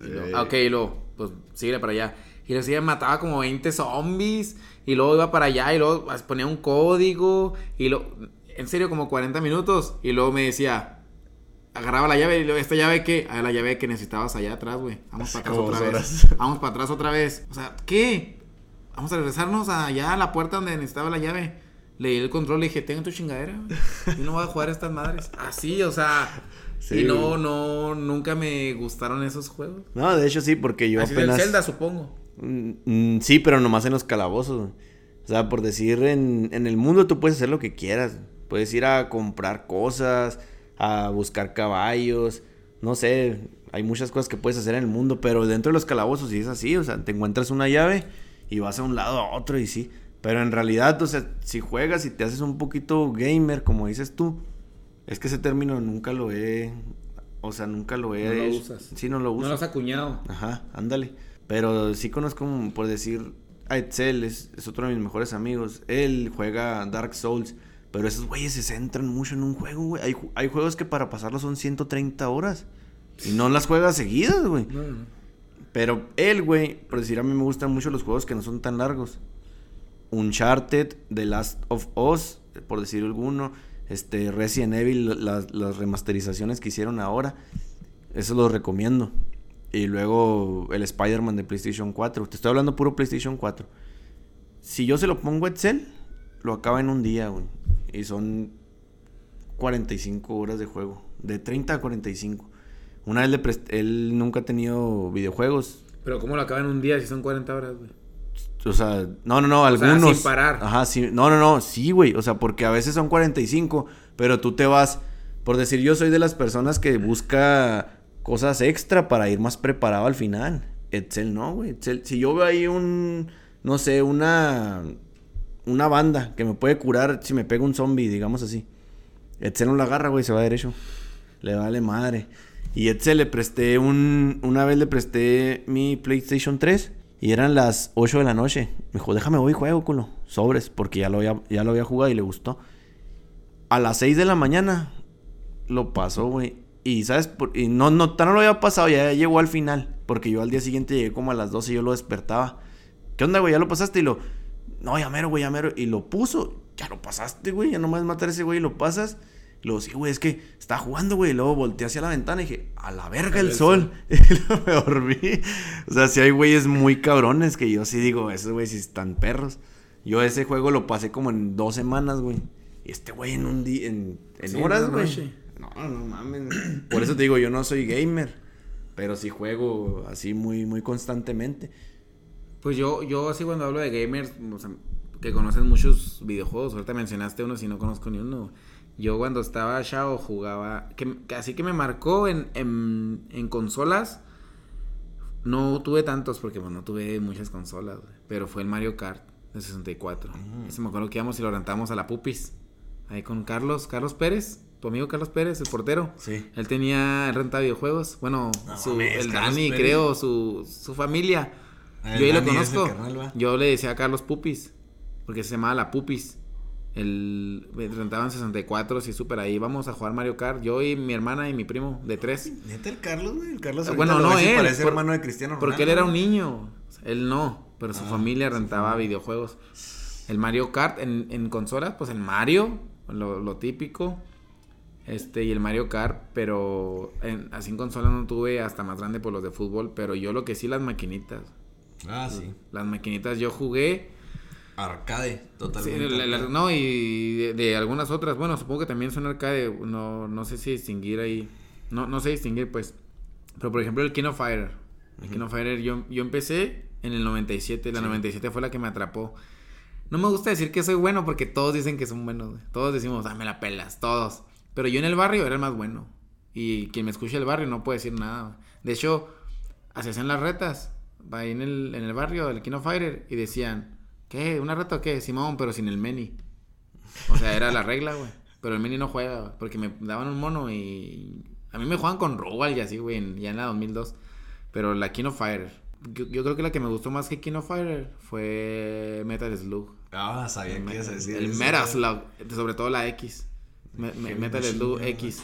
Y luego, Eh. ah, ok, y luego, pues síguele para allá. Y sí, mataba como 20 zombies y luego iba para allá y luego as- ponía un código y luego, en serio, como 40 minutos. Y luego me decía, agarraba la llave y luego, ¿esta llave qué? Ah, la llave que necesitabas allá atrás, güey. Vamos para atrás otra vez. Vamos para atrás otra vez. O sea, ¿qué? Vamos a regresarnos allá a la puerta donde necesitaba la llave. Le di el control y dije, tengo tu chingadera. Yo no voy a jugar a estas madres. Así, o sea. Sí, y no, no, nunca me gustaron esos juegos. No, de hecho sí, porque yo Así apenas... Zelda, supongo. Mm, mm, sí, pero nomás en los calabozos. O sea, por decir, en, en el mundo tú puedes hacer lo que quieras. Puedes ir a comprar cosas, a buscar caballos, no sé, hay muchas cosas que puedes hacer en el mundo, pero dentro de los calabozos sí es así, o sea, te encuentras una llave y vas a un lado a otro y sí. Pero en realidad, o sea, si juegas y te haces un poquito gamer, como dices tú, es que ese término nunca lo he... O sea, nunca lo he... No lo usas. Sí, no lo uso. No lo has acuñado. Ajá, ándale. Pero sí conozco, por decir, a Etzel, es, es otro de mis mejores amigos. Él juega Dark Souls, pero esos güeyes se centran mucho en un juego, güey. Hay, hay juegos que para pasarlos son 130 horas. Y no las juegas seguidas, güey. No, no. Pero él, güey, por decir, a mí me gustan mucho los juegos que no son tan largos. Uncharted, The Last of Us, por decir alguno. Este, Resident Evil, las, remasterizaciones que hicieron ahora. Eso lo recomiendo. Y luego el Spider-Man de PlayStation 4. Te estoy hablando puro PlayStation 4. Si yo se lo pongo a Excel, lo acaba en un día, güey. Y son 45 horas de juego. De 30 a 45. Una vez le presté, él nunca ha tenido videojuegos. Pero ¿cómo lo acaba en un día si son 40 horas, güey? O sea, no, no, no, algunos. sin parar. Ajá, sí. No, no, no, sí, güey. O sea, porque a veces son 45, pero tú te vas. Por decir, yo soy de las personas que busca cosas extra para ir más preparado al final. Excel no, güey. Excel, si yo veo ahí un. No sé, una. Una banda que me puede curar si me pega un zombie, digamos así. Excel no la agarra, güey, se va derecho. Le vale madre. Y Excel le presté un. Una vez le presté mi PlayStation 3 y eran las 8 de la noche. Me dijo, déjame voy y juego, culo. Sobres, porque ya lo había, ya lo había jugado y le gustó. A las 6 de la mañana lo pasó, güey. Y, ¿sabes? Por- y no, no, no lo había pasado, ya llegó al final. Porque yo al día siguiente llegué como a las 12 y yo lo despertaba. ¿Qué onda, güey? ¿Ya lo pasaste? Y lo... No, ya mero, güey, ya mero. Y lo puso. Ya lo pasaste, güey. Ya nomás matar a ese güey y lo pasas. Luego, sí, güey, es que está jugando, güey. Luego volteé hacia la ventana y dije, a la verga el El sol. Y luego me dormí. O sea, si hay güeyes muy cabrones que yo sí digo, esos güeyes sí están perros. Yo ese juego lo pasé como en dos semanas, güey. Y este güey en un día, en, en Sí, horas, güey. No, no mames. Por eso te digo, yo no soy gamer. Pero sí juego así muy, muy constantemente. Pues yo, yo así cuando hablo de gamers, o sea, que conocen muchos videojuegos, ahorita mencionaste uno si no conozco ni uno. Yo cuando estaba chavo jugaba, que, que así que me marcó en, en, en consolas, no tuve tantos porque bueno, no tuve muchas consolas, güey, pero fue el Mario Kart de 64. Ese me acuerdo que íbamos y lo rentamos a la Pupis, ahí con Carlos, Carlos Pérez, tu amigo Carlos Pérez, el portero. Sí. Él tenía él rentaba videojuegos. Bueno, No su, mames, el Carlos Dani, Pérez. creo, su, su familia. Ah, el Yo ahí lo conozco. Yo le decía a Carlos Pupis. Porque se llamaba La Pupis. El, rentaban 64 y súper ahí. Vamos a jugar Mario Kart. Yo y mi hermana y mi primo de tres. Neta el Carlos, güey. El Carlos. Bueno, no él, Parece por- hermano de Cristiano Ronaldo. Porque él era un niño. Él no. Pero su Ah, familia rentaba videojuegos. El Mario Kart en, en consolas, pues el Mario, lo, lo típico. Este, y el Mario Kart, pero en- así en consolas no tuve hasta más grande por los de fútbol. Pero yo lo que sí, las maquinitas. Ah, sí. Las maquinitas yo jugué. Arcade, Sí, totalmente. la- la- no, y de, de algunas otras. Bueno, supongo que también son arcade. No, no sé si distinguir ahí. No, no sé distinguir, pues. Pero por ejemplo, el King of Fighter. El King of Fighter, yo, yo empecé en el 97. La Sí. 97 fue la que me atrapó. No me gusta decir que soy bueno porque todos dicen que son buenos. Todos decimos, dame la pelas, todos. Pero yo en el barrio era el más bueno. Y quien me escuche el barrio no puede decir nada. De hecho, así hacían las retas. Ahí en el, en el barrio del King of Fighter. Y decían, ¿qué? ¿Una reta o qué? Simón, pero sin el Meni. O sea, era la regla, güey. Pero el Meni no juega, güey, porque me daban un mono y... A mí me juegan con Rugal y así, güey, ya en la 2002. Pero la King of Fighter. Yo, yo creo que la que me gustó más que King of Fighter fue Metal Slug. Ah, sabía que ibas a decir El Metal. Slug, sobre todo la X. Me- me- Heavy Metal Slug X.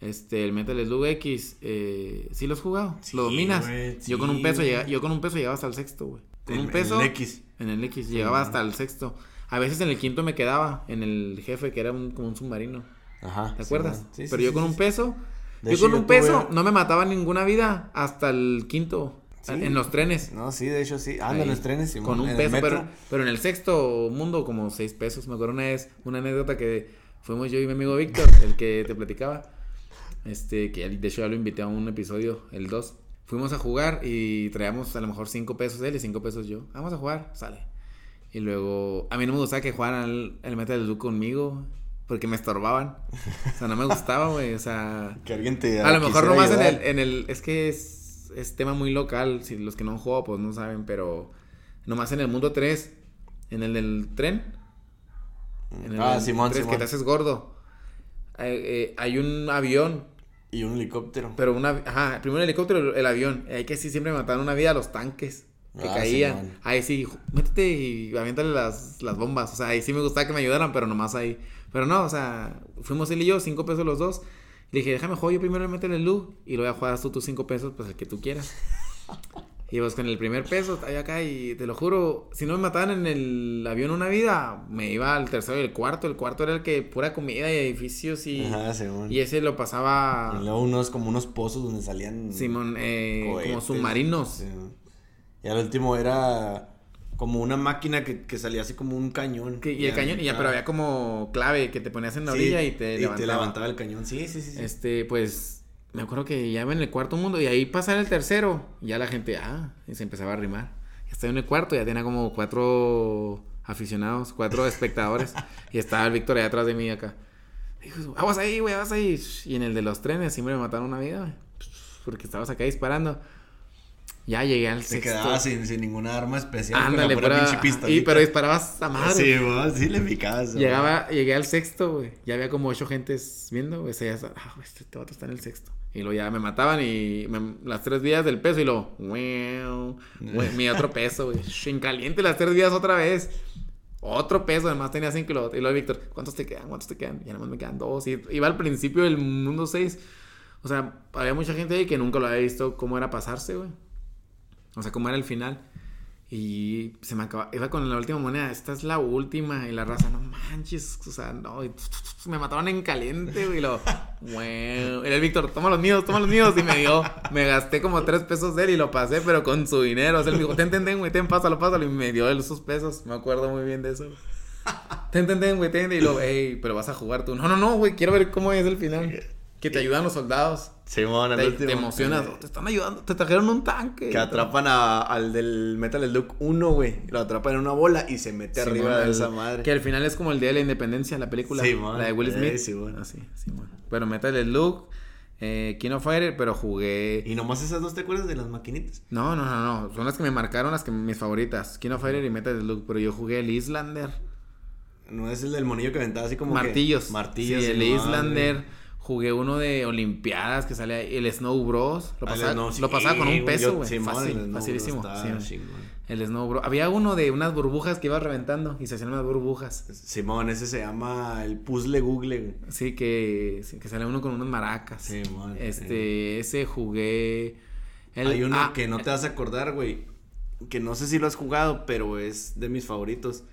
Este, el Metal Slug X, eh, ¿sí lo has jugado? Sí, ¿Lo dominas? yo con un peso güey. llega- yo con un peso llegaba hasta el sexto, güey. Con un peso el X. en el X llegaba hasta el sexto. A veces en el quinto me quedaba en el jefe que era un, como un submarino. Ajá. ¿Te sí, acuerdas? Sí, sí, Pero yo sí, con sí, un sí. peso, De yo hecho, con yo un peso tuve- no me mataba ninguna vida hasta el quinto. Sí. En los trenes. No, sí, de hecho sí. Ahí, en los trenes. Simón, con un peso, pero, pero en el sexto mundo como seis pesos. Me acuerdo una vez, una anécdota que fuimos yo y mi amigo Víctor, el que te platicaba. Este, que de hecho ya lo invité a un episodio, el 2. Fuimos a jugar y traíamos a lo mejor cinco pesos él y cinco pesos yo. Vamos a jugar, sale. Y luego, a mí no me gustaba que jugaran el, el Metal Slug conmigo porque me estorbaban. O sea, no me gustaba, güey. O sea, Que alguien te. a lo mejor nomás en el, en el. Es que es, es tema muy local. Si los que no han jugado, pues no saben. Pero nomás en el mundo 3, en el del tren. En el Ah, Simón, 3, que Simón. te haces gordo. Eh, eh, hay un avión. Y un helicóptero. Pero una. Ajá, primero el helicóptero, el avión. Hay que sí siempre mataron una vida a los tanques. Que Ah, caían. Simón. ahí sí, métete y aviéntale las, las bombas. O sea, ahí sí me gustaba que me ayudaran, pero nomás ahí. Pero no, o sea, fuimos él y yo, cinco pesos los dos. Le dije, déjame jugar yo primero el Metal Slug y luego ya juegas tú tus cinco pesos, pues el que tú quieras. Y pues con el primer peso estaba acá y te lo juro, si no me mataban en el avión una vida, me iba al tercero y el cuarto. El cuarto era el que pura comida y edificios y... Ajá, Simón. Y ese lo pasaba... Y luego unos, como unos pozos donde salían... Simón, eh, como submarinos. Sí. Y al último era como una máquina que, que salía así como un cañón. Que- y el cañón, y ya, pero había como clave que te ponías en la Sí, orilla y te levantaba. levantaba el cañón. Sí, sí, sí. sí. Este, pues, me acuerdo que ya iba en el cuarto mundo y ahí pasaba el tercero. Y ya la gente, ah, y se empezaba a rimar. Ya estaba en el cuarto, ya tenía como cuatro aficionados, cuatro espectadores. y estaba el Víctor allá atrás de mí acá. Dijo, aguas ahí, güey, aguas ahí. Y en el de los trenes siempre me mataron una vida, güey. Porque estabas acá disparando. Ya llegué al Te sexto. quedabas sin, sin ninguna arma especial. Ándale, con la pura pura- pinche pistolita. Y pero disparabas a madre. Sí, vos, sí le picabas. güey. Llegaba, llegué al sexto, güey. Ya había como ocho gentes viendo, güey. O sea, ya, ah, güey, este, este vato está en el sexto. Y luego ya me mataban y me- las tres días del peso y luego, "Wow, mi otro peso, güey. En caliente las tres días otra vez. Otro peso, además tenía cinco y luego, y luego Víctor, ¿cuántos te quedan? ¿Cuántos te quedan? Ya nada más me quedan dos. Y iba al principio del mundo seis. O sea, había mucha gente ahí que nunca lo había visto cómo era pasarse, güey. O sea, cómo era el final. Y se me acaba. Iba con la última moneda. Esta es la última. Y la raza, no manches. O sea, no. y me mataron en caliente, güey. Y lo. Bueno. Era el Víctor, toma los míos, toma los míos. Y me dio. Me gasté como tres pesos de él y lo pasé, pero con su dinero. O sea, él dijo, ten, ten, ten, güey, ten, pásalo, pásalo. Y me dio él sus pesos. Me acuerdo muy bien de eso. Ten, ten, ten, güey, ten. Y lo, hey, pero vas a jugar tú. No, no, no, güey, quiero ver cómo es el final. Que te ayudan los soldados. Simón, al Te, último. te emocionas. Te están ayudando. Te trajeron un tanque. Que atrapan a- al del Metal Slug 1, güey. Lo atrapan en una bola y se mete Simón, arriba de esa madre. Que al final es como el día de la independencia, la película. Simón, la de Will eh, Smith. Simón. Así, Simón. Bueno, Metal Slug, eh, King of Fighter, pero jugué. Y nomás esas dos te acuerdas de las maquinitas. No, no, no, no. Son las que me marcaron, las que mis favoritas. King of Fighter y Metal Slug. Pero yo jugué el Islander. No es el del monillo que aventaba así como. que- Martillos. Martillos. Sí, el Islander. Jugué uno de Olimpiadas que sale ahí. El Snow Bros. Lo Ah, pasaba, Snow, sí, lo pasaba con un peso, güey. Fácil, facilísimo. sí, el Snow Bros. Había uno de unas burbujas que iba reventando y se hacían unas burbujas. Simón, ese se llama el puzzle Google, güey. Sí, que, que sale uno con unas maracas. Simón, Este, ese jugué. el- Hay uno ah, que no te vas a acordar, güey. Que no sé si lo has jugado, pero es de mis favoritos.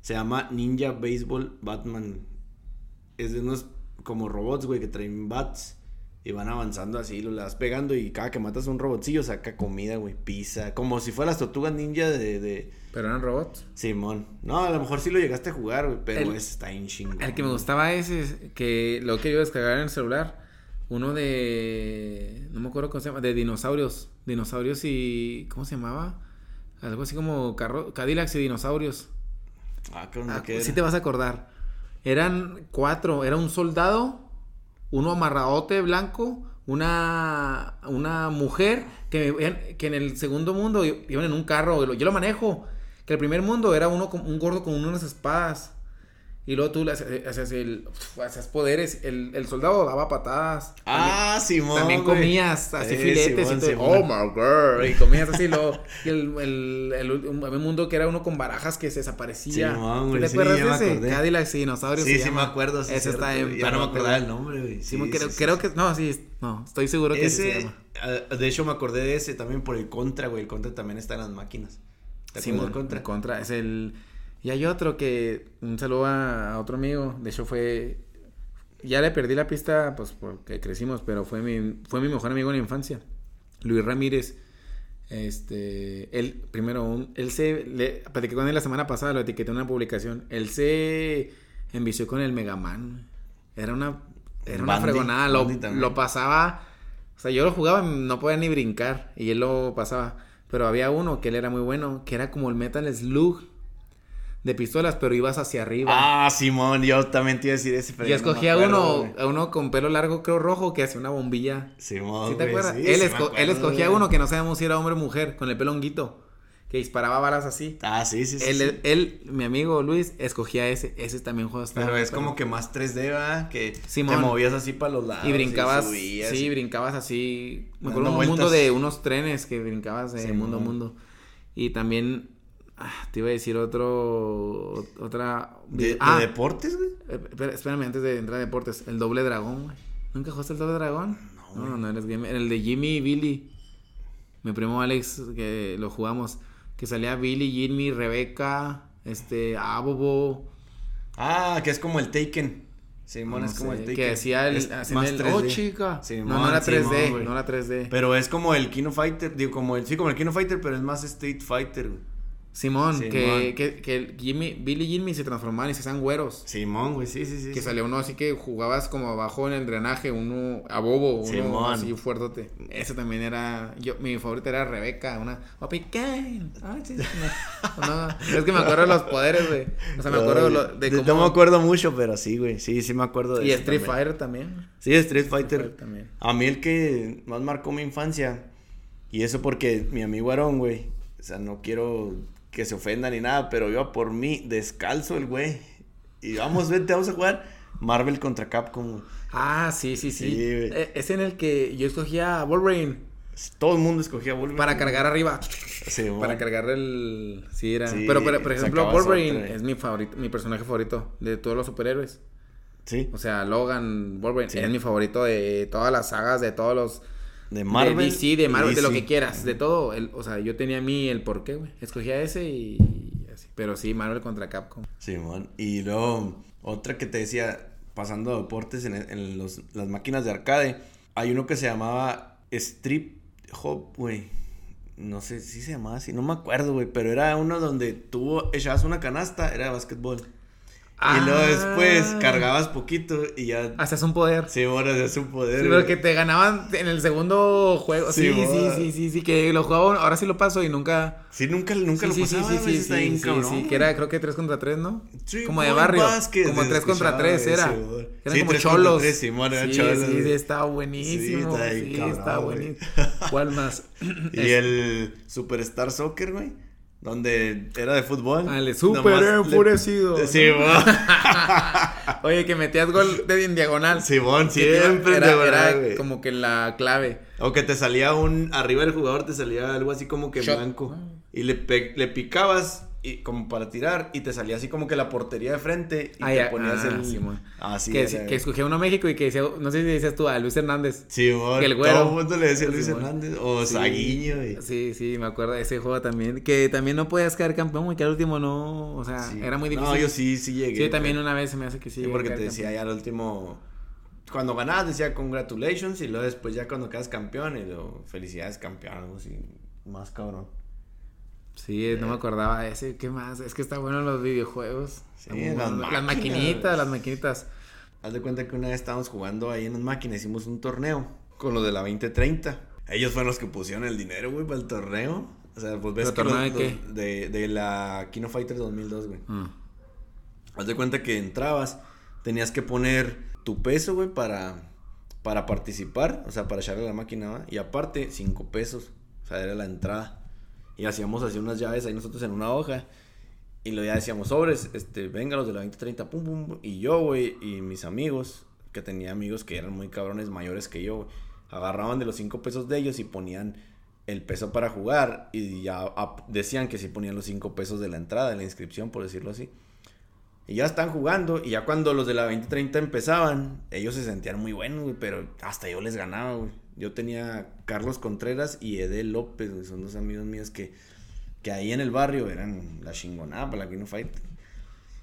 Se llama Ninja Baseball Batman. Es de unos como robots, güey, que traen bats. Y van avanzando así, lo le vas pegando y cada que matas a un robotcillo saca comida, güey, pizza. Como si fueran las tortugas ninja de, de Pero eran robots. Simón. No, a lo mejor sí lo llegaste a jugar, güey, pero El- ese está en chingón. El que me gustaba ese, es que lo que yo descargar en el celular. Uno de. No me acuerdo cómo se llama. De dinosaurios. Dinosaurios y. ¿Cómo se llamaba? Algo así como carro, Cadillacs y dinosaurios. Ah, ¿qué onda? Ah, ¿Qué sí era? te vas a acordar. Eran cuatro. Era un soldado, uno amarradote blanco, una, una mujer que, que en el segundo mundo iban en un carro. Yo lo manejo. Que el primer mundo era uno con- un gordo con unas espadas. Y luego tú le hacías, hacías el, hacías poderes. El, el soldado daba patadas. Ah, Simón. También güey. comías así Eh, filetes Simón, y todo. Oh my god. Y comías así lo. Y el, el, el, un mundo que era uno con barajas que se desaparecía. Simón, ¿Tú güey, te sí, acuerdas de ese? y dinosaurios. Sí, sí me acuerdo. sí, Ese cierto, está en. Ya no me acordaba el nombre, güey. Sí, Simón, creo, que. No, sí. No, estoy seguro que se Ese, llama. ah, de hecho me acordé de ese también por el Contra, güey. El Contra también está en las máquinas. ¿Te Simón, Contra? el contra. Es el. Y hay otro que. Un saludo a, a otro amigo. De hecho, fue. Ya le perdí la pista, pues porque crecimos, pero fue mi, fue mi mejor amigo en la infancia. Luis Ramírez. Este. Él, primero, un- él se. Le, platiqué con él la semana pasada, lo etiqueté en una publicación. Él se envició con el Megaman. Era una. Era una fregonada. Lo, lo pasaba. O sea, yo lo jugaba, no podía ni brincar. Y él lo pasaba. Pero había uno que él era muy bueno, que era como el Metal Slug de pistolas, pero ibas hacia arriba. Ah, Simón, yo también te iba a decir ese. pero y yo no me escogía acuerdo, uno, güey. a uno con pelo largo, creo rojo, que hacía una bombilla. Simón, ¿Sí te güey, acuerdas? sí, él, sí me esco- acuerdo, él escogía uno que no sabemos si era hombre o mujer, con el pelo honguito, que disparaba balas así. Ah, sí, sí, sí. él, sí. él, mi amigo Luis, escogía ese. Ese también juego. Pero es como que más 3D, ¿verdad? Que Simón. te movías así para los lados. Y brincabas, subías. sí, brincabas así. Me acuerdo un mundo vueltas. de unos trenes que brincabas de mundo a mundo. Y también, ah, te iba a decir otro, otra... ¿De, de ah, deportes, güey? eh, espérame, antes de entrar a deportes, el doble dragón, güey. ¿Nunca jugaste el doble dragón? No, No, no, eres gamer. El de Jimmy y Billy. mi primo Alex, que lo jugamos, que salía Billy, Jimmy, Rebeca, este, Abobo. Ah, que es como el Taken. Simón no es como sé, el Taken. Que decía el, más el 3D. oh, chica. Simón, no, no era 3D, Simón, güey. no era 3D. Pero es como el Kino Fighter, digo, como el, sí, como el Kino Fighter, pero es más Street Fighter, güey. Simón, Simón. Que, que, que Jimmy, Billy y Jimmy se transformaban y se hacían güeros. Simón, güey, sí, sí, sí. Que sí. salía uno así que jugabas como abajo en el drenaje, uno a bobo, uno Simón. así fuertote. Ese también era, yo, mi favorita era Rebeca, una Papi Kane. Ay, sí, no, no, es que me acuerdo de los poderes, güey. O sea, me acuerdo de, lo- de No, cómo... No me acuerdo mucho, pero sí, güey. Sí, sí me acuerdo de Y eso Street también. Fighter también. Sí, Street Fighter. Fighter también. A mí el que más marcó mi infancia. Y eso porque mi amigo Aarón, güey. O sea, no quiero que se ofenda ni nada, pero iba por mí descalzo el güey. Y vamos, vente, vamos a jugar Marvel contra Capcom. Ah, sí, sí, sí. Eh, es en el que yo escogía a Wolverine Todo el mundo escogía Wolverine. para cargar arriba. Sí. Para cargar el. Sí, era. Sí, pero, pero, por ejemplo, Wolverine otra. es mi favorito, mi personaje favorito de todos los superhéroes. Sí, O sea, Logan, Wolverine Sí. es mi favorito de todas las sagas, de todos los. De Marvel. De DC, de Marvel, de lo que quieras, de todo. El, o sea, yo tenía a mí el porqué, güey. Escogía ese y, y así. Pero sí, Marvel contra Capcom. Simón. Y luego, otra que te decía, pasando a deportes en, en los- las máquinas de arcade, hay uno que se llamaba Strip Hop, güey. No sé si se llamaba así, no me acuerdo, güey, pero era uno donde tú echabas una canasta, era de básquetbol. Y luego Ah. después cargabas poquito y ya... Hacías un poder. Sí, bueno, hacías un poder. Sí, pero que te ganaban en el segundo juego. Sí, Sí, sí, sí, sí, sí, que lo jugaba, ahora sí lo paso y nunca. Sí, nunca, nunca sí, lo pasaba, sí, sí, está sí, sí, sí, que era creo que 3 contra 3, ¿no? Sí, como de barrio. Basket, como se 3 contra escuchaba 3 era. Eran Sí, como 3 contra cholos. 3, Simón, eran sí, cholos, sí, sí, estaba buenísimo. Sí, está Sí, cabrón, buenísimo. ¿Cuál más? Y el Superstar Soccer, güey. Donde era de fútbol. Ah, el Super Nomás le- enfurecido. Sí. Oye, que metías gol de en diagonal. Simón, iba- siempre era, diagonal, era como que la clave. O que te salía un. Arriba del jugador te salía algo así como que Shot. blanco. Y le, pe- le picabas y como para tirar. Y te salía así como que la portería de frente. Y te ponías Ah, el. Simón. Así que, era, que escogía uno a México y que decía, no sé si decías tú a Luis Hernández. Simón. que el güero. Todo el mundo le decía Luis Simón. Hernández. O Sí. Saguiño. y- Sí, sí, me acuerdo de ese juego también. Que también no podías caer campeón y que al último no. O sea, Sí. era muy difícil. No, yo sí, sí llegué. Sí, también una vez se me hace que sí. Sí, porque te decía campeón. ya al último. Cuando ganabas decía congratulations y luego después ya cuando quedas campeón y luego felicidades campeón, algo así. Más cabrón. Sí, no me acordaba de ese. ¿Qué más? Es que está bueno los videojuegos. Sí, las bueno. las máquinas. maquinitas, las maquinitas. Haz de cuenta que una vez estábamos jugando ahí en las máquinas, hicimos un torneo con los de la 2030. Ellos fueron los que pusieron el dinero, güey, para el torneo. O sea, pues ves ¿Pero que torneo los- de qué? de, de la Kino Fighter 2002, güey. Ah. Haz de cuenta que entrabas, tenías que poner tu peso, güey, para, para participar, o sea, para echarle a la máquina, ¿va? Y aparte, cinco pesos, o sea, era la entrada. Y hacíamos así unas llaves ahí nosotros en una hoja. Y luego ya decíamos, sobres, este, venga los de la 2030, pum, pum, pum. Y yo, güey, y mis amigos, que tenía amigos que eran muy cabrones mayores que yo, agarraban de los cinco pesos de ellos y ponían el peso para jugar. Y ya decían que si ponían los cinco pesos de la entrada, de la inscripción, por decirlo así. Y ya están jugando. Y ya cuando los de la 2030 empezaban, ellos se sentían muy buenos, güey. Pero hasta yo les ganaba, güey. Yo tenía Carlos Contreras y Edel López, güey. Son dos amigos míos que, que ahí en el barrio eran la chingonada para la Kino Fight.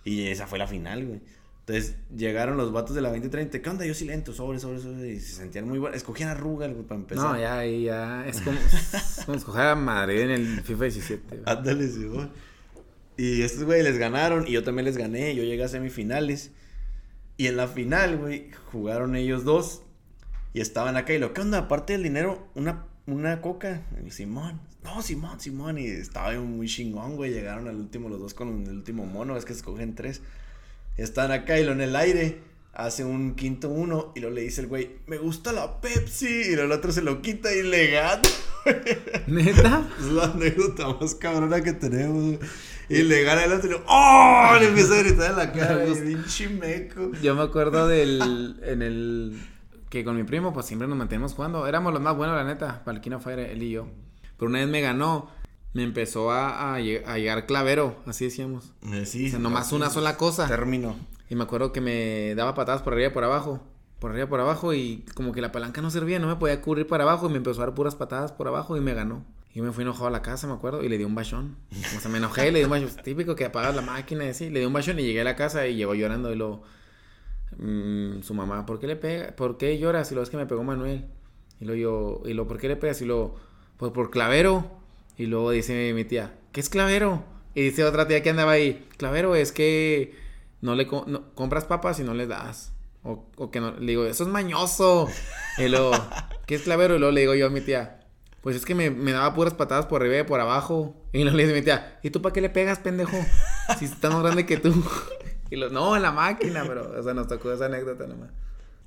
Y esa fue la final, güey. Entonces llegaron los vatos de la 2030. ¿Qué onda? Yo silento, sobre, sobre, sobre. Y se sentían muy buenos. Escogían a Rugal, güey, para empezar. No, ya, ahí ya. Es como, es como escoger a Madrid en el FIFA 17. güey. Ándale, sí, güey. Y estos güey les ganaron y yo también les gané. Yo llegué a semifinales. Y en la final, güey, jugaron ellos dos. Y estaban acá y lo, ¿qué onda? Aparte del dinero, una, una coca. Y Simón. No, Simón, Simón. Y estaba muy chingón, güey. Llegaron al último los dos con el último mono. Es que escogen tres. Están acá y lo en el aire. Hace un quinto uno. Y lo le dice el güey, me gusta la Pepsi. Y lo el otro se lo quita y le gana. ¿Neta? Es la anécdota más cabrona que tenemos. güey. Y le gana el otro y lo, ¡Oh! Le empieza a gritar en la cara. pinche meco. Yo me acuerdo del. En el. Que con mi primo, pues siempre nos mantenemos jugando. Éramos los más buenos, la neta. Para el Fire, él y yo. Pero una vez me ganó. Me empezó a, a lle- a llegar clavero, así decíamos. Eh, Sí, O sea, nomás una sola cosa. Término. Y me acuerdo que me daba patadas por arriba y por abajo. por arriba por abajo y como que la palanca no servía, no me podía cubrir para abajo y me empezó a dar puras patadas por abajo y me ganó. Y me fui enojado a la casa, me acuerdo, y le di un bachón. O sea, me enojé y le di un bachón. Típico que apagas la máquina y así. Le di un bachón y llegué a la casa y llegó llorando y lo... mm, su mamá, ¿por qué le pega? ¿Por qué lloras? Y lo es que me pegó Manuel. Y lo yo, y lo, ¿por qué le pegas? Y lo, pues por clavero. Y luego dice mi tía, ¿qué es clavero? Y dice otra tía que andaba ahí, clavero es que no le no- compras papas y no les das. O, o que no, le digo, eso es mañoso. Y luego, ¿qué es clavero? Y luego le digo yo a mi tía, pues es que me, me daba puras patadas por arriba y por abajo. Y luego le dice mi tía, ¿y tú para qué le pegas, pendejo? Si está más grande que tú. Y no, en la máquina, pero, o sea, nos tocó esa anécdota nomás.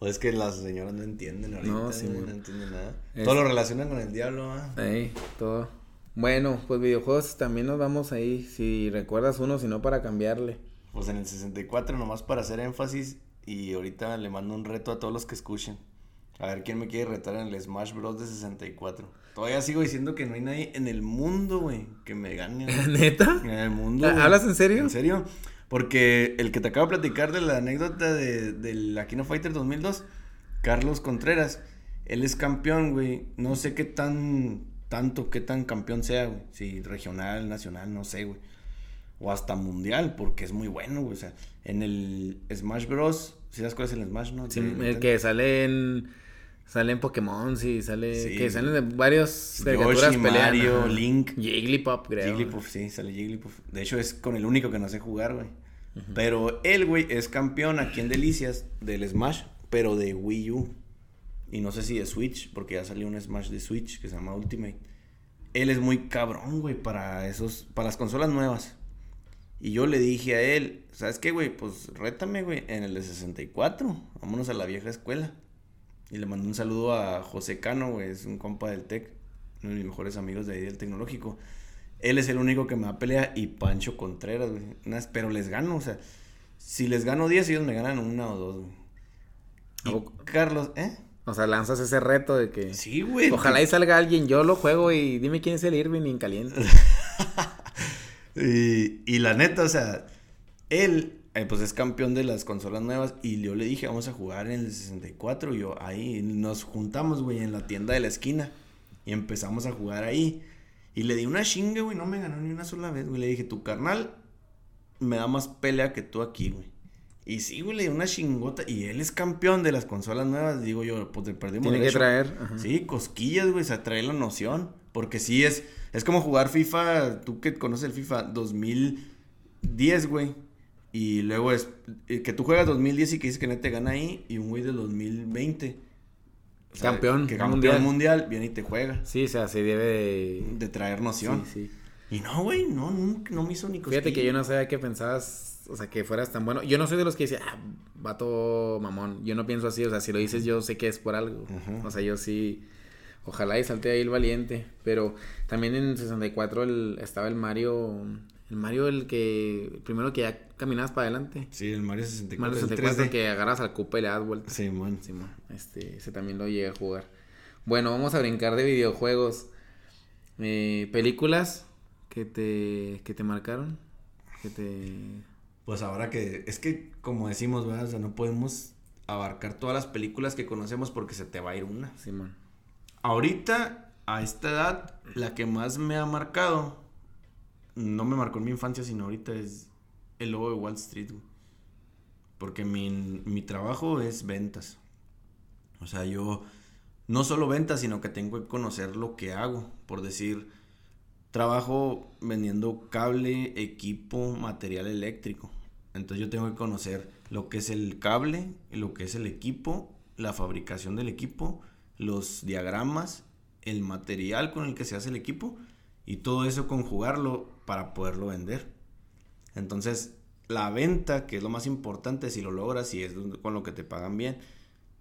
O es que las señoras no entienden ahorita, No, sí, no entienden nada. Es- Todo lo relacionan con el diablo, ¿ah? Ahí, todo. Bueno, pues videojuegos también nos vamos ahí. Si recuerdas uno, si no, para cambiarle. Pues en el 64, nomás para hacer énfasis, y ahorita le mando un reto a todos los que escuchen. A ver quién me quiere retar en el Smash Bros. de 64. Todavía sigo diciendo que no hay nadie en el mundo, güey, que me gane. ¿Neta? En el mundo. ¿Hablas en serio? ¿En serio? Porque el que te acabo de platicar de la anécdota de, del Aquino Fighter 2002, Carlos Contreras, él es campeón, güey. No sé qué tan, tanto, qué tan campeón sea, güey. Si regional, nacional, no sé, güey. O hasta mundial, porque es muy bueno, güey. O sea, en el Smash Bros. ¿Sí sabes cuál es el Smash, no? Sí, el que sale en. Sale en Pokémon, sí, sale. Sí. Que salen de varios caricaturas Yoshi. Mario, ajá. Link. Jigglypuff, creo. Jigglypuff, sí, sale Jigglypuff. De hecho, es con el único que no sé jugar, güey. Pero él, güey, es campeón aquí en Delicias del Smash, pero de Wii U. Y no sé si de Switch, porque ya salió un Smash de Switch que se llama Ultimate. Él es muy cabrón, güey, para esos, para las consolas nuevas. Y yo le dije a él, ¿sabes qué, güey? Pues rétame, güey, en el de 64. Vámonos a la vieja escuela. Y le mandé un saludo a José Cano, güey, es un compa del TEC, uno de mis mejores amigos de ahí del tecnológico. Él es el único que me va a pelear y Pancho Contreras, güey. Pero les gano, o sea, si les gano 10, ellos me ganan una o dos, güey. ¿A Y poco? Carlos, ¿eh? O sea, lanzas ese reto de que. Sí, güey. Ojalá y salga alguien, yo lo juego y dime quién es el Irving en caliente. Y, y la neta, o sea, él, eh, pues es campeón de las consolas nuevas. Y yo le dije, vamos a jugar en el 64. Y yo, ahí nos juntamos, güey, en la tienda de la esquina. Y empezamos a jugar ahí. Y le di una chinga, güey, no me ganó ni una sola vez, güey. Le dije, tu carnal me da más pelea que tú aquí, güey. Y sí, güey, le di una chingota. Y él es campeón de las consolas nuevas. Digo yo, pues le perdimos Tiene que traer. ajá. Sí, cosquillas, güey, o sea, trae la noción. Porque sí es, es como jugar FIFA, tú que conoces el FIFA 2010, güey. Y luego es eh, que tú juegas 2010 y que dices que no te gana ahí. Y un güey del 2020. o sea, Campeón, Que campeón mundial. mundial. viene y te juega. Sí, o sea, se debe de. De traer noción. Sí, sí. Y no, güey, no, nunca, no me hizo ni cosquillas. Fíjate que yo no sabía que pensabas, o sea, que fueras tan bueno. Yo no soy de los que dice, ah, vato mamón. Yo no pienso así, o sea, si lo dices yo sé que es por algo. O sea, yo sí, ojalá y salte ahí el valiente. Pero también en 64 el, estaba el Mario, el Mario el que, el primero que ya caminabas para adelante. Sí, el Mario 64. Mario el 64 3D. que agarras al cupa y le das vuelta. Sí, man. Simón, este, ese también lo llegué a jugar. Bueno, vamos a brincar de videojuegos. Eh, películas que te, que te marcaron. Que te... Pues ahora que, es que como decimos, ¿verdad? O sea, no podemos abarcar todas las películas que conocemos porque se te va a ir una. Simón. Ahorita, a esta edad, la que más me ha marcado, no me marcó en mi infancia, sino ahorita es el logo de Wall Street. Porque mi, mi trabajo es ventas. O sea, yo no solo ventas, sino que tengo que conocer lo que hago. Por decir, trabajo vendiendo cable, equipo, material eléctrico. Entonces yo tengo que conocer lo que es el cable, lo que es el equipo, la fabricación del equipo, los diagramas, el material con el que se hace el equipo y todo eso conjugarlo para poderlo vender. Entonces, la venta, que es lo más importante, si lo logras y es con lo que te pagan bien,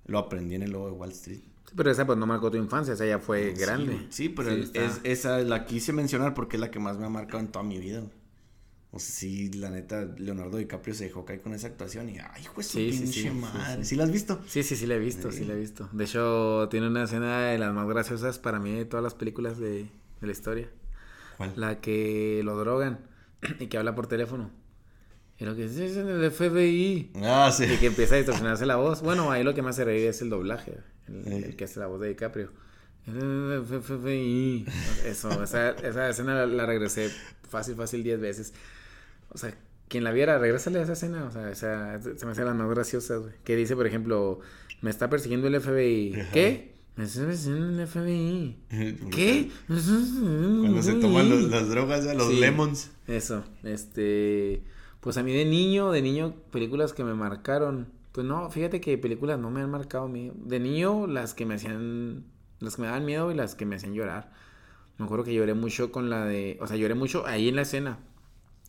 lo aprendí en el logo de Wall Street. Sí, pero esa pues no marcó tu infancia, esa ya fue Sí, grande. Sí, pero Sí, es- esa la quise mencionar porque es la que más me ha marcado en toda mi vida. O sea, sí, la neta, Leonardo DiCaprio se dejó caer con esa actuación y, ay, hijo de su Sí, pinche sí, madre. sí. ¿Sí la has visto? Sí, sí, sí la he visto, sí Sí. la he visto. De hecho, tiene una escena de las más graciosas para mí de todas las películas de, de la historia. ¿Cuál? La que lo drogan y que habla por teléfono. Y lo que dice es en el FBI. Ah, sí. Y que empieza a distorsionarse la voz. Bueno, ahí lo que me hace reír es el doblaje. El, el que hace la voz de DiCaprio. El FBI. Eso, esa, esa escena la, la regresé fácil, fácil 10 veces. O sea, quien la viera, regrésale a esa escena. O sea, esa, se me hace las más graciosas, güey. Que dice, por ejemplo, me está persiguiendo el FBI. Ajá. ¿Qué? Me está persiguiendo el FBI. ¿Qué? Cuando se toman los- las drogas, a los Sí. lemons. Eso, este, pues a mí de niño, de niño, películas que me marcaron, pues no, fíjate que películas no me han marcado mí. De niño, las que me hacían, las que me daban miedo y las que me hacían llorar. Me acuerdo que lloré mucho con la de, o sea, lloré mucho ahí en la escena,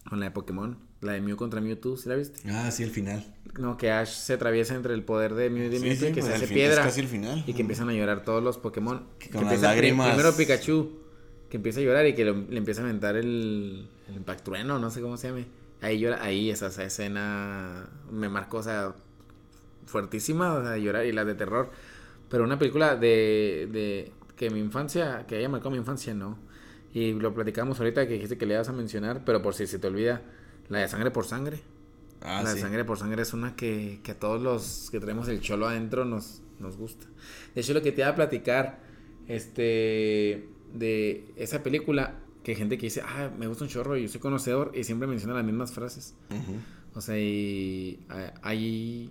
con la de Pokémon, la de Mew contra Mewtwo, ¿sí la viste? Ah, sí, el final. No, que Ash se atraviesa entre el poder de Mew y de Sí, Mewtwo y sí, que pues, se al hace piedra. es casi el final. Y que empiezan a llorar todos los Pokémon. Que Que con las empieza pri- lágrimas- Primero Pikachu, que empieza a llorar y que lo- le empieza a aventar el, el impactrueno, no sé cómo se llame. Ahí llora, ahí esa, esa escena me marcó, o sea, fuertísima, o sea, llorar y las de terror. Pero una película de, de que mi infancia, que haya marcado mi infancia, no. Y lo platicamos ahorita que dijiste que le ibas a mencionar, pero por si se te olvida, la de sangre por sangre. Ah, la sí. de sangre por sangre es una que, que a todos los que tenemos el cholo adentro nos, nos gusta. De hecho, lo que te iba a platicar, este, de esa película, que hay gente que dice, ah, me gusta un chorro, yo soy conocedor, y siempre menciona las mismas frases. O sea, y hay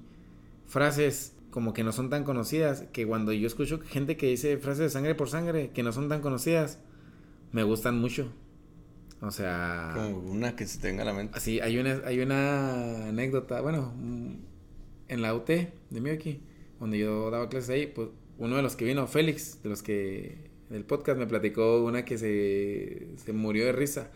frases como que no son tan conocidas, que cuando yo escucho gente que dice frases de sangre por sangre, que no son tan conocidas, me gustan mucho. O sea... Como una que se tenga a la mente. Así, hay una, hay una anécdota, bueno, mm, en la UT de Miyaki, donde yo daba clases ahí, pues uno de los que vino, Félix, de los que del podcast, me platicó una que se, se murió de risa.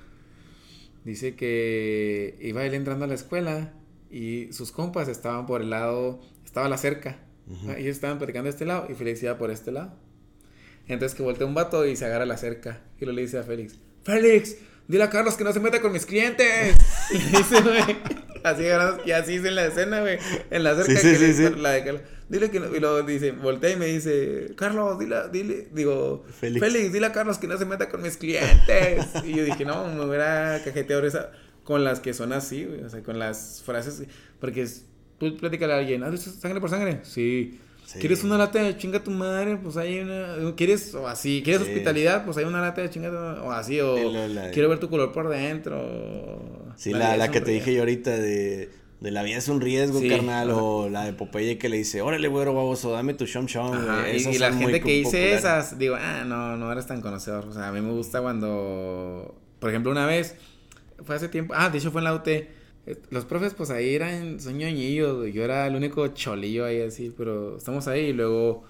Dice que iba él entrando a la escuela y sus compas estaban por el lado, estaba la cerca. Ujú. Ellos estaban platicando de este lado y Félix iba por este lado. Entonces que voltea un vato y se agarra la cerca. Y lo le dice a Félix, Félix, dile a Carlos que no se meta con mis clientes. Y le dice, güey. Así y así hice en la escena, güey. En la cerca Sí, sí, que le- sí, sí. la de Carlos. Dile que no, y luego dice, voltea y me dice, Carlos, dile, dile, digo, Félix. Félix. dile a Carlos que no se meta con mis clientes. y yo dije, no, me hubiera cajeteado esa con las que son así, güey. O sea, con las frases, porque es, tú platícale a alguien, ¿has visto sangre por sangre? Sí. Sí. ¿Quieres una lata de chinga tu madre? Pues hay una. ¿Quieres o así? ¿Quieres Sí. hospitalidad? Pues hay una lata de chinga tu O así, o. Sí, la- la- Quiero ver tu color por dentro. o- Sí, la, la que te dije yo ahorita de, de la vida es un riesgo, Sí, carnal. ajá. O la de Popeye que le dice, órale, güero baboso, dame tu shom shom, Ajá, y, la gente que dice esas, digo, ah, no, no eres tan conocedor. O sea, a mí me gusta cuando, por ejemplo, una vez, fue hace tiempo, ah, de hecho fue en la UT. Los profes, pues ahí eran, son ñoñillos, yo era el único cholillo ahí así, pero estamos ahí y luego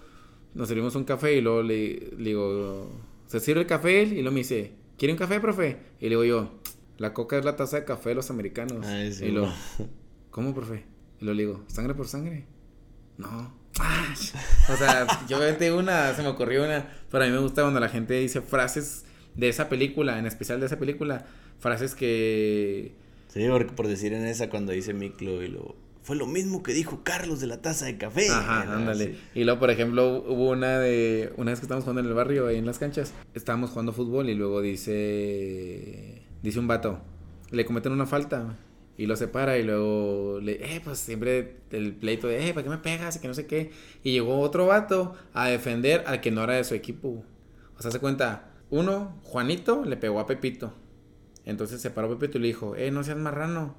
nos servimos un café y luego le, le digo, se sirve el café y luego me dice, ¿quiere un café, profe? Y le digo yo, la coca es la taza de café de los americanos. Ay, sí, y luego, no. ¿cómo, profe? Y le digo, ¿sangre por sangre? No. Ah, O sea, yo inventé una, se me ocurrió una. Pero a mí me gusta cuando la gente dice frases de esa película, en especial de esa película. Frases que. Sí, por decir en esa cuando dice Miklo y lo... Fue lo mismo que dijo Carlos de la taza de café. Ajá, ándale. Y luego, por ejemplo, hubo una de. Una vez que estábamos jugando en el barrio, ahí en las canchas. Estábamos jugando fútbol y luego dice. Dice un vato. Le cometen una falta. Y lo separa y luego le, eh, pues siempre el pleito de, eh, ¿para qué me pegas? Y que no sé qué. Y llegó otro vato a defender al que no era de su equipo. O sea, se cuenta, uno, Juanito, le pegó a Pepito. Entonces se paró Pepito y le dijo, eh, no seas marrano.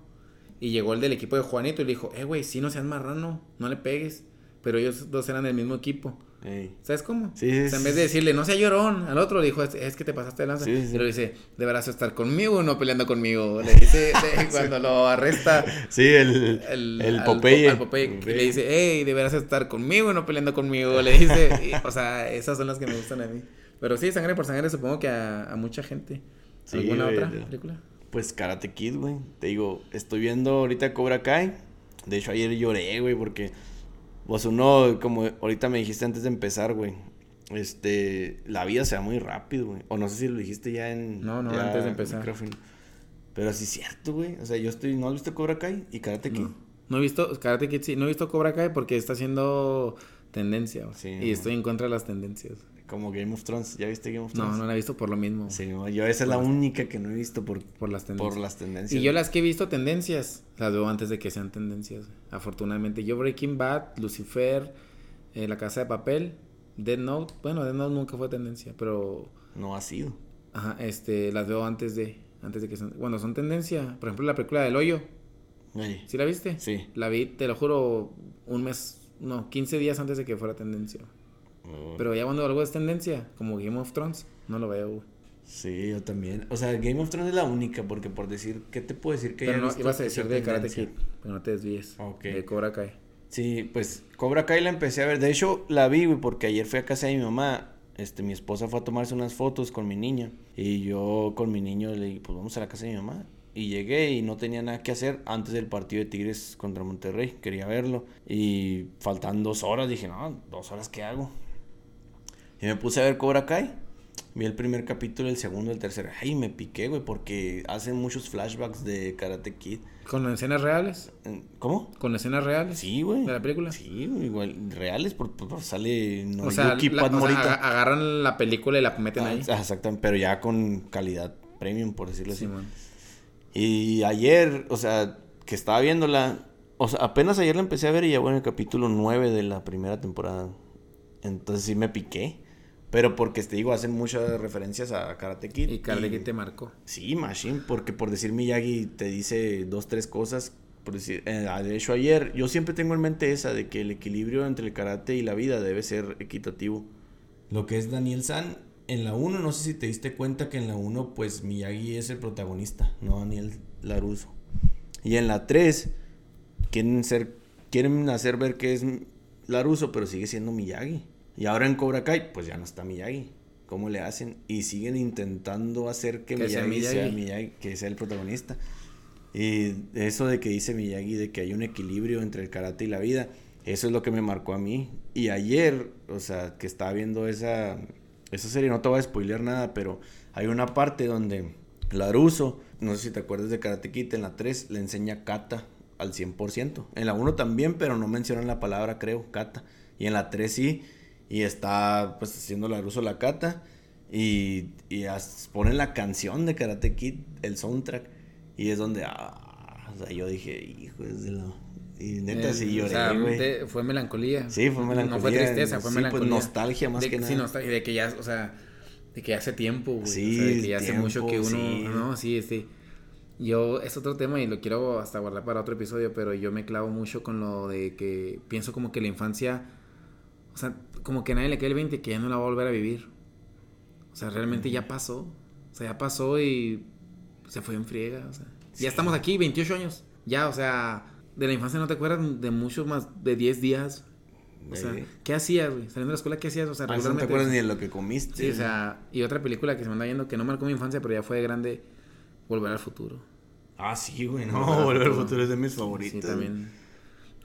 Y llegó el del equipo de Juanito y le dijo, eh, güey, sí, no seas marrano, no le pegues. Pero ellos dos eran del mismo equipo. Ey. ¿Sabes cómo? Sí, O sea, en vez de decirle, no sea llorón, al otro le dijo, es, es que te pasaste de lanza. Sí, sí. Pero dice, deberás estar conmigo, no peleando conmigo. Le dice, cuando lo arresta Sí, el, el, Popeye. al Popeye, Popeye. le dice, hey, deberás estar conmigo, no peleando conmigo. Le dice, y, o sea, esas son las que me gustan a mí. Pero sí, sangre por sangre, supongo que a, a mucha gente. Sí, ¿Alguna güey, otra película? Pues Karate Kid, güey. Te digo, estoy viendo ahorita Cobra Kai. De hecho, ayer lloré, güey, porque... Pues uno, como ahorita me dijiste antes de empezar, güey. Este, la vida se va muy rápido, güey. O no sé si lo dijiste ya en... No, no, antes de empezar. micrófono. Pero sí es cierto, güey. O sea, yo estoy... ¿No has visto Cobra Kai y Karate Kid? No. No he visto, Karate Kid sí, no he visto Cobra Kai porque está haciendo tendencia. Sí, y no. estoy en contra de las tendencias. Como Game of Thrones. ¿Ya viste Game of No, Thrones? no la he visto por lo mismo. Sí, yo esa es la única que no he visto por, Por las tendencias. por las tendencias. Y yo las que he visto tendencias, las veo antes de que sean tendencias. Afortunadamente. Yo Breaking Bad, Lucifer, eh, La Casa de Papel, Dead Note. Bueno, Dead Note nunca fue tendencia, pero... No ha sido. Ajá, este, las veo antes de... Antes de que sean... Bueno, son tendencia. Por ejemplo, la película del hoyo. Ey, ¿Sí la viste? Sí. La vi, te lo juro, un mes... No, 15 días antes de que fuera tendencia. Oh, Pero ya cuando algo es tendencia, como Game of Thrones, no lo veo, güey. Sí, yo también. O sea, Game of Thrones es la única, porque por decir, ¿qué te puedo decir que Pero no, ibas a decir de Karate? Kid, pero no te desvíes. Ok. De Cobra Kai. Sí, pues Cobra Kai la empecé a ver. De hecho, la vi, güey, porque ayer fui a casa de mi mamá. Este, mi esposa fue a tomarse unas fotos con mi niña. Y yo con mi niño le dije, pues vamos a la casa de mi mamá. Y llegué y no tenía nada que hacer antes del partido de Tigres contra Monterrey. Quería verlo. Y faltan dos horas. Dije, no, dos horas, ¿qué hago? Y me puse a ver Cobra Kai. Vi el primer capítulo, el segundo, el tercero. Ay, me piqué, güey, porque hacen muchos flashbacks de Karate Kid. ¿Con escenas reales? ¿Cómo? ¿Con escenas reales? Sí, güey. ¿De la película? Sí, igual, reales, por, por- sale no, o sea, Yuki la- Pat o sea, Morita. aga- agarran la película y la meten Ah, ahí. ah, exactamente, pero ya con calidad premium, por decirlo así. Simón. Y ayer, o sea, que estaba viéndola, o sea, apenas ayer la empecé a ver y ya voy en el capítulo 9 de la primera temporada. Entonces sí me piqué. Pero porque te digo, hacen muchas referencias a Karate Kid. Y Karate Kid te marcó. Sí, Machine, porque por decir Miyagi te dice dos, tres cosas. Por decir, eh, de hecho, ayer yo siempre tengo en mente esa de que el equilibrio entre el karate y la vida debe ser equitativo. Lo que es Daniel San, en la 1, no sé si te diste cuenta que en la 1, pues Miyagi es el protagonista, no Daniel Laruso. Y en la 3, quieren, ser, quieren hacer ver que es Laruso, pero sigue siendo Miyagi. Y ahora en Cobra Kai, pues ya no está Miyagi. ¿Cómo le hacen? Y siguen intentando hacer que, Que sea Miyagi, sea Miyagi. Miyagi, que sea el protagonista. Y eso de que dice Miyagi, de que hay un equilibrio entre el karate y la vida, eso es lo que me marcó a mí. Y ayer, o sea, que estaba viendo esa, esa serie, no te voy a spoilear nada, pero hay una parte donde Laruso, no sé si te acuerdas de Karate Kid, en la 3 le enseña kata al 100%. En la 1 también, pero no mencionan la palabra, creo, kata. Y en la 3 sí, y está pues haciendo Laruso la kata. Y, y ponen la canción de Karate Kid, el soundtrack. Y es donde, ah, o sea, yo dije, hijo de la... Y neta sí o lloré, sea, fue melancolía. Sí, fue No fue melancolía, tristeza, fue sí, pues, melancolía. nostalgia más De- que Sí, nada. nostalgia, de que ya, o sea, de que hace tiempo, güey. Sí, o sea, de que ya hace mucho que uno. sí. No, sí, sí. Yo, es otro tema y lo quiero hasta guardar para otro episodio, pero yo me clavo mucho con lo de que pienso como que la infancia, o sea, como que a nadie le cae el 20 que ya no la va a volver a vivir. O sea, realmente ya pasó. O sea, ya pasó y se fue en friega. O sea, ya estamos aquí, 28 años. Ya, o sea, de la infancia no te acuerdas de muchos más, de 10 días. O sea, Sí. ¿qué hacías, güey? Saliendo de la escuela, ¿qué hacías? O sea, A veces no te regularmente- acuerdas ni de lo que comiste. Sí, o sea, y otra película que se me anda viendo que no marcó mi infancia, pero ya fue de grande, Volver al Futuro. Ah, sí, güey, no, Volver al Futuro. Es de mis Sí, favoritos. también.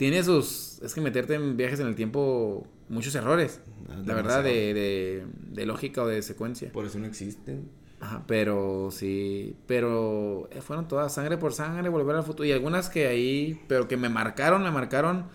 Tiene sus. Es que meterte en viajes en el tiempo, muchos errores. Ah, La verdad, de, de, de lógica o de secuencia. Por eso no existen. Ajá, pero sí. Pero eh, fueron todas sangre por sangre, volver al futuro. Y algunas que ahí, pero que me marcaron, me marcaron.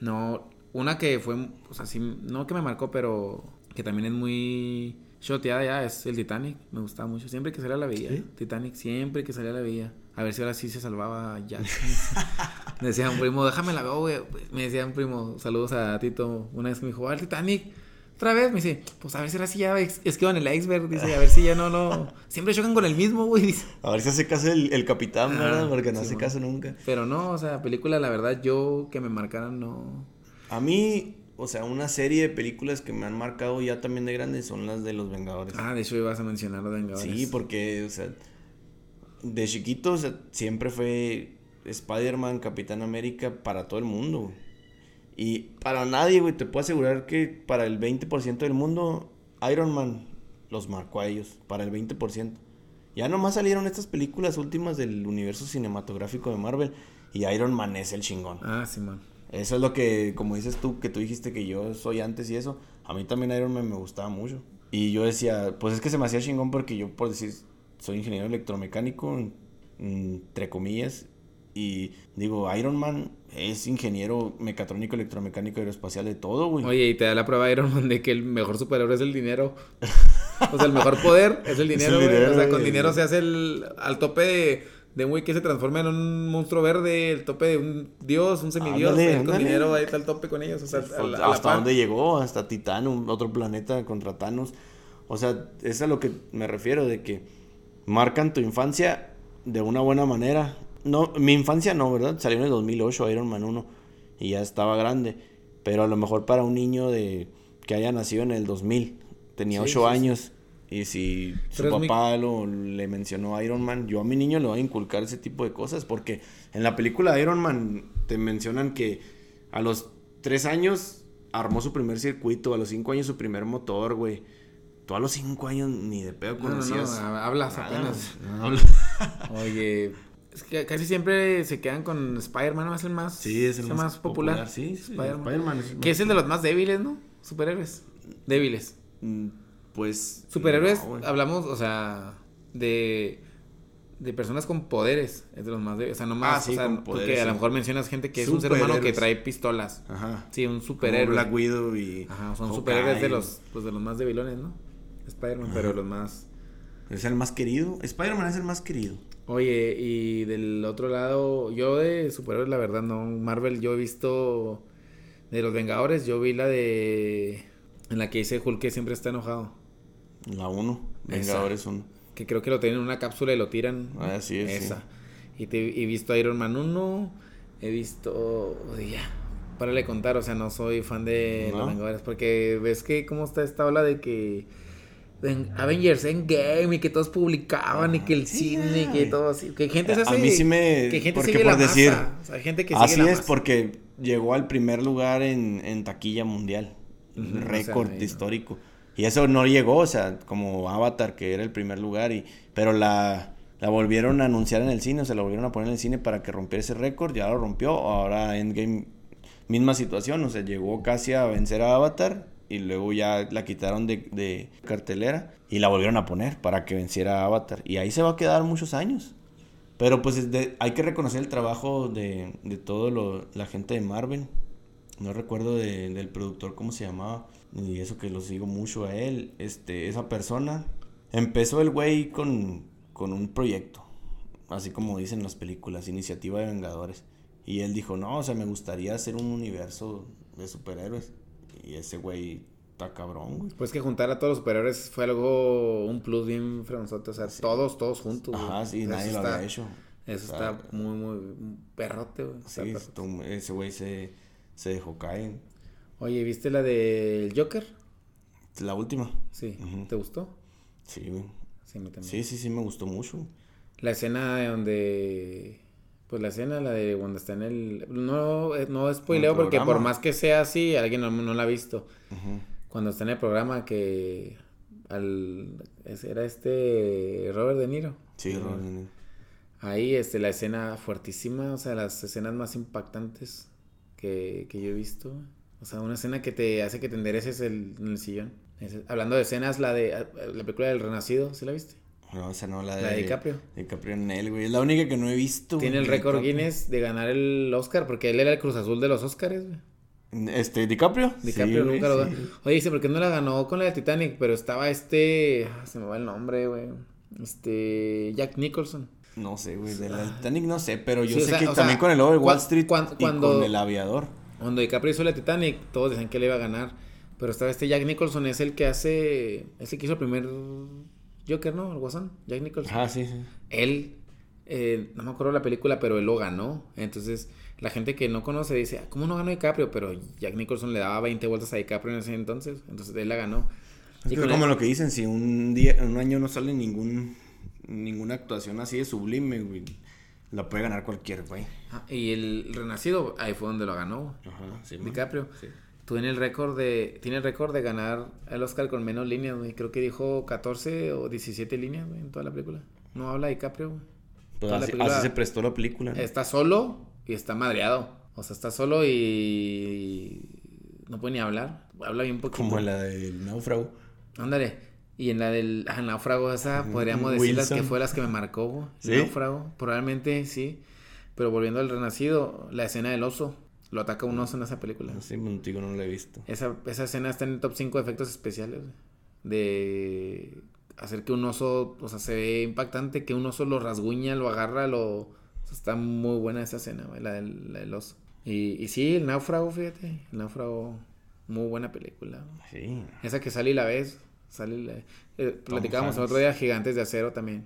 No, una que fue, o sea, sí, no que me marcó, pero que también es muy shoteada ya, es el Titanic. Me gustaba mucho. Siempre que salía la veía. ¿Sí? Titanic, siempre que salía la veía. A ver si ahora sí se salvaba Jack. me decía un primo, déjame la veo, güey. Me decía un primo, saludos a Tito. Una vez que me dijo, el Titanic. Otra vez me dice, pues a ver si ahora sí ya esquivan el iceberg. Dice, a ver si ya no, no. Siempre chocan con el mismo, güey. Dice. A ver si hace caso el, el capitán, ¿verdad? Porque no sí, hace caso nunca. Pero no, o sea, película, la verdad, yo que me marcaran, no. A mí, o sea, una serie de películas que me han marcado ya también de grandes son las de Los Vengadores. Ah, de hecho ibas a mencionar los Vengadores. Sí, porque, o sea, de chiquito, o sea, siempre fue Spider-Man, Capitán América para todo el mundo. Y para nadie, güey, te puedo asegurar que para el 20% del mundo, Iron Man los marcó a ellos, para el 20%. Ya nomás salieron estas películas últimas del universo cinematográfico de Marvel y Iron Man es el chingón. Ah, Simón. Eso es lo que, como dices tú, que tú dijiste que yo soy antes y eso. A mí también Iron Man me gustaba mucho. Y yo decía, pues es que se me hacía chingón porque yo, por decir, soy ingeniero electromecánico, entre comillas. Y digo, Iron Man es ingeniero mecatrónico, electromecánico, aeroespacial, de todo, güey. Oye, y te da la prueba Iron Man de que el mejor superhéroe es el dinero. o sea, el mejor poder es el dinero, güey. O sea, con dinero se hace el al tope de, de un güey que se transforma en un monstruo verde, el tope de un dios, un semidios. con dinero ahí está el tope con ellos. O sea, hasta dónde llegó, hasta Titán, un, otro planeta contra Thanos. O sea, es a lo que me refiero, de que marcan tu infancia de una buena manera. No, mi infancia no, ¿verdad? Salió en el 2008 Iron Man 1 y ya estaba grande. Pero a lo mejor para un niño de que haya nacido en el 2000, tenía 8 años. Y si su papá lo, le mencionó a Iron Man, yo a mi niño le voy a inculcar ese tipo de cosas. Porque en la película de Iron Man te mencionan que a los 3 años armó su primer circuito, a los 5 años su primer motor, güey Tú a los cinco años ni de pedo conocías. No, no, hablas apenas. Oye, es que casi siempre se quedan con Spider-Man, ¿no? Es el más, sí, es el, más, popular. Sí, Spider-Man. que es el de los más débiles, ¿no? Superhéroes. Débiles. Mm, pues. Superhéroes, hablamos, o sea, de. De personas con poderes, es de los más débiles. O sea, no más. Ah, sí, o sea, porque a lo mejor mencionas gente que es un ser humano que trae pistolas. Ajá. Sí, un superhéroe. Black Widow y. Ajá, son superhéroes de los, pues, de los más débiles, ¿no? Spider-Man, pero los más... Es el más querido. Spider-Man es el más querido. Oye, y del otro lado, yo de superhéroes, la verdad, no. Marvel, yo he visto. De los Vengadores, yo vi la de. En la que dice Hulk que siempre está enojado. La 1. Vengadores 1. Que creo que lo tienen en una cápsula y lo tiran. Ah, así es. Esa. Y te, he visto Iron Man 1. He visto. Ya. Para le contar, o sea, no soy fan de los Vengadores. Porque ves que cómo está esta ola de que Avengers Endgame y que todos publicaban y que el cine y que todo así. Que gente se hace. A mí sí me. Que gente sigue la decir, gente que Así es, porque llegó al primer lugar en, en taquilla mundial. récord histórico. Y eso no llegó, o sea, como Avatar, que era el primer lugar, y pero la, la volvieron a anunciar en el cine, o sea, la volvieron a poner en el cine para que rompiera ese récord, ya lo rompió. Ahora Endgame, misma situación, o sea, llegó casi a vencer a Avatar y luego ya la quitaron de, cartelera y la volvieron a poner para que venciera Avatar. Y ahí se va a quedar muchos años. Pero pues hay que reconocer el trabajo de, de todo la gente de Marvel. No recuerdo del productor cómo se llamaba. Y eso que lo sigo mucho a él. Este, esa persona. Empezó el güey con, con un proyecto. Así como dicen las películas, iniciativa de Vengadores. Y él dijo, no, o sea, me gustaría hacer un universo de superhéroes. Y ese güey está cabrón, güey. Pues que juntar a todos los superiores fue algo, un plus bien frenzote. O sea, todos, todos juntos. Ajá, sí, nadie lo había hecho. Eso está muy, muy perrote, güey. Sí, ese güey se, se dejó caer. Oye, ¿viste la del Joker? La última. Sí. ¿Te gustó? Sí, güey. Sí, sí, sí, sí, me gustó mucho. La escena de donde pues la escena, la de cuando está en el... No, eh, no spoileo porque por más que sea así, alguien no, la ha visto. Cuando está en el programa que... Al, era este Robert De Niro. Sí, Robert De Niro. Ahí este, la escena fuertísima, o sea, las escenas más impactantes que, que yo he visto. O sea, una escena que te hace que te endereces el, en el sillón. hablando de escenas, la de la película del Renacido, ¿sí la viste? No, esa no, la de, la de DiCaprio. DiCaprio en él, güey. Es la única que no he visto. Tiene el récord Guinness de ganar el Oscar, porque él era el Cruz Azul de los Oscars, güey. Este, ¿DiCaprio? DiCaprio nunca lo ganó. Oye, dice, ¿por qué no la ganó con la de Titanic? Pero estaba este. Ah, se me va el nombre, güey. Este. Jack Nicholson. No sé, güey. De la de Titanic no sé, pero yo sé que también con el Over Wall Street y con el aviador. Cuando DiCaprio hizo la Titanic, todos decían que le iba a ganar. Pero estaba este Jack Nicholson, es el que hace. Es el que hizo el primer Joker, ¿no? El Guasón, Jack Nicholson. Ah, sí, sí. Él, eh, no me acuerdo la película, pero él lo ganó. Entonces, la gente que no conoce dice, ah, ¿cómo no ganó DiCaprio? Pero Jack Nicholson le daba 20 vueltas a DiCaprio en ese entonces. Entonces, él la ganó. Es como lo que dicen, si un día, un año no sale ningún, ninguna actuación así de sublime, güey. La puede ganar cualquier güey. Ah, y el Renacido, ahí fue donde lo ganó. Ajá, sí. DiCaprio. Sí tiene el récord de tiene el récord de ganar el Oscar con menos líneas, güey. Creo que dijo 14 o 17 líneas, güey, en toda la película. No habla de DiCaprio, güey. Pues así, se prestó la película. Está solo y está madreado. O sea, está solo y no puede ni hablar. Habla bien poquito. Como la del náufrago. Ándale. Y en la del náufrago esa podríamos decir las que fue las que me marcó, güey. ¿Sí? náufrago, probablemente sí. Pero volviendo al Renacido, la escena del oso. Lo ataca un oso en esa película. Sí, contigo no la he visto. Esa, esa escena está en el top 5 de efectos especiales. De hacer que un oso, o sea, se ve impactante, que un oso lo rasguña, lo agarra, lo... o sea, está muy buena esa escena, la del, la del oso. Y, y sí, el náufrago, fíjate, el náufrago, muy buena película. Sí. Esa que sale y la ves, sale y la... eh, platicábamos el otro día Gigantes de Acero también.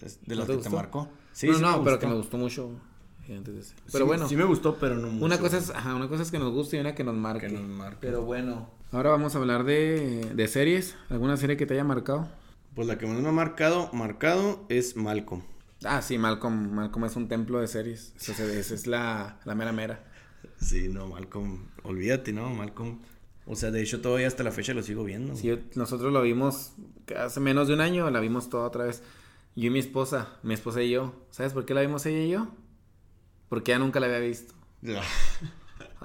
Es de ¿No las te que te gustó? marcó. no, sí no, me pero que me gustó mucho Gigantes de Acero. Sí, Pero bueno, Sí me gustó, pero no mucho. una cosa es, ajá, una cosa es que nos guste y una que nos marque. Que nos marque. Pero bueno. Ahora vamos a hablar de, de series. ¿Alguna serie que te haya marcado? Pues la que más me ha marcado, marcado es Malcolm. Ah, sí, Malcolm. Malcolm es un templo de series. Esa, es- la, la mera mera. Sí, no, Malcolm. Olvídate, ¿no? Malcolm. O sea, de hecho, todavía hasta la fecha lo sigo viendo. Sí, nosotros lo vimos hace menos de un año, la vimos toda otra vez. Yo y mi esposa, mi esposa y yo. ¿Sabes por qué la vimos ella y yo? Porque ella nunca la había visto.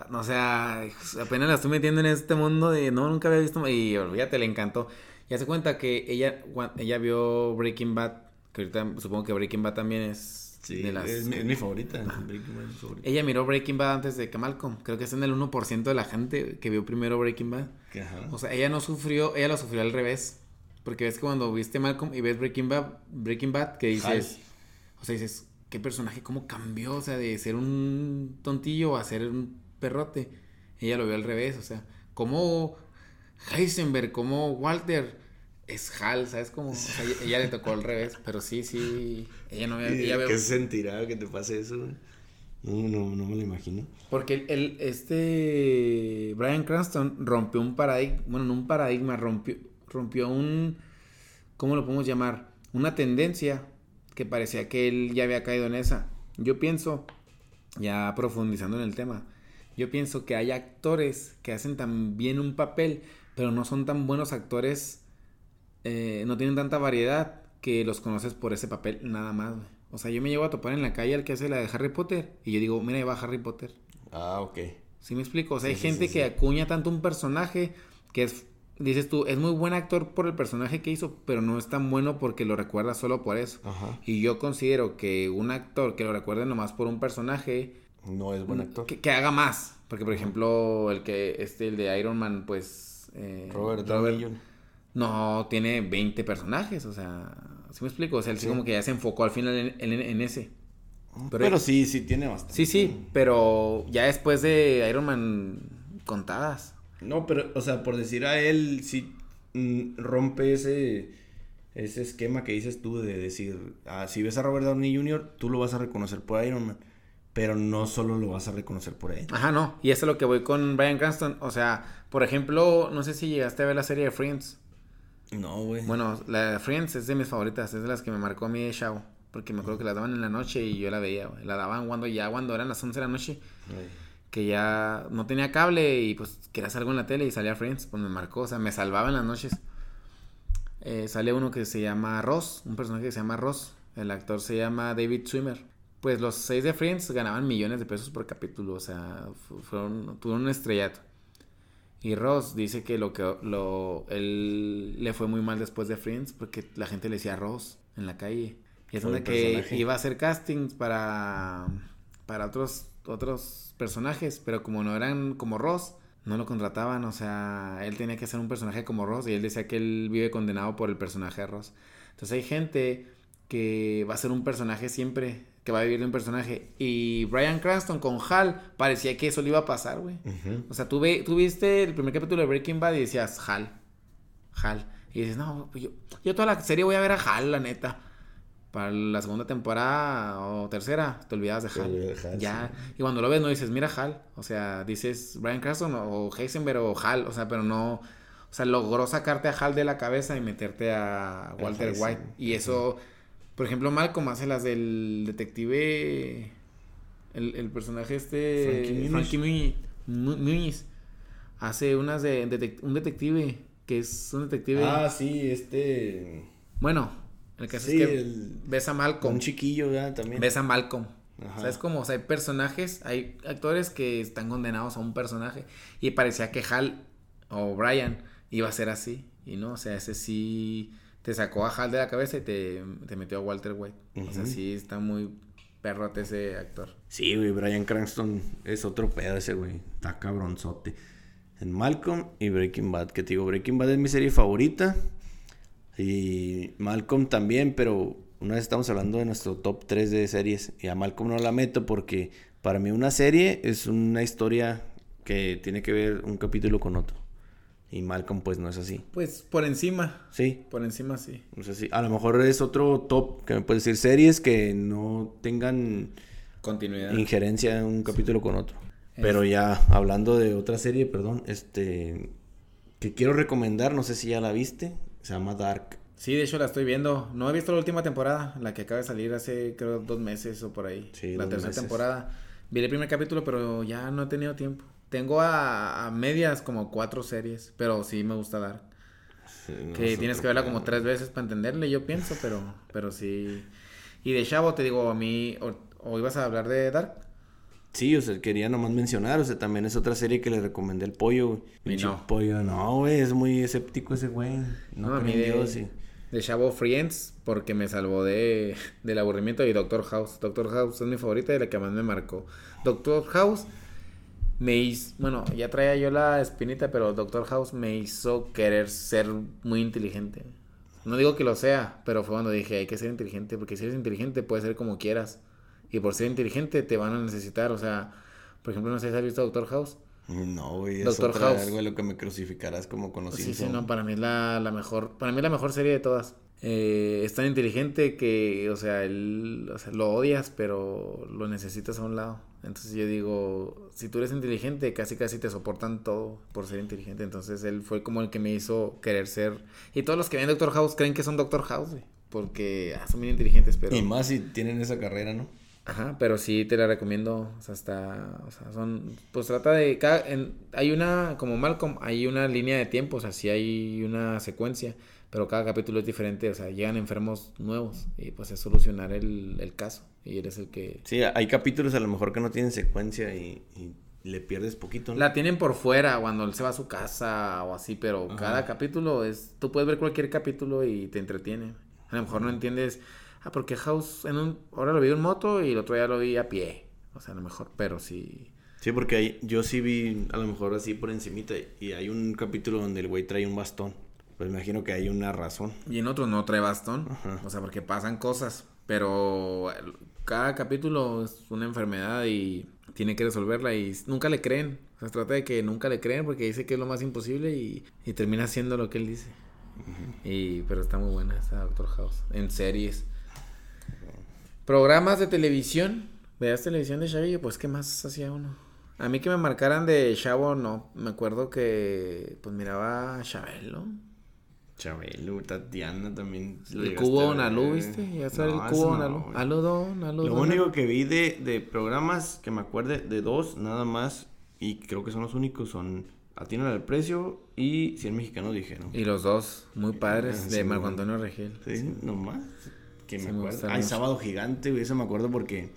No, o sea, apenas la estoy metiendo en este mundo de no, nunca había visto. Y olvídate, le encantó. Y hace cuenta que ella, ella vio Breaking Bad, que ahorita supongo que Breaking Bad también es Sí, de las. es, mi, es mi favorita. Breaking Bad es mi favorita. Ella miró Breaking Bad antes de que Malcolm. Creo que es en el 1% de la gente que vio primero Breaking Bad. Ajá. O sea, ella no sufrió, ella lo sufrió al revés. Porque ves que cuando viste Malcolm y ves Breaking Bad, Breaking Bad, que dices, o sea, dices, ¿qué personaje cómo cambió? O sea, de ser un tontillo a ser un perrote. Ella lo vio al revés, o sea, como Heisenberg, como Walter es Hal, ¿sabes cómo? O sea, ella, ella le tocó al revés, pero sí, sí, ella no había... ¿Y ella ¿Qué se sentirá que te pase eso? No, no, no me lo imagino. Porque el, el- este Brian Cranston rompió un paradigma, bueno, no un paradigma, rompió, rompió un, ¿cómo lo podemos llamar? Una tendencia que parecía que él ya había caído en esa. Yo pienso, ya profundizando en el tema, yo pienso que hay actores que hacen tan bien un papel, pero no son tan buenos actores, eh, no tienen tanta variedad que los conoces por ese papel nada más. O sea, yo me llevo a topar en la calle al que hace la de Harry Potter y yo digo, mira, ahí va Harry Potter. Ah, ok. ¿Sí me explico? O sea, Sí, hay sí, gente sí, que acuña tanto un personaje que es, dices tú, es muy buen actor por el personaje que hizo, pero no es tan bueno porque lo recuerda solo por eso. Ajá. Y yo considero que un actor que lo recuerde nomás por un personaje, No es buen actor. que, que haga más. Porque, por ejemplo, el que, este, el de Iron Man, pues... eh, Robert Downey Jr. no tiene 20 personajes, o sea, ¿sí me explico? O sea, él sí Sí. como que ya se enfocó al final en, en- en ese. Pero- Pero, sí, sí tiene bastante. Sí, sí, pero ya después de Iron Man, contadas. No, pero, o sea, por decir a él, sí mm, rompe ese, ese esquema que dices tú de decir, ah, si ves a Robert Downey Jr., tú lo vas a reconocer por Iron Man, pero no solo lo vas a reconocer por él. Ajá, no. Y eso es lo que voy con Brian Cranston. O sea, por ejemplo, no sé si llegaste a ver la serie de Friends. No, güey. Bueno, la de Friends es de mis favoritas, es de las que me marcó a mí de. Porque me acuerdo que la daban en la noche y yo la veía, güey. La daban cuando ya, cuando eran las 11 de la noche, Ay. Que ya no tenía cable y pues quería hacer algo en la tele y salía Friends, pues me marcó, o sea, me salvaba en las noches. Eh, sale uno que se llama Ross, un personaje que se llama Ross. El actor se llama David Swimmer. Pues los seis de Friends ganaban millones de pesos por capítulo, o sea, fu- fueron, tuvieron un estrellato. Y Ross dice que lo que lo él le fue muy mal después de Friends porque la gente le decía Ross en la calle. Y es donde que personaje. iba a hacer castings para para otros otros personajes, pero como no eran como Ross, no lo contrataban, o sea, él tenía que ser un personaje como Ross y él decía que él vive condenado por el personaje de Ross. Entonces hay gente que va a ser un personaje siempre, que va a vivir de un personaje. Y Brian Cranston con Hal parecía que eso le iba a pasar, güey. O sea, tú, ve, tú viste el primer capítulo de Breaking Bad y decías, Hal, Hal. Y dices, no, yo, yo toda la serie voy a ver a Hal, la neta. Para la segunda temporada o tercera, te olvidas de Hal. olvidas de ya. sí. Y cuando lo ves, no dices, mira Hal. O sea, dices Brian Cranston o Heisenberg o Hal. O sea, pero no. O sea, logró sacarte a Hal de la cabeza y meterte a Walter. White. Y eso, por ejemplo, Malcolm hace las del detective. El, el personaje este. Frankie Muniz. Frankie Muniz. Mu- Muniz. Hace unas de detec- un detective. Que es un detective. Ah, sí, este... Bueno, el caso Sí, es que el... ves a Malcolm. Un chiquillo, ya, también. Ves a Malcolm. Ajá. ¿Sabes cómo? O sea, hay personajes, hay actores que están condenados a un personaje. Y parecía que Hal o Brian iba a ser así. Y no, o sea, ese sí te sacó a Hal de la cabeza y te, te metió a Walter White. O sea, sí está muy, perrote ese actor. Sí, güey, Brian Cranston es otro pedo ese, güey. Está cabronzote. En Malcolm y Breaking Bad, que te digo, Breaking Bad es mi serie favorita. Y Malcolm también, pero una vez estamos hablando de nuestro top 3 de series. Y a Malcolm no la meto porque para mí una serie es una historia que tiene que ver un capítulo con otro. Y Malcolm pues no es así. Pues por encima. Sí. Por encima sí. No sé si. A lo mejor es otro top que me puedes decir series que no tengan Continuidad. injerencia en un capítulo con otro. Pero ya hablando de otra serie, perdón, este que quiero recomendar, no sé si ya la viste, se llama Dark. Sí, de hecho la estoy viendo. No he visto la última temporada, la que acaba de salir hace creo dos meses o por ahí. Sí, la tercera meses. temporada. Vi el primer capítulo, pero ya no he tenido tiempo. Tengo a, a medias como cuatro series, pero sí me gusta dar. Que tienes que verla como tres veces para entenderle, yo pienso, pero, pero sí. Y de Chavo, te digo, a mí, o, o ibas a hablar de Dark. Sí, o sea, quería nomás mencionar, o sea, también es otra serie que le recomendé el pollo, güey. No. pollo, no, güey, es muy escéptico ese güey. No, No, a mí de, Dios y- de Chavo Friends, porque me salvó de, del aburrimiento. Y Doctor House. Doctor House es mi favorita y la que más me marcó. Doctor House me hizo, bueno, ya traía yo la espinita, pero Doctor House me hizo querer ser muy inteligente. No digo que lo sea, pero fue cuando dije, hay que ser inteligente, porque si eres inteligente puedes ser como quieras. Y por ser inteligente te van a necesitar, o sea, por ejemplo, no sé si has visto Doctor House. No, güey, es Doctor otra, House. algo de lo que me crucificarás como con los Sí, sí, no, para mí es la, la mejor, para mí es la mejor serie de todas. Eh, es tan inteligente que, o sea, él, o sea, lo odias, pero lo necesitas a un lado. Entonces yo digo, si tú eres inteligente, casi casi te soportan todo por ser inteligente. Entonces él fue como el que me hizo querer ser. Y todos los que ven Doctor House creen que son Doctor House, güey. Porque ah, son bien inteligentes, pero... Y más si tienen esa carrera, ¿no? Ajá, pero sí te la recomiendo. O sea, está. O sea, son. Pues trata de. Cada, en, hay una. Como Malcolm, hay una línea de tiempo. O sea, sí hay una secuencia. Pero cada capítulo es diferente. O sea, llegan enfermos nuevos. Y pues es solucionar el, el caso. Y eres el que. Sí, hay capítulos a lo mejor que no tienen secuencia y, y le pierdes poquito, ¿no? La tienen por fuera cuando él se va a su casa o así. Pero Ajá. cada capítulo es. Tú puedes ver cualquier capítulo y te entretiene. A lo mejor no entiendes. Ah, porque House en un. Ahora lo vi en moto y el otro día lo vi a pie. O sea, a lo mejor. Pero sí. Sí, porque hay, yo sí vi a lo mejor así por encimita y hay un capítulo donde el güey trae un bastón. Pues me imagino que hay una razón. Y en otros no trae bastón. Ajá. O sea, porque pasan cosas. Pero cada capítulo es una enfermedad y tiene que resolverla y nunca le creen. O sea, se trata de que nunca le creen porque dice que es lo más imposible y, y termina haciendo lo que él dice. y, pero está muy buena esta Doctor House. En series. Programas de televisión. ¿Veas televisión de Chavillo? Pues, ¿qué más hacía uno? A mí que me marcaran de Chavo, no. Me acuerdo que, pues, miraba a Chabelo. Chabelo, Tatiana también. El cubo Donalú. ¿viste? Ya sale No, el cubo no, Donalú. güey. Aludón, aludón. Lo único que vi de, de programas que me acuerde, de dos nada más, y creo que son los únicos, son Atinan al Precio y 100 Mexicanos Dijeron. Y los dos, muy padres, Ah, de Marco Antonio Regil. Sí, nomás. Que me acuerdo. gusta Ay, mucho. Sábado Gigante, güey, eso me acuerdo porque...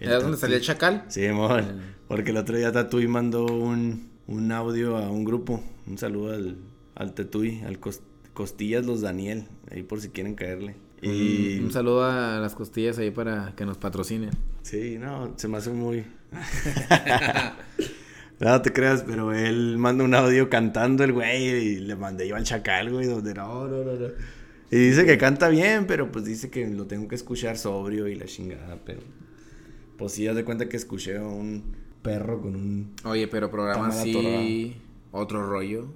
¿Era donde salía el chacal? Sí, amor. Porque el otro día Tatuí mandó un, un audio a un grupo. Un saludo al, al Tatuí, al Cos- Costillas Los Daniel. Ahí por si quieren caerle. Y... Un, un saludo a las costillas ahí para que nos patrocinen. Sí, no, se me hace muy... no te creas, pero él manda un audio cantando el güey y le mandé yo al chacal, güey, donde no, no, no, no. Y dice que canta bien, pero pues dice que lo tengo que escuchar sobrio y la chingada, pero... Pues sí, haz de cuenta que escuché a un perro con un... Oye, pero programa así, otro rollo.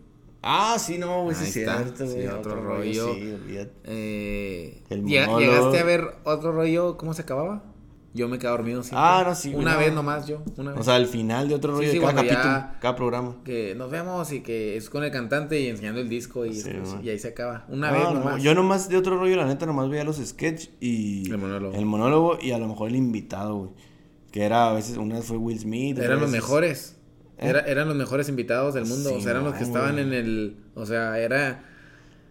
Ah, sí, no, güey, sí cierto, sí, otro rollo. Sí, olvídate. Eh, El ¿llega- monólogo. ¿Llegaste a ver otro rollo? ¿Cómo se acababa? Yo me quedé dormido siempre. Ah, no, sí, Una no. vez nomás yo, una vez. O sea, al final de otro rollo sí, de cada capítulo, cada programa. que nos vemos y que es con el cantante y enseñando el disco y, Sí, y ahí se acaba. Una vez no, nomás. Yo nomás de otro rollo, la neta, nomás veía los sketch y... El monólogo. El monólogo y a lo mejor el invitado, güey. Que era a veces, una vez fue Will Smith. Eran los veces- mejores. ¿Eh? Era- eran los mejores invitados del mundo. O sea, eran los que no, estaban güey. en el. O sea, era.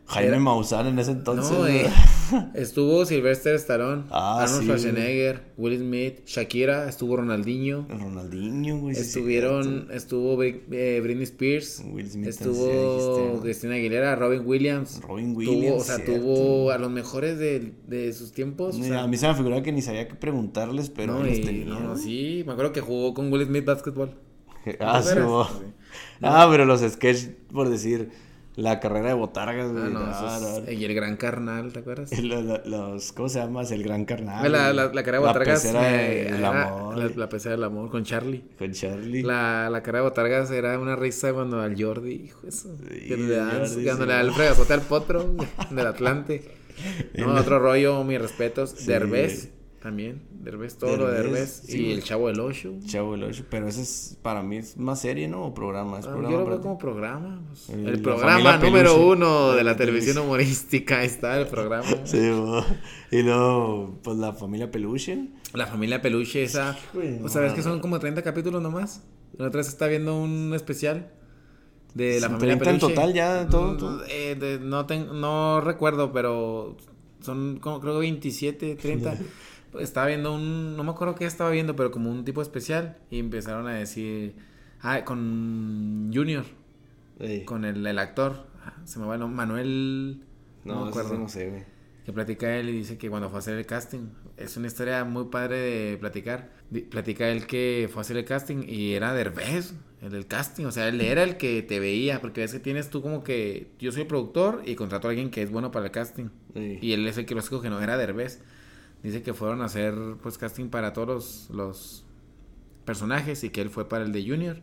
Jaime Maussan en ese entonces. No, eh, estuvo Sylvester Stallone, Ah, Arnold sí, Schwarzenegger, Will Smith, Shakira, estuvo Ronaldinho. Ronaldinho, güey. Estuvieron, estuvo eh, Britney Spears, Will Smith, estuvo. Cristina Aguilera, Robin Williams. Robin Tuvo, Williams. o sea, cierto. tuvo a los mejores de, de sus tiempos. o Mira, sea, a mí se me figuraba que ni sabía qué preguntarles, pero no, ahí los y- tenía. no, sí, me acuerdo que jugó con Will Smith básquetbol. Ah, ¿Te sí. Ah, pero los sketches, por decir, la carrera de botargas, güey. Ah, no, Ah, esos- no. y el gran carnal, ¿te acuerdas? Y lo- lo- los, ¿cómo se llama? El gran carnal. la, la, la cara de botargas. La pecera de- del era amor. La, la pecera del amor con Charlie. Con Charlie. La, la cara de botargas era una risa cuando al Jordi, hijo eso. Sí, cuando sí. le da el fregazote al potro del Atlante. No, otro rollo, mis respetos. Sí. Derbez también. Derbez, todo lo de Derbez, sí, y el Chavo del Ocho. Chavo el Ocho, pero ese es, para mí es más serie, ¿no? O programa, es Ah, programa. Yo lo veo como programa. pues. El- programa número Peluche. uno de la La televisión humorística. Ahí está el programa. Sí, bo. y luego, pues la familia Peluche. La familia Peluche, esa. Güey, ¿O sabes que son como 30 capítulos nomás? La otra vez está viendo un especial de la familia 30 en Peluche. total ya, todo, Mm, todo. eh, de- no, ten- no recuerdo, pero son como creo que 27, 30. Estaba viendo un. No me acuerdo qué estaba viendo, pero como un tipo especial. Y empezaron a decir. Ah, con Junior, Ey. con el, el actor. Ah, Se me va el nombre. Manuel. No, No, me acuerdo no sé, güey. que platica él y dice que cuando fue a hacer el casting, es una historia muy padre de platicar. Platica él que fue a hacer el casting y era Derbez, el del casting, o sea, él era el que te veía, porque ves que tienes tú como que yo soy el productor y contrato a alguien que es bueno para el casting. Ey. Y él es el que lo escoge, no era Derbez. Dice que fueron a hacer pues casting para todos los, personajes y que él fue para el de Junior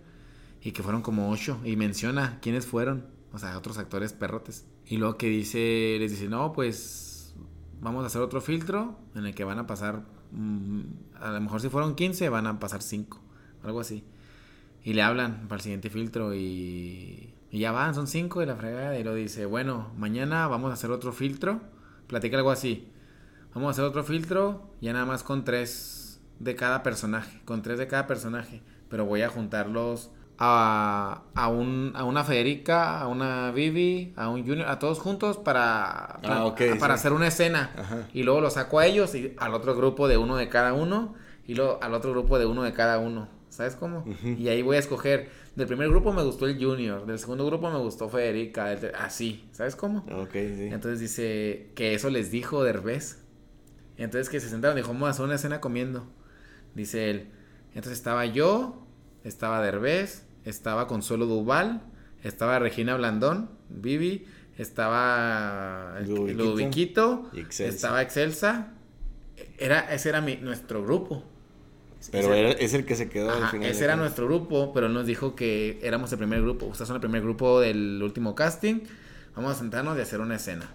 y que fueron como ocho y menciona quiénes fueron, o sea, otros actores perrotes. Y luego que dice, les dice, no, pues vamos a hacer otro filtro en el que van a pasar, mm, a lo mejor si fueron 15, van a pasar 5, algo así. Y le hablan para el siguiente filtro y, y ya van, son 5 de la fregada. Y lo dice, bueno, mañana vamos a hacer otro filtro, platica algo así. Vamos a hacer otro filtro, ya nada más con tres de cada personaje, con tres de cada personaje. Pero voy a juntarlos a, a, un, a una Federica, a una Vivi, a un Junior, a todos juntos para, para, Ah, para sí. hacer una escena. Ajá. Y luego los saco a ellos y al otro grupo de uno de cada uno. Y luego al otro grupo de uno de cada uno. ¿Sabes cómo? Y ahí voy a escoger. Del primer grupo me gustó el Junior. Del segundo grupo me gustó Federica. así. ¿Sabes cómo? Sí. Entonces dice que eso les dijo Derbez. Entonces que se sentaron dijo, vamos a hacer una escena comiendo. Dice él. Entonces estaba yo, estaba Derbez, estaba Consuelo Duval, estaba Regina Blandón, Vivi, estaba el- Ludoviquito. Estaba Excelsa. Era, ese era mi, nuestro grupo. Pero Ese- era, es el que se quedó al Ajá, final. ese era nuestro grupo, pero él nos dijo que éramos el primer grupo. Ustedes son el primer grupo del último casting. Vamos a sentarnos y hacer una escena.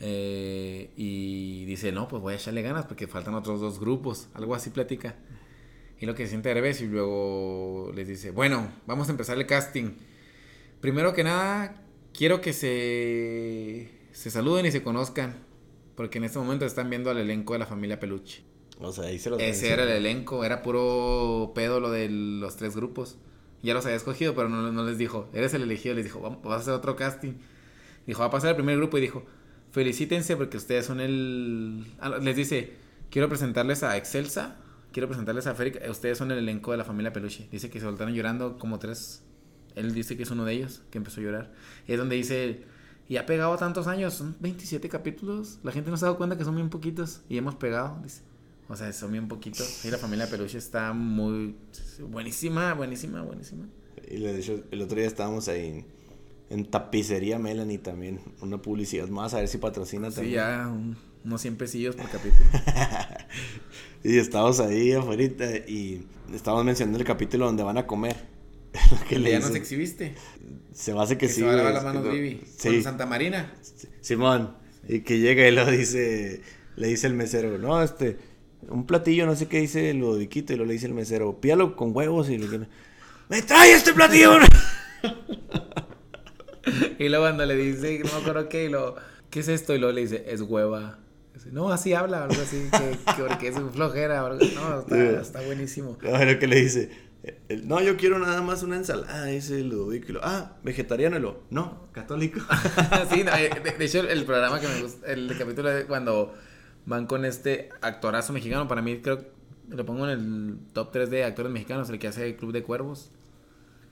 Eh, y dice, no, pues voy a echarle ganas porque faltan otros dos grupos. Algo así platica. Y lo que se siente Derbez y luego les dice, bueno, vamos a empezar el casting. Primero que nada, quiero que se, se saluden y se conozcan. Porque en este momento están viendo al elenco de la familia Peluche. O sea, ahí se los Ese era el elenco, era puro pedo lo de los tres grupos. Ya los había escogido, pero no, no les dijo, eres el elegido, les dijo, vamos, vas a hacer otro casting. Dijo, va a pasar el primer grupo y dijo, felicítense porque ustedes son el... ah, Les dice, quiero presentarles a Excelsa, quiero presentarles a Férica, ustedes son el elenco de la familia Peluche. Dice que se voltaron llorando como tres. Él dice que es uno de ellos, que empezó a llorar. Y es donde dice, y ha pegado tantos años, son 27 capítulos, la gente no se ha dado cuenta que son bien poquitos y hemos pegado, dice. O sea, son bien poquitos. Y la familia Peluche está muy buenísima, buenísima, buenísima. Y de hecho, el otro día estábamos ahí en, Tapicería Melanie también. Una publicidad más, a ver si patrocina Sí, también. ya un- unos 100 pesillos por capítulo. Y estábamos ahí afuera y estábamos mencionando el capítulo donde van a comer. que Que le ya nos dicen- exhibiste. se hace que, Que sí. se va a lavar las manos no- Vivi. Sí. Con Santa Marina. Simón. Y que llega y lo dice, le dice el mesero, no, este, un platillo, no sé qué dice el Ludoviquito, y lo le dice el mesero, píalo con huevos y le dice, ¡me trae este platillo! Y luego cuando le dice, no me acuerdo qué, y lo, ¿qué es esto? Y luego le dice, es hueva. Dice, no, así habla, algo así, que, que porque es un flojera. algo- No, está, está buenísimo. A ver, que le dice, El- no, yo quiero nada más una ensalada, dice Ludovico. Y lo, ah, vegetariano. Y lo, no, católico. sí, no, eh, de, de hecho, el programa que me gusta, el capítulo de cuando van con este actorazo mexicano, para mí creo lo pongo en el top 3 de actores mexicanos, el que hace Club de Cuervos.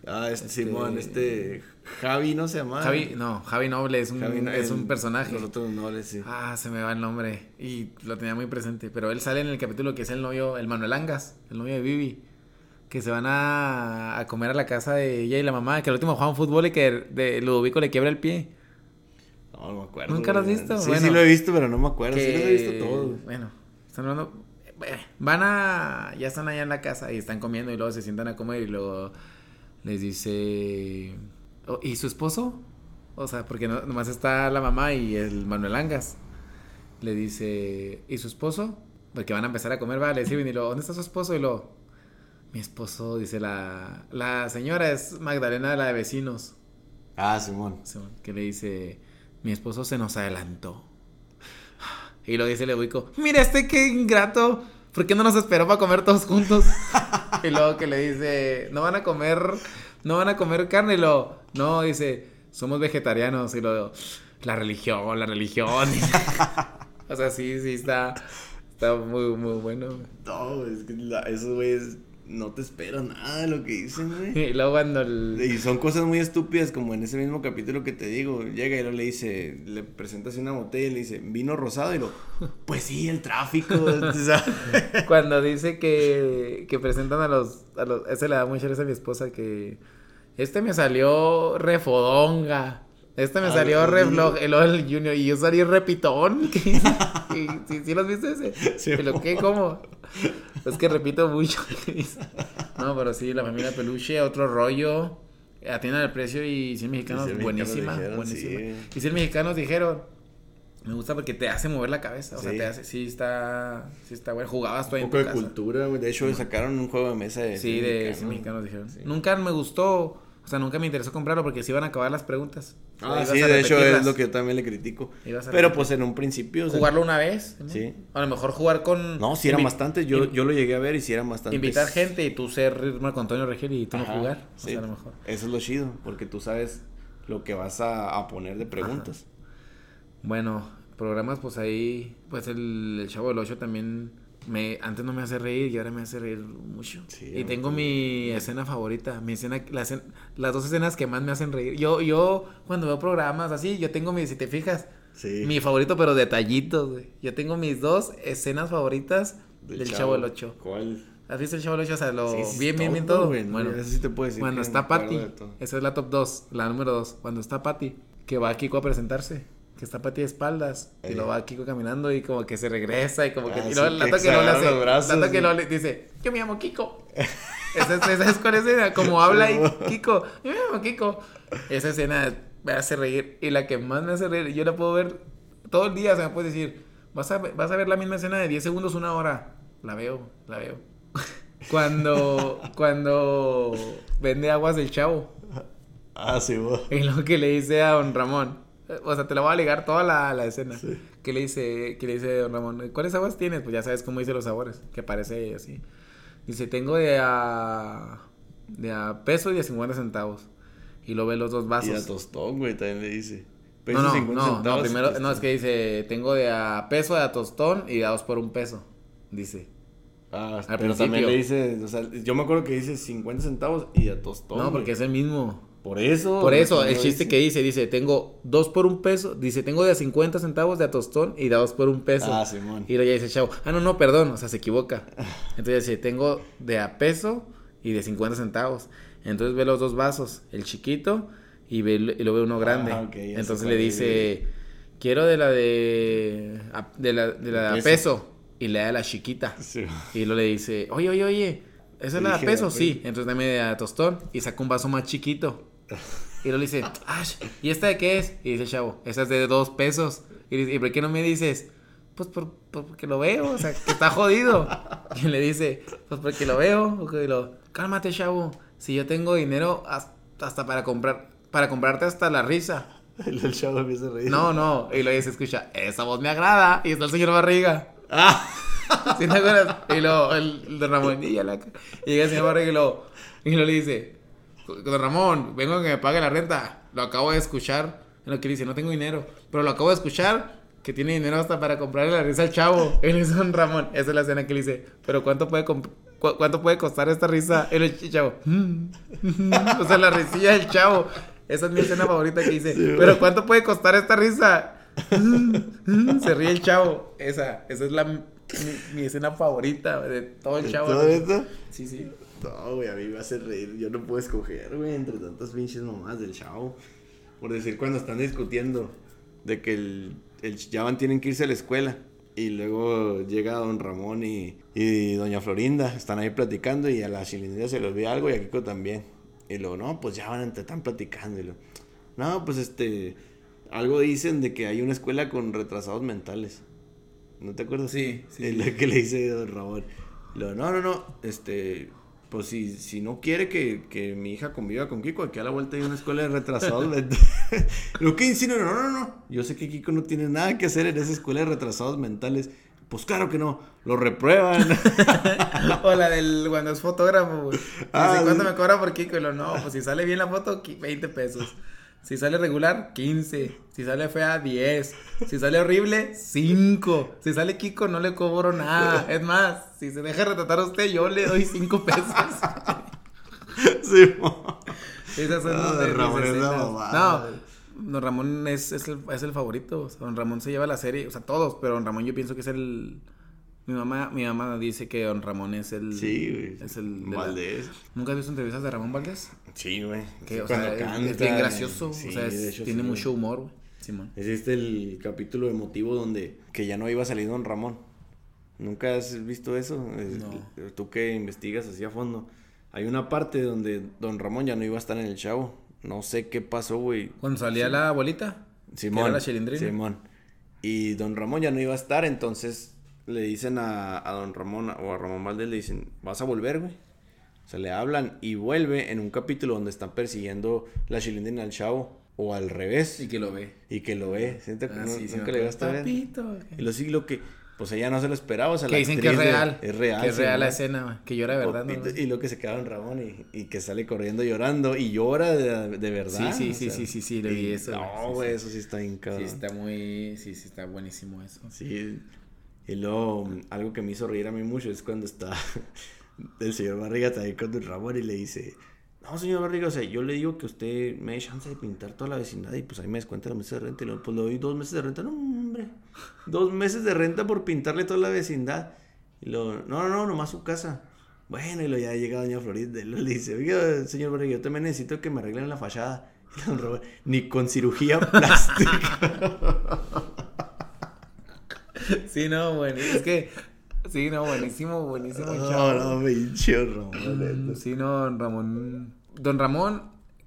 Ah, este, Este- Simón, este. Javi, ¿no se llama? Javi, no, Javi Noble es un, Javi, es un personaje. Los otros nobles, sí. Ah, se me va el nombre. Y lo tenía muy presente. Pero él sale en el capítulo que es el novio, el Manuel Angas, el novio de Vivi. Que se van a, a comer a la casa de ella y la mamá. Que al último juegan fútbol y que de Ludovico le quiebra el pie. No, no me acuerdo. ¿Nunca lo has visto? Sí, Bueno. sí lo he visto, pero no me acuerdo. que, Sí lo he visto todo. Bueno, están hablando. eh, Van a. Ya están allá en la casa y están comiendo y luego se sientan a comer y luego les dice. "Oh, ¿Y su esposo? O sea, porque no, nomás está la mamá y el Manuel Angas. Le dice. ¿Y su esposo? Porque van a empezar a comer, va, le sirven y luego, ¿dónde está su esposo? Y luego, mi esposo, dice la. La señora es Magdalena, la de vecinos. Ah, Simón. Simón, que le dice, mi esposo se nos adelantó. Y lo dice el ubico, mira este qué ingrato, ¿por qué no nos esperó para comer todos juntos? y luego que le dice, no van a comer, no van a comer carne, y lo, no, dice, somos vegetarianos, y lo, la religión, la religión. o sea, sí, sí, está, está muy, muy bueno. No, es que la- esos güeyes no te esperan nada de lo que dicen, güey. Y luego cuando el... Y son cosas muy estúpidas, como en ese mismo capítulo que te digo. Llega y luego le dice, le presenta así una botella y le dice, vino rosado. Y lo, pues sí, el tráfico. Cuando dice que, que presentan a los, a los... Ese le da mucha risa a mi esposa que... Este me salió refodonga. Este me Ah, salió el re Junior. floj- el, el Junior. Y yo salí repitón. Y- ¿Sí, sí los viste ese? Sí, ¿Y lo qué? ¿Cómo? Es que repito mucho. No, pero sí, la familia Peluche, otro rollo. Atienden al precio y 100 mexicanos, Y 100 buenísima. mexicanos dijeron, buenísima. sí. Y 100 mexicanos dijeron... Me gusta porque te hace mover la cabeza. O sea, Sí. te hace... Sí está... Sí está bueno. Jugabas tú ahí un en poco tu de casa. cultura, güey. De hecho, sacaron un juego de mesa de... Sí, de mexicano. sí, mexicanos dijeron. Sí. Nunca me gustó, o sea, nunca me interesó comprarlo porque se iban a acabar las preguntas. O sea, Ah, sí, de hecho es lo que yo también le critico. Pero pues en un principio... o sea, Jugarlo una vez. ¿no? Sí. A lo mejor jugar con... No, si eran bastantes. Yo, yo lo llegué a ver y si eran bastantes. Invitar gente y tú ser Marco Antonio Regil y tú no jugar. O sí. sea, a lo mejor. Eso es lo chido, porque tú sabes lo que vas a, a poner de preguntas. Bueno, programas pues ahí, pues el, el Chavo del 8 también me antes no me hace reír y ahora me hace reír mucho. Sí, y tengo mi escena favorita, mi escena, la escena- las dos escenas que más me hacen reír. Yo, yo cuando veo programas así, yo tengo mi, si te fijas, Sí. Mi favorito, pero detallitos, güey. Yo tengo mis dos escenas favoritas del, Chavo del 8. ¿Cuál? ¿Has visto el Chavo del 8? O sea, lo Sí, bien, bien, bien todo. güey, bueno, Eso sí te puedo decir. cuando está Patty, esa es la top 2, la número 2. Cuando está Patty, que va a Kiko a presentarse, que está Patty de espaldas, y Eh. lo va Kiko caminando y como que se regresa y como que. Ah, y luego sí, el que no le hace. brazos, que no le dice, yo me llamo Kiko. esa, es, esa es con escena, como habla y Kiko, yo me llamo Kiko. Esa escena me hace reír. Y la que más me hace reír, yo la puedo ver todo el día, o sea, me puedes decir, vas a, vas a ver la misma escena de 10 segundos, una hora. La veo, la veo. Cuando, cuando vende aguas del chavo. Ah, sí, vos. Y lo que le dice a don Ramón. O sea, te la voy a ligar toda la, la escena. Sí. Que le dice, que le dice don Ramón, ¿cuáles aguas tienes? Pues ya sabes cómo dice los sabores, que parece así. Dice, tengo de a, de a peso y de 50 centavos. Y lo ve los dos Y a vasos. tostón, güey, también le dice. No, Peso no, 50 no, no, centavos y primero, no, es que dice, tengo de a peso, de a tostón y de a dos por un peso. Dice. Ah, al pero también le dice, o sea, yo me acuerdo que dice 50 centavos y a tostón. no, porque güey. es el mismo. Por eso. Por eso, el chiste dice. que dice, dice, tengo dos por un peso, dice, tengo de a 50 centavos de a tostón y de a dos por un peso. Ah, Simón. Y luego ya dice chavo, ah, no, no, perdón, o sea, se equivoca. Entonces dice, tengo de a peso y de 50 centavos. Entonces ve los dos vasos, el chiquito y, ve, y lo ve uno grande. Ah, ok, ya sé Entonces le dice, quiero de la de, a- de la de, la de a Peso. y le da la chiquita. Sí. Y luego le dice, oye, oye, oye, ¿esa es la de a peso? "De a Sí. Entonces dame de a tostón y saca un vaso más chiquito. Y luego le dice, "Ash, ¿y esta de qué es? Y dice el chavo, esa es de dos pesos. Y dice, ¿y por qué no me dices? Pues por, por- porque lo veo, o sea, que está jodido. Y le dice, pues porque lo veo. Y lo, cálmate, chavo. Si yo tengo dinero hasta, para comprar, para comprarte hasta la risa. El, el chavo empieza a reír. No, no. Y luego se escucha, esa voz me agrada. Y está el señor Barriga. Ah. ¿Sí te acuerdas? Y luego el, el don Ramón, y, la, y llega el señor Barriga y lo, y lo le dice, don Ramón, vengo a que me pague la renta. Lo acabo de escuchar. En lo que dice, no tengo dinero. Pero lo acabo de escuchar que tiene dinero hasta para comprarle la risa al chavo. Él es don Ramón. Esa es la escena que le dice, pero ¿cuánto puede comp- cu- ¿Cuánto puede costar esta risa? Él el chavo. o sea, la risilla del chavo. Esa es mi escena favorita que dice, pero ¿cuánto puede costar esta risa? Se ríe el chavo. Esa, esa es la mi, mi escena favorita de todo el chavo. ¿Todo esto? Sí, sí. No, güey, a mí me hace reír. Yo no puedo escoger, güey, entre tantas pinches mamás del chavo. Por decir, cuando están discutiendo de que el, el ya van, tienen que irse a la escuela. Y luego llega don Ramón y, y doña Florinda. Están ahí platicando y a la chilindrina se le olvida algo y a Kiko también. Y luego, no, pues ya van, entre- están platicando. Y luego, no, pues este, algo dicen de que hay una escuela con retrasados mentales. ¿No te acuerdas? Sí, sí, sí. lo que le dice don Ramón. Y luego, no, no, no, este, pues si, si no quiere que, que mi hija conviva con Kiko, aquí a la vuelta hay una escuela de retrasados mentales. Lo que insinúa, no, no, no. Yo sé que Kiko no tiene nada que hacer en esa escuela de retrasados mentales. Pues claro que no, lo reprueban. O la del cuando es fotógrafo, güey. Ah, ¿cuánto sí. me cobra por Kiko? Y lo, no, pues si sale bien la foto, qui- 20 pesos. Si sale regular, 15. Si sale fea, 10. Si sale horrible, 5. Si sale Kiko, no le cobro nada. Es más, si se deja retratar a usted, yo le doy 5 pesos. sí, mo. Esas son Ah, de Ramón es. No, don Ramón es, es, el, es el favorito. O sea, don Ramón se lleva la serie, o sea, todos, pero don Ramón yo pienso que es el. Mi mamá, mi mamá dice que don Ramón es el. Sí, güey. Es el. de la- Valdés. ¿Nunca has visto entrevistas de Ramón Valdés? Sí, güey. Que, o cuando sea, es- es canta, bien gracioso. sí, o sea, es- de hecho, tiene sí, mucho güey. humor, güey. Simón. Es este el capítulo emotivo donde que ya no iba a salir Don Ramón. ¿Nunca has visto eso? Es- No. Tú que investigas así a fondo. Hay una parte donde Don Ramón ya no iba a estar en el chavo. No sé qué pasó, güey. Cuando salía la abuelita. Simón. era la chilindrina. Simón. Y Don Ramón ya no iba a estar, entonces le dicen a, a Don Ramón o a Ramón Valdés, le dicen, vas a volver, güey. O sea, le hablan y vuelve en un capítulo donde están persiguiendo la chilindrina al chavo. O al revés. Y que lo ve. Y que lo ve. ¿Siente Ah, no- sí, sí, nunca le acuerdo. llegaste a ver? Papito. Y lo sí, lo que, pues ella no se lo esperaba, o sea, Que la dicen que es de- real. es real. Que es sí, real la ¿no? escena, güey. Que llora de verdad, ¿no? Popito, Y lo que se queda en Ramón y, y que sale corriendo llorando y llora de, de verdad. Sí, sí, o sí, sea, sí, sí, sí, le vi y- eso, güey, sí, No, sí. güey, eso sí está bien Sí, cabrón. está muy. Sí, sí, está buenísimo eso. Sí. Y luego, algo que me hizo reír a mí mucho es cuando está el señor Barriga también con Don Ramón y le dice, no, señor Barriga, o sea, yo le digo que usted me dé chance de pintar toda la vecindad y pues ahí me descuenta los meses de renta y luego, pues le doy dos meses de renta. No, hombre, dos meses de renta por pintarle toda la vecindad. Y luego, no, no, no, nomás su casa. Bueno, y luego ya llega doña Florinda y le dice, oiga, señor Barriga, yo también necesito que me arreglen la fachada. Y don Ramón, ni con cirugía plástica. Sí, no, bueno. Es que. Sí, no, buenísimo, buenísimo, No, chavo. no, pinche Ramón, neta. Mm, Sí, no, don Ramón. Don Ramón,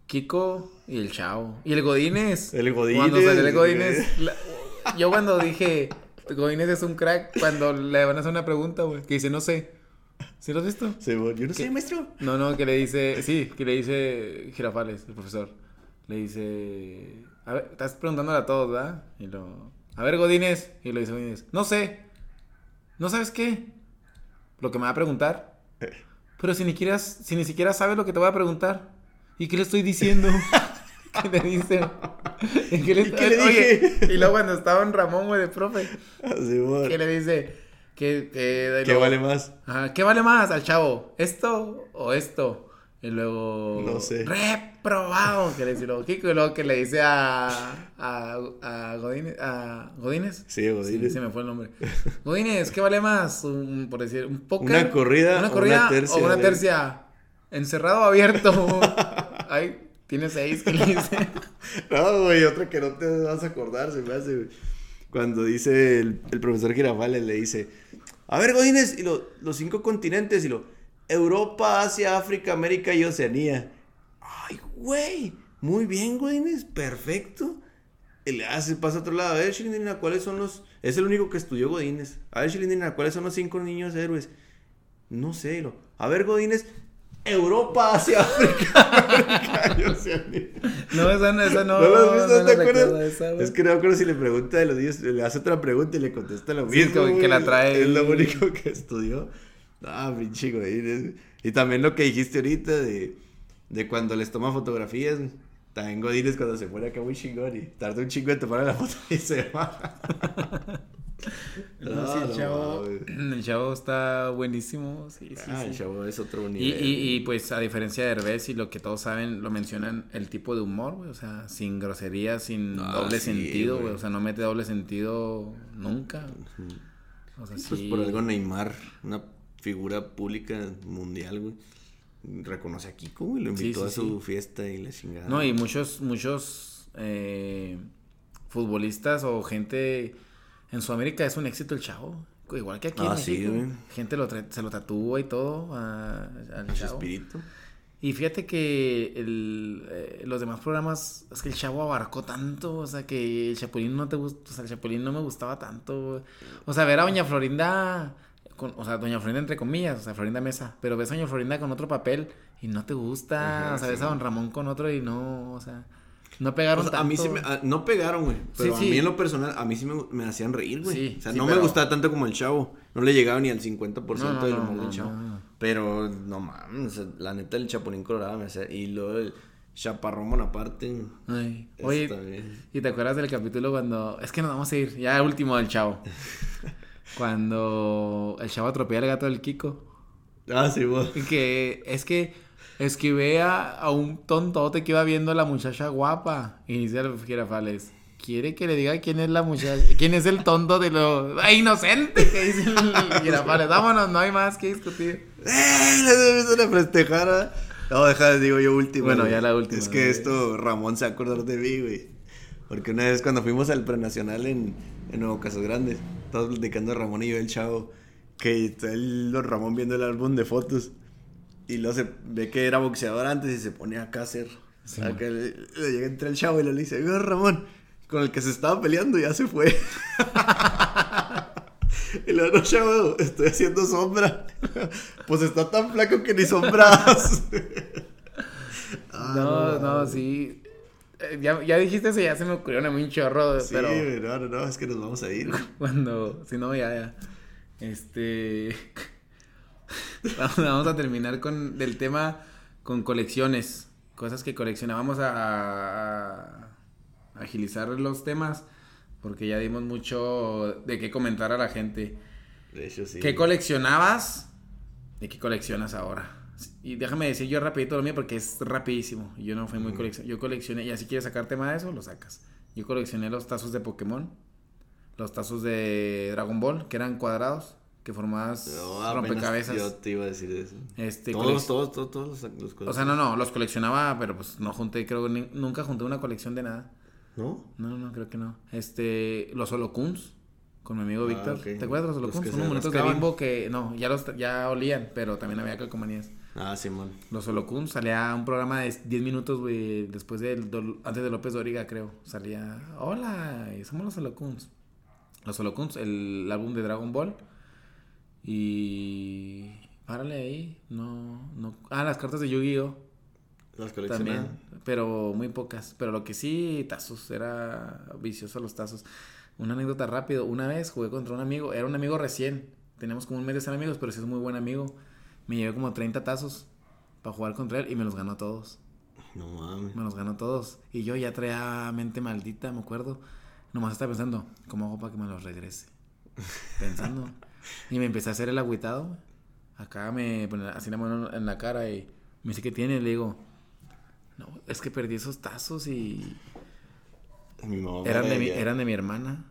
Kiko y el Chavo. Y el Godínez. El Godínez, Cuando salió el. Godínez. la- Yo cuando dije, Godínez es un crack, cuando le van a hacer una pregunta, güey, que dice, no sé. ¿Sí lo has visto? Sí, bueno, yo no sé, ¿Qué? maestro. No, no, que le dice, sí, que le dice Girafales, el profesor. Le dice, a ver, estás preguntándole a todos, ¿verdad? Y lo, a ver, Godínez. Y le dice Godínez, no sé. ¿No sabes qué? Lo que me va a preguntar. Pero si ni, quieras, si ni siquiera sabes lo que te voy a preguntar. ¿Y qué le estoy diciendo? ¿Qué le dice? ¿Y qué le, ¿Y qué le Oye, dije? y luego cuando estaba en Ramón, güey, de profe, Sí, bueno. ¿qué le dice? ¿Qué vale más? Ajá, ¿qué vale más al chavo? ¿Esto o esto? Y luego. No sé. Reprobado. Que le dice luego Kiko. Y luego que le dice a. A, a Godínez. A Godínez. Sí, Godínez. Sí, se me fue el nombre. Godínez, ¿qué vale más? Un- por decir, un póker. Una corrida Una o corrida una tercia, o una tercia. Encerrado o abierto. Ay, tiene seis que le dice. No, güey, otra que no te vas a acordar, se me hace, güey. Cuando dice el, el profesor Girafales, le dice, a ver, Godínez, y lo- los cinco continentes, y lo, Europa, Asia, África, América y Oceanía. Ay, güey, muy bien, Godínez, perfecto. Y le hace, pasa a otro lado, a ver, Chilindrina, ¿cuáles son los...? Es el único que estudió Godínez. A ver, Chilindrina, ¿cuáles son los cinco niños héroes? No sé, lo, a ver, Godínez, Europa, Asia, África, América. No, esa no, esa no. ¿No visto? no ¿Te acuerdas? esa, güey. es que no me acuerdo si le pregunta de los niños, le hace otra pregunta y le contesta lo mismo. que güey. la trae- Es lo único que estudió. Ah, pinche Godínez. Y también lo que dijiste ahorita de, de cuando les toma fotografías. güey. También Godínez cuando se pone acá muy chingón y tarda un chingo en tomar la foto y se va. No, sí, el no chavo, mames. el chavo está buenísimo, sí, sí, Ah, el chavo es otro nivel. y, y pues a diferencia de Herbes y lo que todos saben, lo mencionan el tipo de humor, güey, o sea, sin grosería, sin Ah, doble sentido, güey. güey, o sea, no mete doble sentido nunca. O sea, Pues por algo Neymar, una figura pública mundial, güey. Reconoce a Kiko, güey, lo invitó sí, a su sí. fiesta y la chingada. No, y muchos, muchos eh, futbolistas o gente en Sudamérica es un éxito el chavo. Igual que aquí en Ah, sí, México. güey. Gente lo se lo tatúa y todo a- al Su chavo. espíritu. Y fíjate que el, eh, los demás programas, es que el chavo abarcó tanto, o sea, que el Chapulín no te gusta, o sea, el Chapulín no me gustaba tanto. O sea, ver a Doña Florinda, con, o sea, Doña Florinda entre comillas, o sea, Florinda Mesa, pero ves a Doña Florinda con otro papel y no te gusta, Ajá, o sea, ves a. Don Ramón con otro y no, o sea, no pegaron O sea, a mí sí tanto. me, a- no pegaron, güey. Pero Sí, a mí en lo personal, a mí sí me, me hacían reír, güey. Sí, o sea, no pero- me gustaba tanto como el chavo. No le llegaba ni al 50% No, no, del no, chavo. Pero no mames, la neta el Chapulín Colorado me hacía. Y luego el Chaparrón Bonaparte. Ay, Oye. ¿y te acuerdas del capítulo cuando... Es que nos vamos a ir, ya último del chavo. cuando el chavo atropella al gato del Kiko. Ah, sí. Y que es que esquivé a, a un tontote que iba viendo a la muchacha guapa. Dice el Girafales, ¿quiere que le diga quién es la muchacha? ¿Quién es el tonto de lo ¡Ay, inocente! Que dice el Girafales. Vámonos, no hay más que discutir. ¡Eh! Les una festejada. No, deja, digo yo última. Bueno, güey. ya la última, Es que güey. esto, Ramón se va a acordar de mí, güey. Porque una vez cuando fuimos al prenacional en, en Nuevo Casas Grandes, todos platicando a Ramón y yo, el chavo, que está el Ramón viendo el álbum de fotos. Y luego se ve que era boxeador antes y se pone acá a hacer. Sí, acá le, le llega entre el chavo y le dice, "Oiga, Ramón, con el que se estaba peleando ya se fue. Y luego, no, chavo, estoy haciendo sombra. Pues está tan flaco que ni sombras. Ah, no, no, sí. Eh, Ya, ya dijiste eso, ya se me ocurrió a mí un chorro, Sí, pero no, no, no, es que nos vamos a ir. cuando, si no, ya, ya. Este, vamos, vamos a terminar con del tema con colecciones, cosas que coleccionábamos a, a- a agilizar los temas, porque ya dimos mucho de qué comentar a la gente. De hecho, sí. ¿Qué coleccionabas y qué coleccionas ahora? Y déjame decir yo rapidito lo mío porque es rapidísimo. Yo no fui muy Ujú. coleccionado. Yo coleccioné, y así quieres sacar tema de eso, lo sacas. Yo coleccioné los tazos de Pokémon, los tazos de Dragon Ball, que eran cuadrados, que formabas No, rompecabezas. Yo te iba a decir eso. Este, todos, todos, todos, todos los, los O sea, no, no, los coleccionaba, pero pues no junté, creo, ni- nunca junté una colección de nada. ¿No? No, no, creo que no. Este, los holocuns con mi amigo Ah, Víctor. ok. ¿Te acuerdas de los holocuns? que Unos monitos de bimbo que, no, ya los ya olían, pero también había calcomanías. Ah, Simón. Los holocuns salía un programa de 10 minutos, güey, después del, antes de López Dóriga, creo. Salía, hola, y somos los holocuns. Los holocuns, el álbum de Dragon Ball. Y... Párale ahí, no, no... Ah, las cartas de Yu-Gi-Oh! Las. También, pero muy pocas. Pero lo que sí, tazos, era vicioso los tazos. Una anécdota rápido, una vez jugué contra un amigo, era un amigo recién, tenemos como un mes de ser amigos, pero sí es muy buen amigo. Me llevé como 30 tazos para jugar contra él y me los ganó todos. No mames. Me los ganó todos. Y yo ya traía mente maldita, me acuerdo. Nomás estaba pensando, ¿cómo hago para que me los regrese? Pensando. y me empecé a hacer el agüitado. Acá me pone así la mano en la cara y me dice, ¿qué tiene? Le digo, no, es que perdí esos tazos y Mi mamá eran de, mi, eran de mi hermana.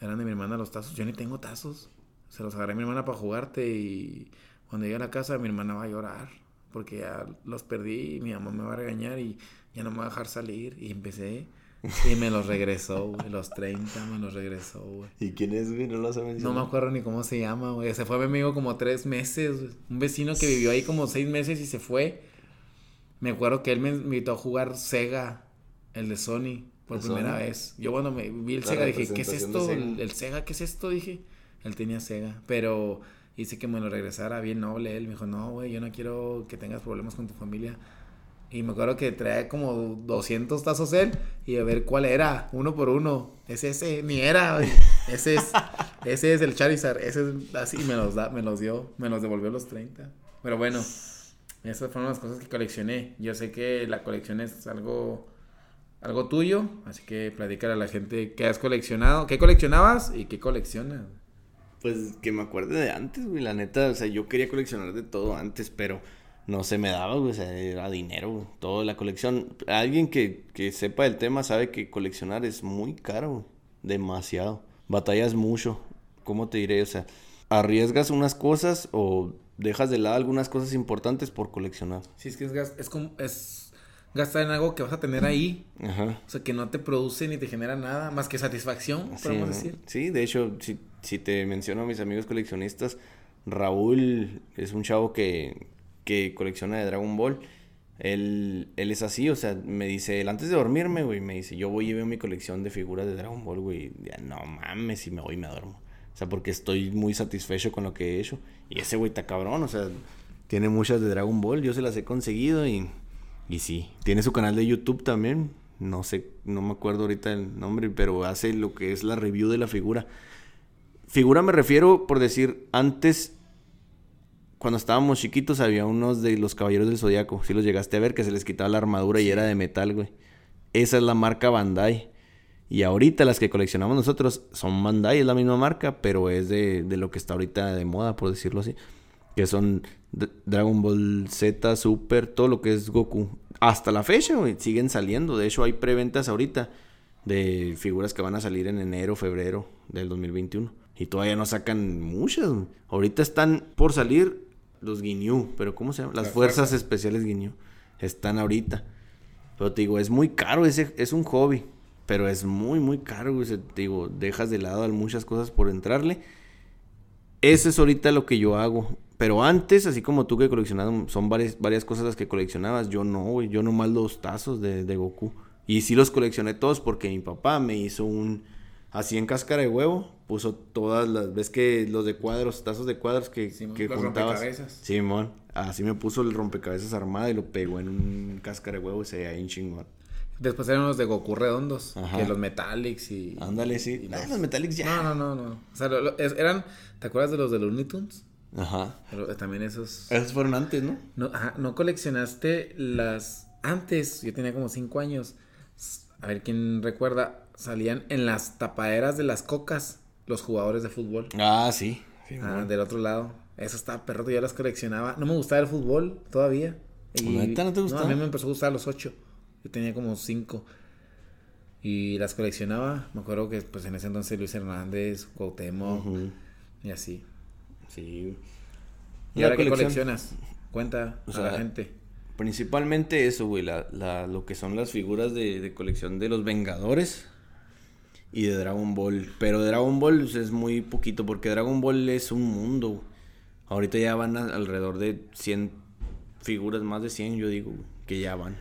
Eran de mi hermana los tazos. Yo ni tengo tazos. Se los agarré a mi hermana para jugarte y cuando llegue a la casa mi hermana va a llorar porque ya los perdí y mi mamá me va a regañar y ya no me va a dejar salir. Y empecé y me los regresó, güey. Los 30 me los regresó, güey. ¿Y quién es, güey? No lo has No mencionado. me acuerdo ni cómo se llama, güey. Se fue mi amigo como tres meses. güey. Un vecino que vivió ahí como seis meses y se fue. Me acuerdo que él me invitó a jugar Sega, el de Sony, por ¿De primera Sony? vez. Yo cuando me vi el La Sega dije, ¿qué es esto? El, el Sega, ¿qué es esto? Dije. Él tenía Sega, pero hice que me lo regresara bien noble. Él me dijo, no, güey, yo no quiero que tengas problemas con tu familia. Y me acuerdo que traía como 200 tazos él y a ver cuál era, uno por uno. Es ese, ni era, güey. Ese es, ese es el Charizard. Ese es así, me los, da, me los dio, me los devolvió los 30. Pero bueno, esas fueron las cosas que coleccioné. Yo sé que la colección es algo, algo tuyo, así que platícale a la gente qué has coleccionado, qué coleccionabas y qué coleccionas. Pues que me acuerde de antes, güey, la neta, o sea, yo quería coleccionar de todo antes, pero no se me daba, güey, o sea, era dinero, güey, toda la colección. Alguien que, que sepa el tema sabe que coleccionar es muy caro, güey, demasiado. Batallas mucho, ¿cómo te diré? O sea, arriesgas unas cosas o dejas de lado algunas cosas importantes por coleccionar. Sí, es que es, es como, es gastar en algo que vas a tener ahí. Ajá. O sea, que no te produce ni te genera nada más que satisfacción, Sí, podemos decir. Sí, de hecho, si, si te menciono a mis amigos coleccionistas, Raúl es un chavo que, que colecciona de Dragon Ball. Él, él es así, o sea, me dice, él antes de dormirme, güey, me dice, yo voy y veo mi colección de figuras de Dragon Ball, güey. Ya, no mames, y me voy y me duermo. O sea, porque estoy muy satisfecho con lo que he hecho. Y ese güey está cabrón, o sea, tiene muchas de Dragon Ball, yo se las he conseguido y, y sí. Tiene su canal de YouTube también, no sé, no me acuerdo ahorita el nombre, pero hace lo que es la review de la figura. Figura me refiero, por decir, antes, cuando estábamos chiquitos, había unos de los Caballeros del Zodiaco. Si los llegaste a ver, que se les quitaba la armadura y era de metal, güey. Esa es la marca Bandai. Y ahorita las que coleccionamos nosotros son Bandai, es la misma marca, pero es de, de lo que está ahorita de moda, por decirlo así. Que son D- Dragon Ball Z, Super, todo lo que es Goku. Hasta la fecha, güey, siguen saliendo. De hecho, hay preventas ahorita de figuras que van a salir en enero, febrero del 2021. Y todavía no sacan muchas. Ahorita están por salir los Ginyu, pero ¿cómo se llama? Las Las Fuerzas fuerzas. Especiales Ginyu. Están ahorita. Pero te digo, es muy caro, ese, es un hobby. Pero es muy, muy caro, güey. Te digo, dejas de lado muchas cosas por entrarle. Eso es ahorita lo que yo hago. Pero antes, así como tú que coleccionabas, son varias, varias cosas las que coleccionabas. Yo no, güey. Yo nomás los tazos de, de Goku. Y sí los coleccioné todos porque mi papá me hizo un... Así en cáscara de huevo, puso todas las... ¿Ves que los de cuadros, tazos de cuadros que, Simón, que los juntabas? rompecabezas. Simón. Así me puso el rompecabezas armado y lo pegó en un cáscara de huevo y se veía bien chingón. Después eran los de Goku redondos, Ajá. que los Metallics y... Ándale, sí. y Ah, los- los Metallics ya. No, no, no, no. O sea, lo- lo- es- eran... ¿Te acuerdas de los de Looney Tunes? Ajá. Pero eh, también esos... Esos fueron antes, ¿no? No, ajá, no coleccionaste las... Antes, yo tenía como cinco años. S- A ver quién recuerda. Salían en las tapaderas de las cocas los jugadores de fútbol. Ah, sí. Ah, del otro lado. Eso estaba perro, yo las coleccionaba. No me gustaba el fútbol todavía. ¿Neta no te gustaba? a mí me empezó a gustar a los ocho. Yo tenía como cinco. Y las coleccionaba. Me acuerdo que pues en ese entonces Luis Hernández, Cuauhtémoc y así. Sí. ¿Y ahora qué coleccionas? Cuenta O a sea, la gente. Principalmente eso, güey, la, la- lo que son las figuras de, de colección de los Vengadores y de Dragon Ball. Pero de Dragon Ball pues, es muy poquito porque Dragon Ball es un mundo. Ahorita ya van a- alrededor de 100 figuras, más de 100 yo digo, que ya van.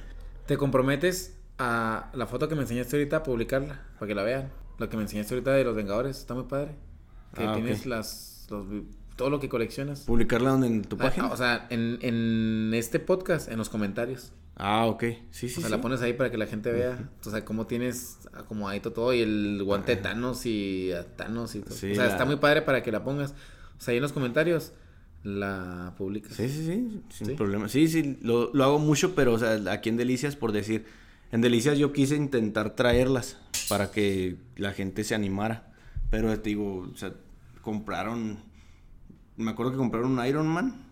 ¿Te comprometes a la foto que me enseñaste ahorita a publicarla? Para que la vean. Lo que me enseñaste ahorita de los Vengadores. Está muy padre. Que Ah, tienes las... Los, todo lo que coleccionas. ¿Publicarla en tu Ah, página? O sea, en, en este podcast, en los comentarios. Ah, ok. Sí, sí, o sea, sí. la pones ahí para que la gente vea. O sea, cómo tienes acomodadito todo y el guante de Thanos y a Thanos y todo. Sí, o sea, la- está muy padre para que la pongas. O sea, ahí en los comentarios la publicas. Sí, sí, sí, sin ¿Sí? problema. Sí, sí, lo, lo hago mucho, pero, o sea, aquí en Delicias, por decir, en Delicias yo quise intentar traerlas para que la gente se animara. Pero te digo, o sea, compraron, me acuerdo que compraron un Iron Man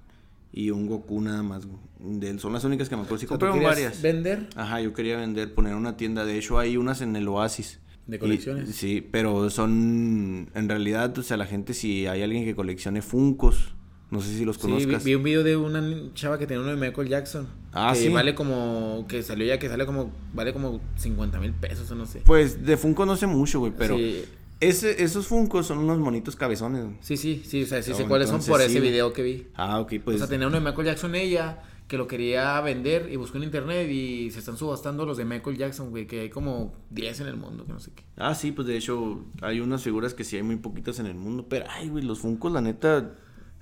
y un Goku nada más. güey. De son las únicas que me acuerdo. Sí, O sea, ¿tú compraron varias. vender? Ajá, yo quería vender, poner una tienda. De hecho, hay unas en el Oasis. ¿De Y- colecciones? sí, pero son, en realidad, o sea, la gente, si hay alguien que coleccione Funcos, no sé si los Sí, vi, conozcas. vi un video de una chava que tenía uno de Michael Jackson. Ah, que sí. vale como, que salió ya que sale como, vale como 50 mil pesos o no sé. Pues de Funko no sé mucho, güey, pero Sí, ese, esos Funkos son unos monitos cabezones. sí, sí, sí, o sea, sí sé cuáles son por sí, ese video que vi. Ah, ok, pues. o sea, tenía uno de Michael Jackson ella, que lo quería vender y buscó en internet y se están subastando los de Michael Jackson, güey, que hay como 10 en el mundo, que no sé qué. Ah, sí, pues de hecho hay unas figuras que sí hay muy poquitas en el mundo, pero ay, güey, los Funkos, la neta.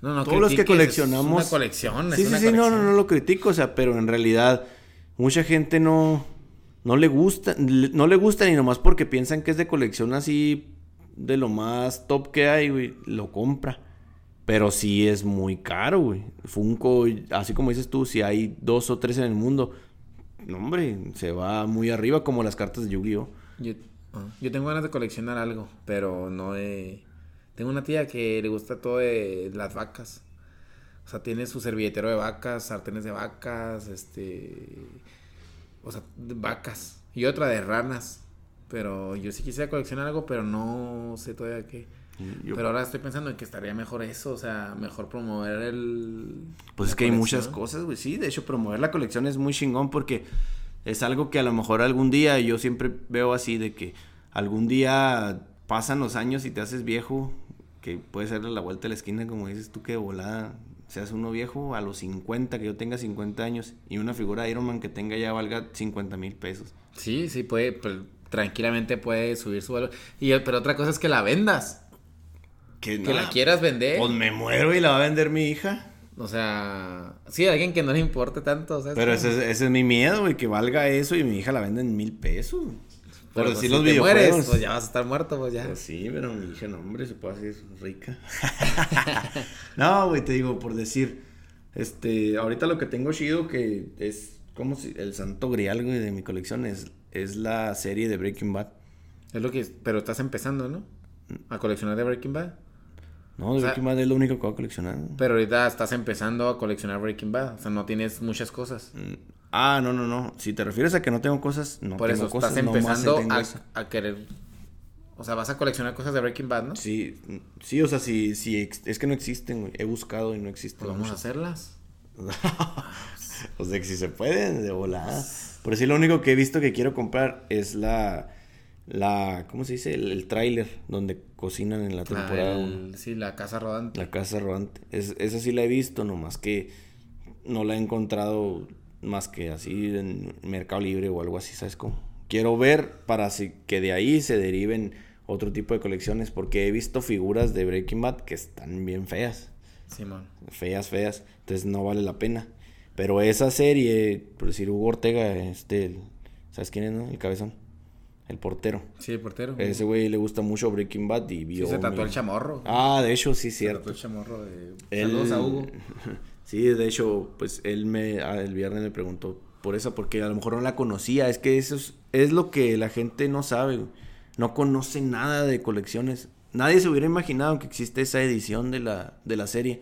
No, no, todos los que coleccionamos. Es una colección, Sí, es sí, una sí, no, no, no lo critico, o sea, pero en realidad mucha gente no, no le gusta, no le gusta ni nomás porque piensan que es de colección así de lo más top que hay, güey, lo compra. Pero sí es muy caro, güey. Funko, así como dices tú, si hay dos o tres en el mundo, no, hombre, se va muy arriba como las cartas de Yu-Gi-Oh! Yo, ah, yo tengo ganas de coleccionar algo, pero no de... Tengo una tía que le gusta todo de las vacas. O sea, tiene su servilletero de vacas, sartenes de vacas, este... O sea, de vacas. Y otra de ranas. Pero yo sí quisiera coleccionar algo, pero no sé todavía qué. Pero ahora estoy pensando en que estaría mejor eso, o sea, mejor promover el... Pues es que hay muchas cosas, güey, sí, de hecho promover la colección es muy chingón porque es algo que a lo mejor algún día, yo siempre veo así de que algún día pasan los años y te haces viejo, que puede ser la vuelta de la esquina, como dices tú, que volada seas uno viejo a los 50, que yo tenga 50 años, y una figura de Iron Man que tenga ya valga 50 mil pesos. Sí, sí, puede, pues, tranquilamente puede subir su valor. Y, pero otra cosa es que la vendas. Que, la quieras vender. Pues me muero y la va a vender mi hija. O sea, sí, alguien que no le importe tanto. pero ese, es mi miedo, güey, que valga eso y mi hija la vende en mil pesos. Pero, si los videojuegos. Mueres, pues ya vas a estar muerto, pues ya. Pues sí, pero mi hija, no, hombre, se puede hacer rica. no, güey, te digo, por decir. Este, ahorita lo que tengo chido que es como si el santo grial, güey, de mi colección es, es la serie de Breaking Bad. Es lo que pero estás empezando, ¿no? A coleccionar de Breaking Bad. No, de Breaking Bad es lo único que voy a coleccionar. Pero ahorita estás empezando a coleccionar Breaking Bad, o sea, no tienes muchas cosas. Mm, Ah, no, no, no. Si te refieres a que no tengo cosas, no Por tengo eso estás empezando a, querer. O sea, vas a coleccionar cosas de Breaking Bad, ¿no? Sí, sí, o sea, sí, sí, es que no existen, güey. He buscado y no existen. Pues vamos a hacerlas. o sea, que si se pueden, de volada. Por sí, lo único que he visto que quiero comprar es la. La. ¿Cómo se dice? El, tráiler donde cocinan en la temporada. sí, la casa rodante. La casa rodante. Es, esa sí la he visto, nomás que no la he encontrado más que así en Mercado Libre o algo así, ¿sabes cómo? Quiero ver para que de ahí se deriven otro tipo de colecciones, porque he visto figuras de Breaking Bad que están bien feas. Sí, man. Feas, feas. Entonces no vale la pena. Pero esa serie, por decir Hugo Ortega, este, ¿sabes quién es, no? El cabezón. El portero. Sí, el portero. Ese güey le gusta mucho Breaking Bad y vio. Sí, se tatuó el chamorro. Ah, de hecho, sí, cierto. Se tatuó el chamorro de. Saludos a Hugo. Sí, de hecho, pues él me ah, el viernes me preguntó por eso, porque a lo mejor no la conocía. Es que eso es, lo que la gente no sabe. No conoce nada de colecciones. Nadie se hubiera imaginado que existe esa edición de la, de la serie.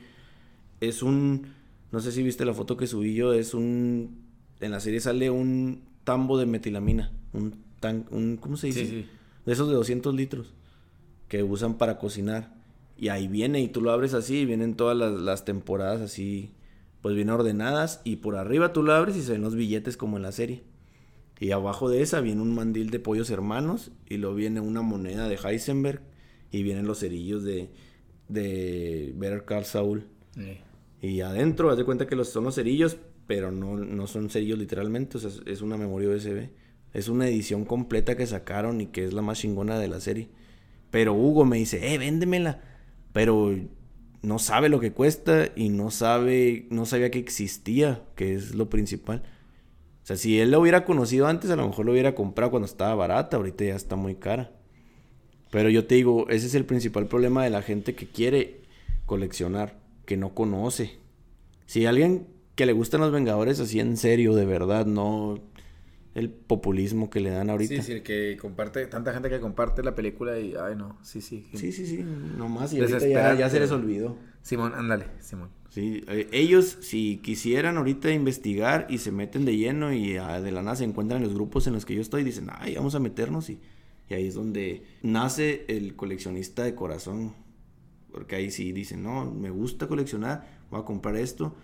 Es un... No sé si viste la foto que subí yo. Es un... En la serie sale un tambo de metilamina. Un tan... Un, ¿Cómo se dice? Sí, sí. De esos de 200 litros. Que usan para cocinar. Y ahí viene y tú lo abres así y vienen todas las, las temporadas así pues bien ordenadas y por arriba tú lo abres y se ven los billetes como en la serie. Y abajo de esa viene un mandil de pollos hermanos y luego viene una moneda de Heisenberg y vienen los cerillos de, de Better Call Saul. Y adentro, haz de cuenta que los, son los cerillos, pero no, no son cerillos literalmente, o sea, es una memoria USB. Es una edición completa que sacaron y que es la más chingona de la serie. Pero Hugo me dice, eh, véndemela. Pero no sabe lo que cuesta y no sabe, no sabía que existía, que es lo principal. O sea, si él lo hubiera conocido antes, a lo mejor lo hubiera comprado cuando estaba barata, ahorita ya está muy cara. Pero yo te digo, ese es el principal problema de la gente que quiere coleccionar, que no conoce. Si alguien que le gustan los Vengadores así en serio, de verdad, no el populismo que le dan ahorita. Sí, sí, que comparte, tanta gente que comparte la película y, ay, no, sí, sí. Sí, sí, sí, nomás, y ahorita ya, ya, se les olvidó. Simón, ándale, Simón. Sí, eh, ellos, si quisieran ahorita investigar y se meten de lleno y ah, de la nada se encuentran en los grupos en los que yo estoy, dicen, ay, vamos a meternos y, y ahí es donde nace el coleccionista de corazón. Porque ahí sí dicen, no, me gusta coleccionar, voy a comprar esto.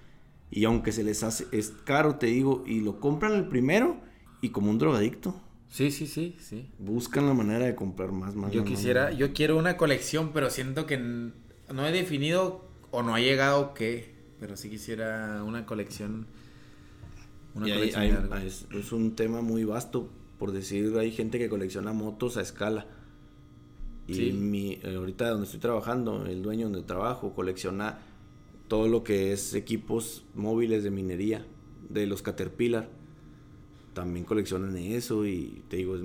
Y aunque se les hace, es caro, te digo, y lo compran el primero y como un drogadicto. Sí, sí, sí, sí. Buscan la manera de comprar más, más. Yo quisiera, yo quiero una colección, pero siento que no he definido o no ha llegado qué, pero sí quisiera una colección. Una colección es, un tema muy vasto, por decir, hay gente que colecciona motos a escala. Y mi, eh, ahorita donde estoy trabajando, el dueño donde trabajo, colecciona todo lo que es equipos móviles de minería, de los Caterpillar también coleccionan eso y te digo, es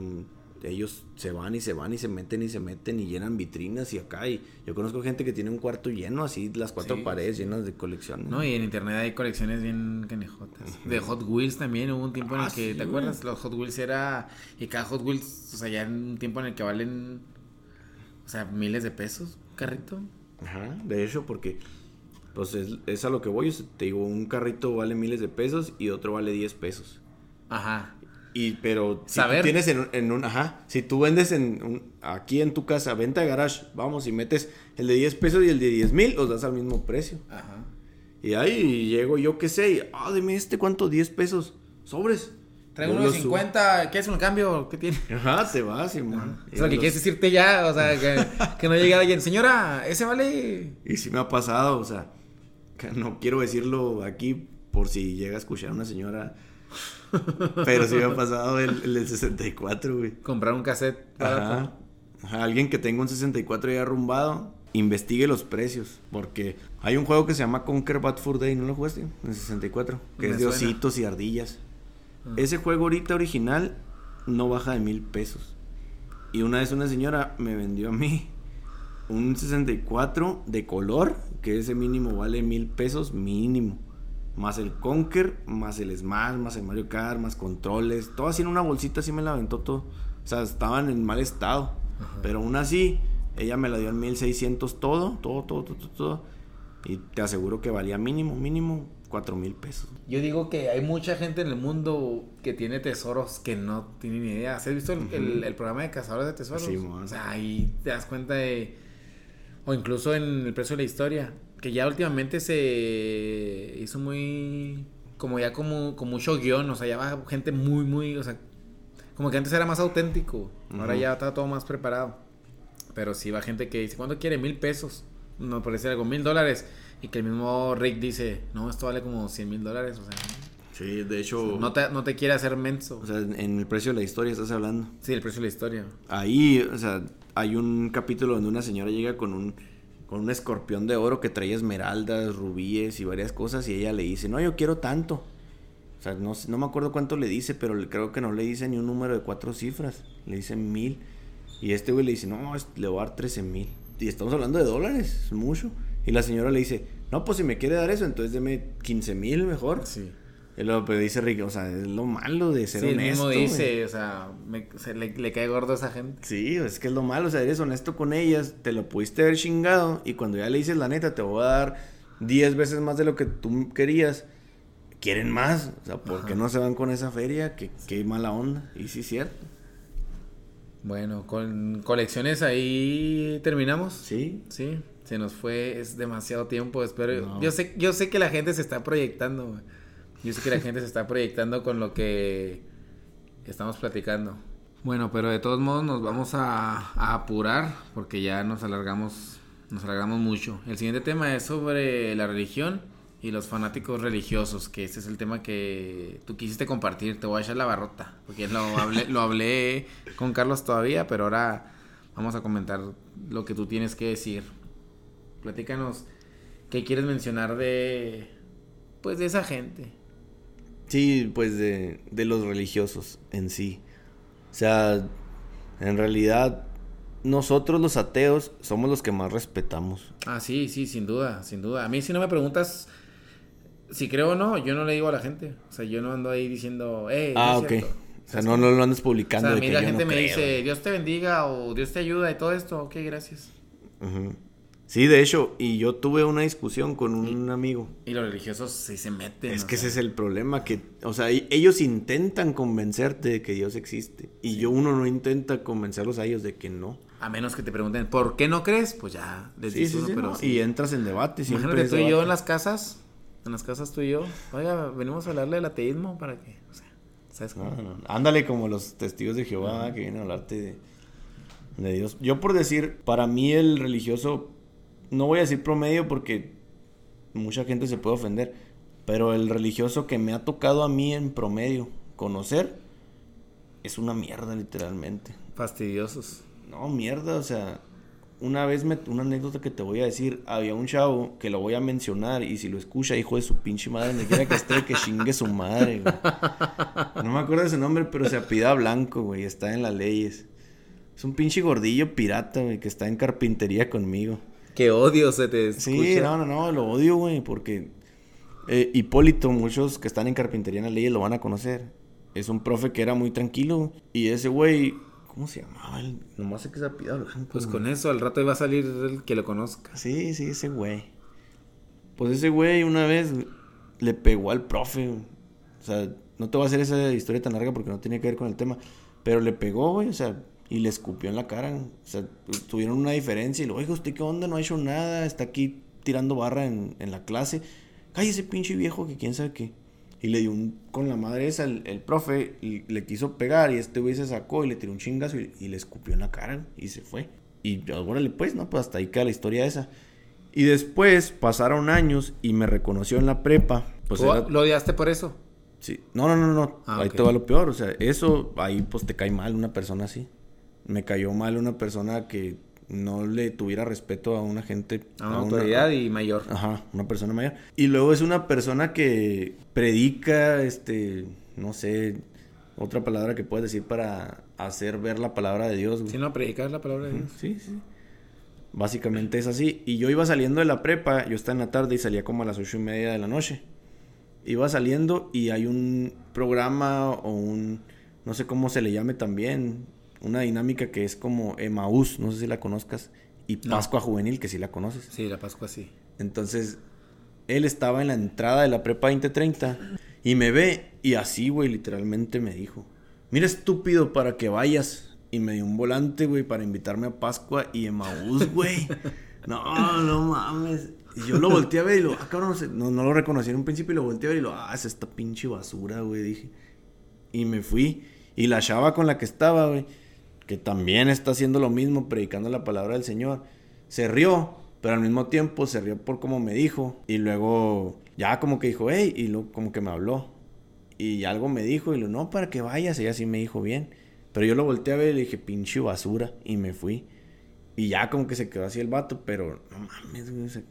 ellos se van y se van y se meten y se meten y llenan vitrinas y acá. Y yo conozco gente que tiene un cuarto lleno, así las cuatro paredes llenas de colecciones. No, y en internet hay colecciones bien canejotas. De Hot Wheels también hubo un tiempo en el ah, que, ¿te acuerdas? Los Hot Wheels era. Y cada Hot Wheels, o sea, ya en un tiempo en el que valen. O sea, miles de pesos, carrito. Ajá, de hecho, porque. Pues es, es a lo que voy. Te digo, un carrito vale miles de pesos y otro vale 10 pesos. Ajá. Y, pero si tienes en, un, ajá, si tú vendes en un, aquí en tu casa, venta de garage, vamos, y metes el de 10 pesos y el de 10 mil, los das al mismo precio. Ajá. Y ahí llego yo qué sé, y, ah, dime este, ¿cuánto? 10 pesos, sobres. Traigo unos 50, ¿qué es un cambio? ¿Qué tiene? Ajá, te vas, man. O sea, que quieres decirte ya, o sea, que, que no llegue alguien, señora, ese vale. Y sí me ha pasado, o sea, que no quiero decirlo aquí por si llega a escuchar a una señora pero sí me ha pasado el, el 64, güey. Comprar un cassette Ajá. Alguien que tenga un 64 ya arrumbado, investigue los precios. Porque hay un juego que se llama Conquer Bad Fur Day, ¿no lo jugaste? En 64. Que es de ositos y ardillas. Ah. Ese juego ahorita original no baja de mil pesos. Y una vez una señora me vendió a mí un 64 de color, que ese mínimo vale mil pesos mínimo más el Conker, más el Smash, más el Mario Kart, más controles, todo así en una bolsita, así me la aventó todo. O sea, estaban en mal estado. Pero aún así, ella me la dio en 1600 todo, todo, todo, todo, todo. Y te aseguro que valía mínimo, mínimo 4 mil pesos. Yo digo que hay mucha gente en el mundo que tiene tesoros que no tienen ni idea. ¿Has visto el, el, programa de cazadores de tesoros? Sí, o sea, ahí te das cuenta de... O incluso en el precio de la historia que ya últimamente se hizo muy como ya como, como mucho guion, o sea, ya va gente muy, muy, o sea, como que antes era más auténtico, ahora ya está todo más preparado. Pero sí va gente que dice, ¿cuánto quiere? Mil pesos, no parece algo, mil dólares. Y que el mismo Rick dice, no, esto vale como cien mil dólares, o sea. Sí, de hecho. no, te, no te quiere hacer menso. O sea, en el precio de la historia estás hablando. Sí, el precio de la historia. Ahí, o sea, hay un capítulo donde una señora llega con un con un escorpión de oro que traía esmeraldas, rubíes y varias cosas y ella le dice, no, yo quiero tanto. O sea, no, no me acuerdo cuánto le dice, pero creo que no le dice ni un número de cuatro cifras. Le dice mil. Y este güey le dice, no, le voy a dar trece mil. Y estamos hablando de dólares, es mucho. Y la señora le dice, no, pues si me quiere dar eso, entonces deme quince mil mejor. Sí. Luego pero dice Rick, o sea, es lo malo de ser honesto. Sí, mismo dice, o sea, le, cae gordo a esa gente. Sí, es que es lo malo, o sea, eres honesto con ellas, te lo pudiste haber chingado y cuando ya le dices la neta, te voy a dar 10 veces más de lo que tú querías. Quieren más, o sea, ¿por qué no se van con esa feria? Qué, qué mala onda. Y sí, cierto. Bueno, con colecciones ahí terminamos. Sí. Sí, se nos fue, es demasiado tiempo, espero. Yo sé, yo sé que la gente se está proyectando, yo sé que la gente se está proyectando con lo que estamos platicando. Bueno, pero de todos modos nos vamos a, apurar porque ya nos alargamos, nos alargamos mucho. El siguiente tema es sobre la religión y los fanáticos religiosos, que este es el tema que tú quisiste compartir. Te voy a echar la barrota, porque lo hablé, lo hablé con Carlos todavía, pero ahora vamos a comentar lo que tú tienes que decir. Platícanos qué quieres mencionar de, pues, de esa gente. Sí, pues de, de los religiosos en sí. O sea, en realidad nosotros los ateos somos los que más respetamos. Ah, sí, sí, sin duda, sin duda. A mí si no me preguntas si creo o no, yo no le digo a la gente. O sea, yo no ando ahí diciendo, eh. Ah, ok. O sea, no, no lo andas publicando. O sea, a mí la gente me dice, Dios te bendiga o Dios te ayuda y todo esto. Ok, gracias. Ajá. Sí, de hecho, y yo tuve una discusión con un amigo. Y los religiosos sí se meten. Es que ese es el problema, que, o sea, ellos intentan convencerte de que Dios existe. Y yo uno no intenta convencerlos a ellos de que no. A menos que te pregunten, ¿por qué no crees? Pues ya, les sí, sí, pero Y entras en debate. Imagínate tú y yo en las casas, en las casas tú y yo, oiga, venimos a hablarle del ateísmo para que, o sea, ¿sabes cómo? Ándale como los testigos de Jehová que vienen a hablarte de, de Dios. Yo por decir, para mí el religioso no voy a decir promedio porque mucha gente se puede ofender, pero el religioso que me ha tocado a mí en promedio conocer es una mierda literalmente. Fastidiosos. No, mierda, o sea, una vez me, una anécdota que te voy a decir, había un chavo que lo voy a mencionar y si lo escucha, hijo de su pinche madre, donde quiera que esté, que chingue su madre, no me acuerdo de su nombre, pero se apida Blanco, güey. Está en las leyes. Es un pinche gordillo pirata, güey, que está en carpintería conmigo. Qué odio se te escucha. Sí, no, no, no, lo odio, güey, porque eh, Hipólito, muchos que están en carpintería en las leyes lo van a conocer. Es un profe que era muy tranquilo y ese güey, ¿cómo se llamaba? El- Nomás sé que se apida Blanco. Pues güey. con eso, al rato iba a salir el que lo conozca. Sí, sí, ese güey. Pues ese güey una vez le pegó al profe. güey. O sea, no te voy a hacer esa historia tan larga porque no tenía que ver con el tema. Pero le pegó, güey, o sea, y le escupió en la cara. O sea, tu- tuvieron una diferencia y le oiga, ¿usted qué onda? No ha hecho nada, está aquí tirando barra en, en la clase. Cállese, pinche viejo, que quién sabe qué. Y le dio un, con la madre esa, el, el profe y le quiso pegar y este güey se sacó y le tiró un chingazo y, y le escupió en la cara y se fue. Y órale, pues, ¿no? Pues hasta ahí queda la historia esa. Y después pasaron años y me reconoció en la prepa. Pues ¿Tú era- ¿Lo odiaste por eso? Sí. No, no, no, no. Ah, ahí ok. te va lo peor. O sea, eso, ahí pues te cae mal una persona así. Me cayó mal una persona que no le tuviera respeto a una gente. A una a autoridad y mayor. Ajá, una persona mayor. Y luego es una persona que predica, este, no sé, otra palabra que puedes decir para hacer ver la palabra de Dios. güey. Si no, predicar la palabra de Dios. Sí, sí. Básicamente es así. Y yo iba saliendo de la prepa, yo estaba en la tarde y salía como a las ocho y media de la noche. Iba saliendo y hay un programa o un, no sé cómo se le llame también, una dinámica que es como Emaús, no sé si la conozcas, y No. Pascua Juvenil, que sí la conoces. Sí, la Pascua sí. Entonces, él estaba en la entrada de la prepa 2030 y me ve y así, güey, literalmente me dijo, mira estúpido para que vayas. Y me dio un volante, güey, para invitarme a Pascua y Emaús, güey. No, no mames. Y yo lo volteé a ver y lo, ah, cabrón, no, no lo reconocí en un principio y lo volteé a ver y lo, ah, es esta pinche basura, güey, dije. Y me fui. Y la chava con la que estaba, güey, que también está haciendo lo mismo, predicando la palabra del Señor, se rió, pero al mismo tiempo se rió por como me dijo. Y luego ya como que dijo, hey, y luego como que me habló. Y algo me dijo, y lo, no, para que vayas. Ella sí me dijo bien. Pero yo lo volteé a ver y le dije, pinche basura. Y me fui. Y ya como que se quedó así el vato, pero no mames, güey.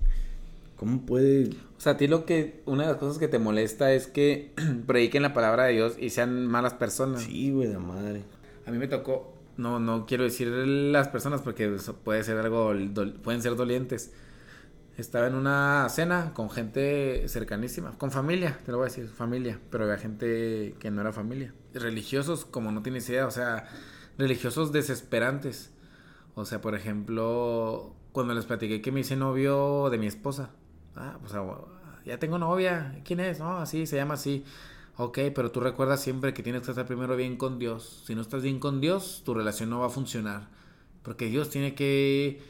¿Cómo puede...? O sea, a ti lo que, una de las cosas que te molesta es que prediquen la palabra de Dios y sean malas personas. Sí, güey, de madre. A mí me tocó, no, no quiero decir las personas porque puede ser algo, pueden ser dolientes. Estaba en una cena con gente cercanísima, con familia, te lo voy a decir, familia, pero había gente que no era familia. Religiosos, como no tienes idea, o sea, religiosos desesperantes. O sea, por ejemplo, cuando les platiqué que me hice novio de mi esposa. Ah, pues ah, ya tengo novia. ¿Quién es? No, así, se llama así. Ok, pero tú recuerdas siempre que tienes que estar primero bien con Dios. Si no estás bien con Dios, tu relación no va a funcionar. Porque Dios tiene que,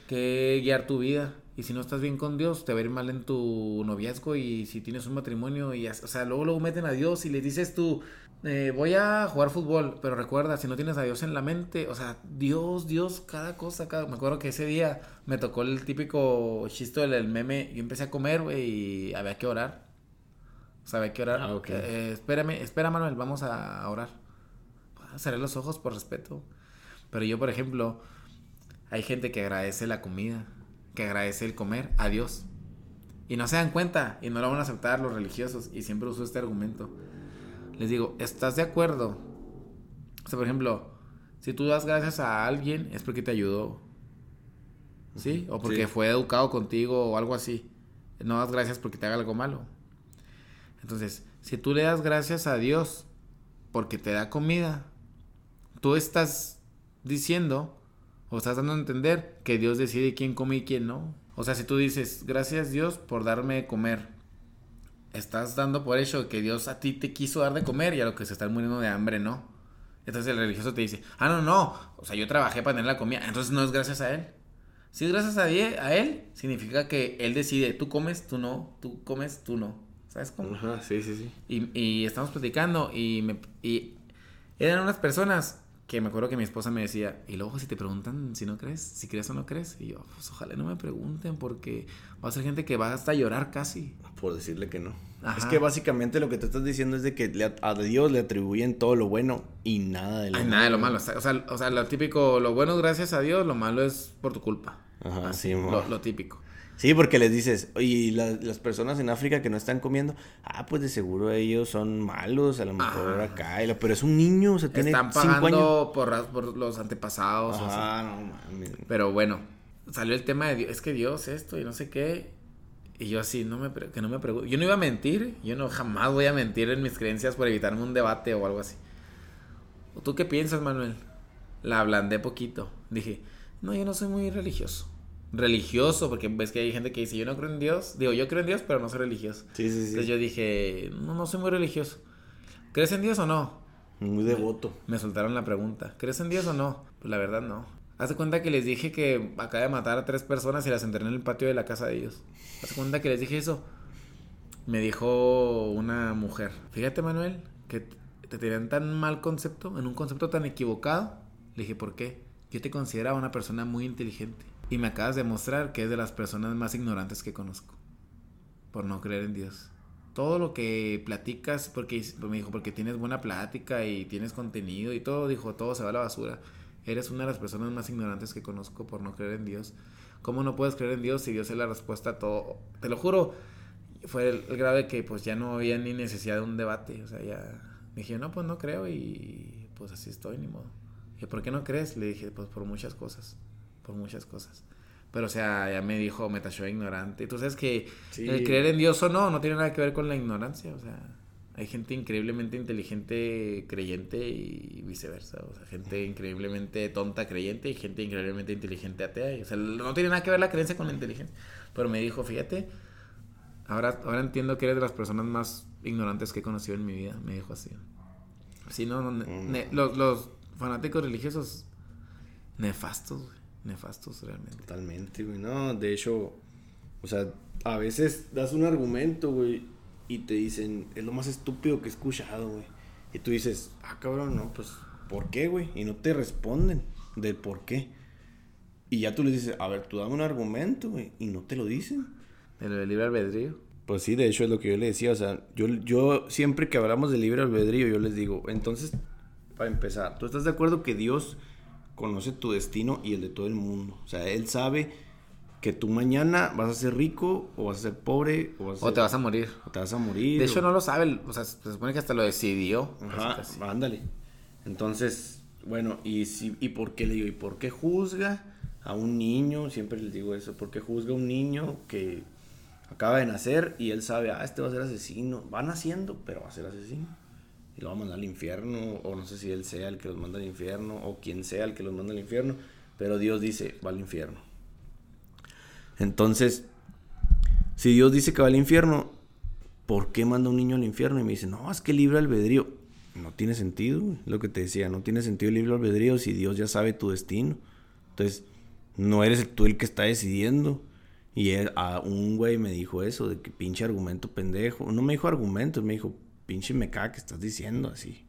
guiar tu vida. Y si no estás bien con Dios, te va a ir mal en tu noviazgo. Y si tienes un matrimonio, y o sea, luego luego meten a Dios y le dices tú, eh, voy a jugar fútbol. Pero recuerda, si no tienes a Dios en la mente, o sea, Dios, Dios, cada cosa, cada... Me acuerdo que ese día me tocó el típico chiste del meme. Yo empecé a comer, güey, y había que orar. O sea, que orar. Ah. Eh, espérame, espera, Manuel, vamos a a orar. Cerré los ojos por respeto. Pero yo, por ejemplo, hay gente que agradece la comida, que agradece el comer a Dios. Y no se dan cuenta y no lo van a aceptar los religiosos. Y siempre uso este argumento. Les digo, ¿estás de acuerdo? O sea, por ejemplo, si tú das gracias a alguien es porque te ayudó. ¿Sí? O porque Sí. fue educado contigo o algo así. No das gracias porque te haga algo malo. Entonces, si tú le das gracias a Dios porque te da comida, tú estás diciendo o estás dando a entender que Dios decide quién come y quién no. O sea, si tú dices, gracias Dios por darme de comer, estás dando por hecho que Dios a ti te quiso dar de comer y a lo que se están muriendo de hambre no. Entonces el religioso te dice, ah, no, no, o sea, yo trabajé para tener la comida, entonces no es gracias a Él. Si es gracias a, die- a Él, significa que Él decide, tú comes, tú no, tú comes, tú no. ¿Sabes cómo? Ajá, sí, sí, sí. Y, y estamos platicando y, me, y eran unas personas que me acuerdo que mi esposa me decía, y luego si te preguntan si no crees, si crees o no crees, y yo, pues ojalá no me pregunten porque va a ser gente que va hasta llorar casi. Por decirle que no. Ajá. Es que básicamente lo que te estás diciendo es de que le a, Dios le atribuyen todo lo bueno y nada de lo Ay, nada de lo malo. O sea, o sea, lo típico, lo bueno es gracias a Dios, lo malo es por tu culpa. Ajá, Así, sí, lo, lo típico. Sí, porque les dices, y las personas en África que no están comiendo, ah, pues de seguro ellos son malos, a lo mejor acá, pero es un niño, o sea, tiene Están pagando Por, por los antepasados. Ah, no mames. Pero bueno, salió el tema de Dios, es que Dios esto y no sé qué. Y yo así, no me que no me pregunto. Yo no iba a mentir, yo no jamás voy a mentir en mis creencias por evitarme un debate o algo así. ¿Tú qué piensas, Manuel? La ablandé poquito. Dije, no, yo no soy muy religioso. Religioso, porque ves que hay gente que dice, yo no creo en Dios. Digo, yo creo en Dios, pero no soy religioso. Sí, sí, sí. Entonces yo dije, no, no soy muy religioso. ¿Crees en Dios o no? Muy devoto. Me, soltaron la pregunta. ¿Crees en Dios o no? Pues la verdad no. Hace cuenta que les dije que acaba de matar a tres personas y las enterré en el patio de la casa de ellos. Hace cuenta que les dije eso. Me dijo una mujer, fíjate Manuel, que te tenían tan mal concepto, en un concepto tan equivocado. Le dije, ¿por qué? Yo te consideraba una persona muy inteligente. Y me acabas de mostrar que es de las personas más ignorantes que conozco. Por no creer en Dios. Todo lo que platicas, porque me dijo, porque tienes buena plática y tienes contenido y todo, dijo, todo se va a la basura. Eres una de las personas más ignorantes que conozco por no creer en Dios. ¿Cómo no puedes creer en Dios si Dios es la respuesta a todo? Te lo juro, fue el, el grado de que pues ya no había ni necesidad de un debate. O sea, ya dije, no, pues no creo y pues así estoy, ni modo. Dije, ¿por qué no crees? Le dije, pues por muchas cosas, por muchas cosas. Pero, o sea, ya me dijo, me tachó ignorante. Tú sabes que el creer en Dios o no, no tiene nada que ver con la ignorancia. O sea, hay gente increíblemente inteligente creyente y viceversa. O sea, gente increíblemente tonta creyente y gente increíblemente inteligente atea. O sea, no tiene nada que ver la creencia con la inteligencia. Pero me dijo, fíjate, ahora, ahora entiendo que eres de las personas más ignorantes que he conocido en mi vida. Me dijo así. Sí, no, no mm. los, los, fanáticos religiosos nefastos, güey. Nefastos realmente. Totalmente, güey. No, de hecho, o sea, a veces das un argumento, güey y te dicen, es lo más estúpido que he escuchado, güey. Y tú dices, ah, cabrón, no, pues, ¿por qué, güey? Y no te responden del por qué. Y ya tú les dices, a ver, tú dame un argumento, güey, y no te lo dicen. ¿De lo del libre albedrío? Pues sí, de hecho es lo que yo le decía, o sea, yo, yo siempre que hablamos de libre albedrío, yo les digo, entonces, para empezar, ¿tú estás de acuerdo que Dios conoce tu destino y el de todo el mundo? O sea, Él sabe que tú mañana vas a ser rico o vas a ser pobre o, o te vas a morir. O te vas a morir. De hecho, no lo sabe, o sea, se supone que hasta lo decidió. Ajá, ándale. Entonces, bueno, y, si, ¿y por qué le digo? ¿Y por qué juzga a un niño? Siempre les digo eso. ¿Por qué juzga a un niño que acaba de nacer y él sabe, ah, este va a ser asesino? Va naciendo, pero va a ser asesino. Y lo va a mandar al infierno, o no sé si él sea el que los manda al infierno, o quien sea el que los manda al infierno. Pero Dios dice, va al infierno entonces, si Dios dice que va al infierno, ¿por qué manda un niño al infierno? Y me dice, no, es que libre albedrío. No tiene sentido, lo que te decía, no tiene sentido el libre albedrío si Dios ya sabe tu destino. Entonces, no eres tú el que está decidiendo. Y a un güey me dijo eso, de que pinche argumento pendejo. No me dijo argumento, me dijo, pinche meca que estás diciendo así.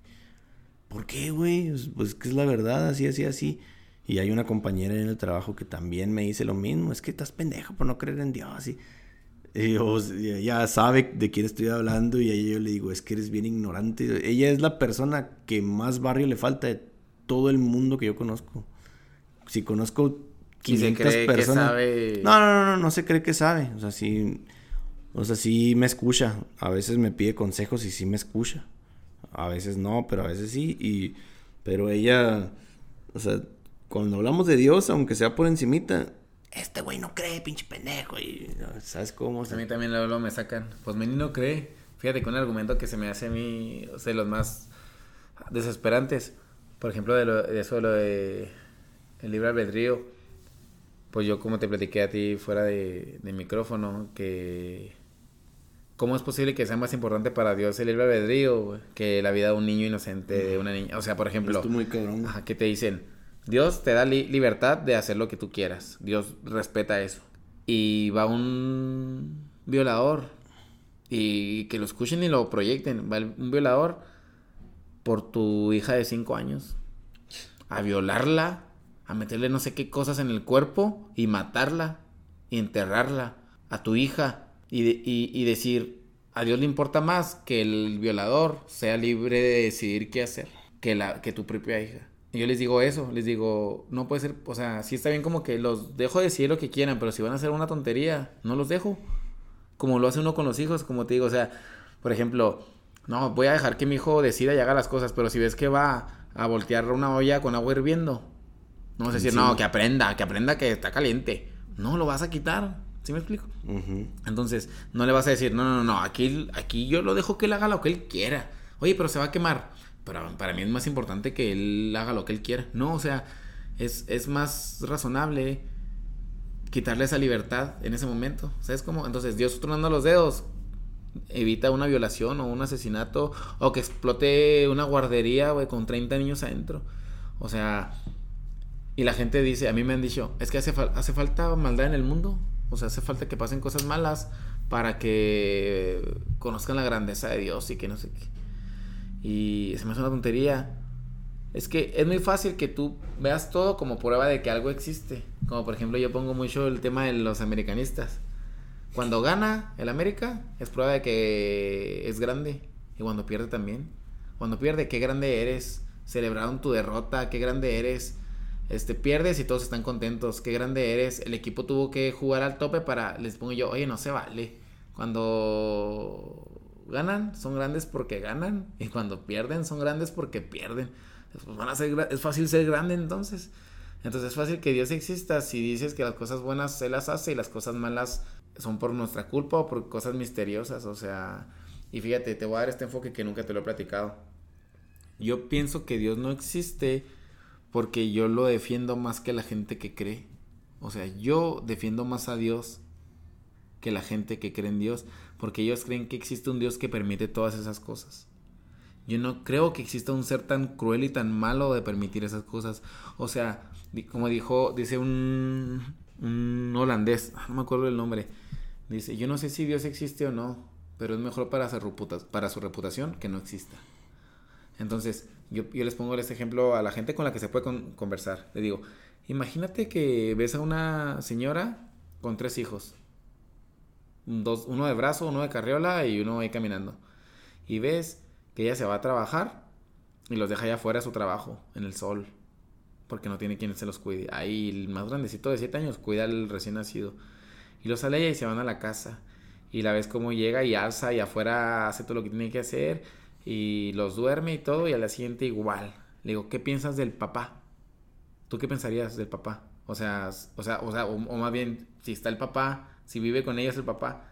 ¿Por qué, güey? Pues que es la verdad, así, así, así. Y hay una compañera en el trabajo que también me dice lo mismo, es que estás pendejo por no creer en Dios. Y, yo, ella sabe de quién estoy hablando y a ella yo le digo, es que eres bien ignorante. Ella es la persona que más barrio le falta de todo el mundo que yo conozco. Si conozco 500 personas... No, no, no, no, no se cree que sabe. O sea, sí, o sea, sí me escucha. A veces me pide consejos y sí me escucha. A veces no, pero a veces sí. Y, pero ella, o sea, cuando hablamos de Dios, aunque sea por encimita, este güey no cree, pinche pendejo. Y, ¿Sabes cómo? A mí también luego me sacan. Pues Meni no cree. Fíjate que un argumento que se me hace a mí, o sea, los más desesperantes. Por ejemplo, de, lo, de eso, de lo de el libre albedrío. Pues yo, como te platiqué a ti fuera de, de micrófono, que. ¿Cómo es posible que sea más importante para Dios el libre albedrío que la vida de un niño inocente, de una niña? O sea, por ejemplo. Esto muy cabrón. Ajá, ¿qué te dicen? Dios te da libertad de hacer lo que tú quieras. Dios respeta eso. Y va un violador y que lo escuchen y lo proyecten. Va un violador por tu hija de 5 años a violarla, a meterle no sé qué cosas en el cuerpo y matarla y enterrarla a tu hija y, y decir, a Dios le importa más que el violador sea libre de decidir qué hacer que, la, que tu propia hija. Y yo les digo eso, les digo, no puede ser, o sea, sí está bien como que los dejo decir lo que quieran, pero si van a hacer una tontería, no los dejo. Como lo hace uno con los hijos, como te digo, o sea, por ejemplo, no, voy a dejar que mi hijo decida y haga las cosas, pero si ves que va a voltear una olla con agua hirviendo, no vas a decir, no, que aprenda, que aprenda que está caliente. No, lo vas a quitar. ¿Sí me explico? Entonces, no le vas a decir, no, no, no, aquí, aquí yo lo dejo que él haga lo que él quiera. Oye, pero se va a quemar. Pero para mí es más importante que él haga lo que él quiera. No, o sea, es, es más razonable quitarle esa libertad en ese momento. ¿Sabes cómo? Entonces, Dios tronando los dedos evita una violación o un asesinato o que explote una guardería, güey, con 30 niños adentro. O sea, y la gente dice, a mí me han dicho, es que hace, hace falta maldad en el mundo. O sea, hace falta que pasen cosas malas para que conozcan la grandeza de Dios y que no sé qué. Y se me hace una tontería. Es que es muy fácil que tú veas todo como prueba de que algo existe. Como por ejemplo yo pongo mucho el tema de los americanistas. Cuando gana el América es prueba de que es grande. Y cuando pierde también. Cuando pierde, qué grande eres. Celebraron tu derrota, qué grande eres. Este, pierdes y todos están contentos. Qué grande eres. El equipo tuvo que jugar al tope para. Les pongo yo, oye, no se vale. Cuando ganan, son grandes porque ganan. Y cuando pierden, son grandes porque pierden. Pues van a ser, es fácil ser grande entonces. Entonces es fácil que Dios exista si dices que las cosas buenas se las hace y las cosas malas son por nuestra culpa o por cosas misteriosas. O sea, y fíjate, te voy a dar este enfoque que nunca te lo he platicado. Yo pienso que Dios no existe porque yo lo defiendo más que la gente que cree. O sea, yo defiendo más a Dios que la gente que cree en Dios, porque ellos creen que existe un Dios que permite todas esas cosas. Yo no creo que exista un ser tan cruel y tan malo de permitir esas cosas. O sea, como dijo, dice un, un holandés, ah, no me acuerdo el nombre, dice, yo no sé si Dios existe o no, pero es mejor para su, para su reputación que no exista. Entonces, yo, les pongo este ejemplo a la gente con la que se puede conversar. Le digo, imagínate que ves a una señora con tres hijos. Dos, uno de brazo, uno de carriola y uno ahí caminando. Y ves que ella se va a trabajar y los deja allá afuera a su trabajo, en el sol. Porque no tiene quien se los cuide. Ahí el más grandecito de siete años cuida al recién nacido. Y los sale y se van a la casa. Y la ves cómo llega y alza y afuera hace todo lo que tiene que hacer y los duerme y todo y a la siguiente igual. Le digo, ¿qué piensas del papá? ¿Tú qué pensarías del papá? O sea, o sea, o sea, o, más bien, si está el papá, si vive con ellos el papá.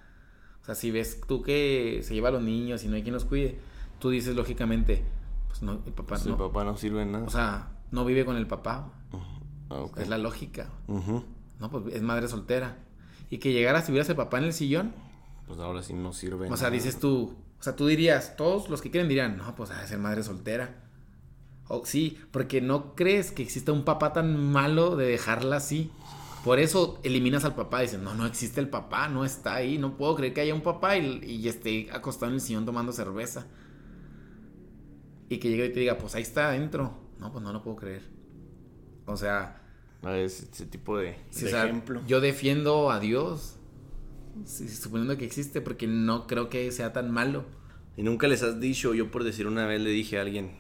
O sea, si ves tú que se lleva a los niños y no hay quien los cuide, tú dices lógicamente, pues no, el papá no. El papá no sirve en nada. O sea, no vive con el papá. Ah, es la lógica. No, pues es madre soltera. Y que llegara si hubieras el papá en el sillón. Pues ahora sí no sirve. O sea, dices tú, sea, tú dirías, todos los que quieren dirían, no, pues a ser madre soltera. O, sí, porque no crees que exista un papá tan malo de dejarla así. Por eso eliminas al papá. Dices, no, no existe el papá, no está ahí. No puedo creer que haya un papá y, y esté acostado en el sillón tomando cerveza. Y que llegue y te diga, pues ahí está adentro. No, pues no lo puedo creer. O sea. ese tipo de, ejemplo. Yo defiendo a Dios suponiendo que existe, porque no creo que sea tan malo. Y nunca les has dicho, yo por decir una vez le dije a alguien,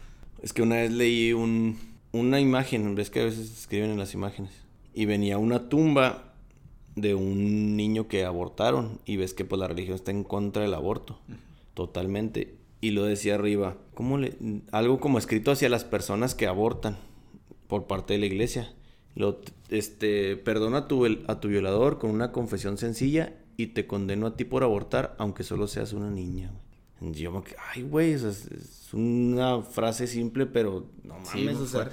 es que una vez leí un, una imagen, ves que a veces escriben en las imágenes, y venía una tumba de un niño que abortaron, y ves que pues la religión está en contra del aborto, totalmente. Y lo decía arriba, ¿cómo le, algo como escrito hacia las personas que abortan por parte de la iglesia. Lo, este, perdona a tu, a tu violador con una confesión sencilla y te condeno a ti por abortar, aunque solo seas una niña. Yo me ay, güey, es, una frase simple, pero no mames, o sea,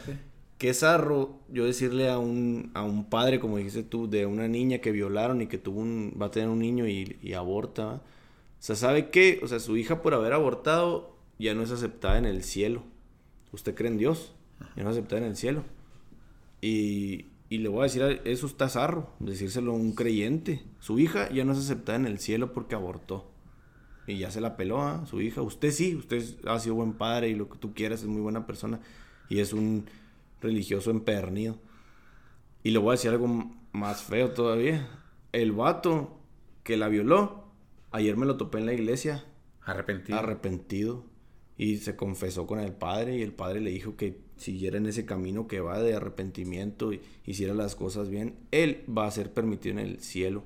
qué zarro yo decirle a un, a un padre, como dijiste tú, de una niña que violaron y que tuvo un, va a tener un niño y, y aborta. O sea, ¿sabe qué? O sea, su hija por haber abortado ya no es aceptada en el cielo. Usted cree en Dios, ya no es aceptada en el cielo. Y, y le voy a decir, eso está zarro, decírselo a un creyente. Su hija ya no es aceptada en el cielo porque abortó. Y ya se la peló a su hija. Usted sí, usted ha sido buen padre y lo que tú quieras, es muy buena persona. Y es un religioso empernido. Y le voy a decir algo más feo todavía. El vato que la violó, ayer me lo topé en la iglesia. Arrepentido. Arrepentido. y se confesó con el padre y el padre le dijo que siguiera en ese camino que va de arrepentimiento y hiciera las cosas bien, él va a ser permitido en el cielo.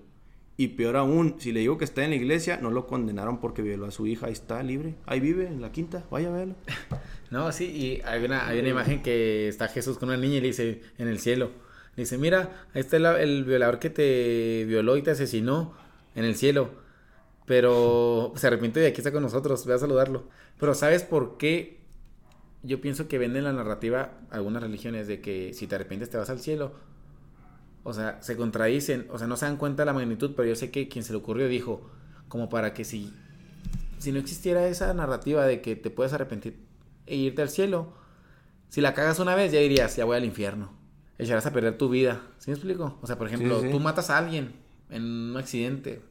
Y peor aún, si le digo que está en la iglesia, no lo condenaron porque violó a su hija, ahí está libre, ahí vive en la quinta, vaya a verlo. No, sí, y hay una, hay una imagen que está Jesús con una niña y le dice en el cielo, dice, mira, ahí está el, violador que te violó y te asesinó en el cielo, pero se arrepiente y aquí está con nosotros, ve a saludarlo. Pero ¿sabes por qué yo pienso que venden la narrativa algunas religiones de que si te arrepientes te vas al cielo. O sea, se contradicen, o sea, no se dan cuenta de la magnitud, pero yo sé que quien se le ocurrió dijo, como para que si, si no existiera esa narrativa de que te puedes arrepentir e irte al cielo, si la cagas una vez ya dirías, ya voy al infierno. Echarás a perder tu vida. ¿Sí me explico? O sea, por ejemplo, tú matas a alguien en un accidente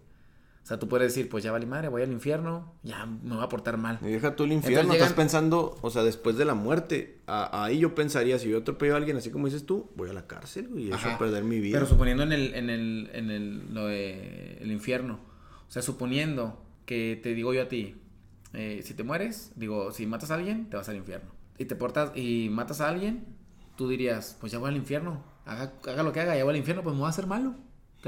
o sea, tú puedes decir, pues ya vale madre, voy al infierno, ya me voy a portar mal. Y deja tú el infierno, estás pensando, o sea, después de la muerte. ahí yo pensaría, si yo atropello a alguien así como dices tú, voy a la cárcel y eso a perder mi vida. Pero suponiendo en el, en el, en el, lo de el infierno. O sea, suponiendo que te digo yo a ti, eh, si te mueres, digo, si matas a alguien, te vas al infierno. Y te portas, y matas a alguien, tú dirías, pues ya voy al infierno. Haga, haga lo que haga, ya voy al infierno, pues me voy a hacer malo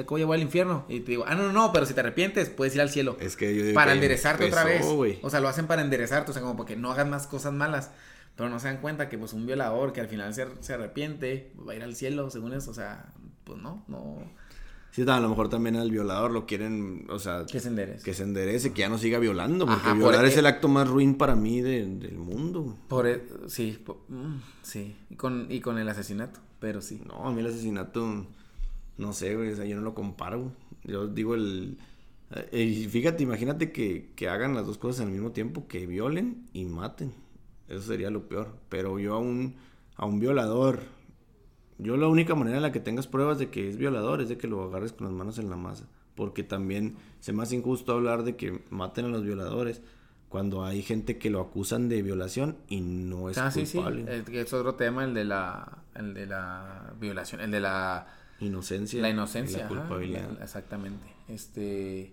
te voy a voy al infierno. Y te digo, ah, no, no, no, pero si te arrepientes, puedes ir al cielo. Es que yo digo Para enderezarte otra vez. O sea, lo hacen para enderezarte, o sea, como porque no hagas más cosas malas. Pero no se dan cuenta que, pues, un violador que al final se, se arrepiente, va a ir al cielo, según eso. O sea, pues no, no. Sí, a lo mejor también al violador lo quieren, o sea... Que se enderece. Que se enderece, que ya no siga violando, porque violar es el acto más ruin para mí del mundo. Por, e, sí, mm, sí, y con, y con el asesinato, pero sí. No, a mí el asesinato no sé, güey, o sea, yo no lo comparo. Yo digo el... Eh, y fíjate, imagínate que, que hagan las dos cosas al mismo tiempo, que violen y maten. Eso sería lo peor. Pero yo a un, a un violador, yo la única manera en la que tengas pruebas de que es violador es de que lo agarres con las manos en la masa. Porque también se me hace injusto hablar de que maten a los violadores cuando hay gente que lo acusan de violación y no es ah, culpable. Sí, sí. Es otro tema el de la el de la violación, el de la Inocencia. La inocencia. la culpabilidad. exactamente. Este.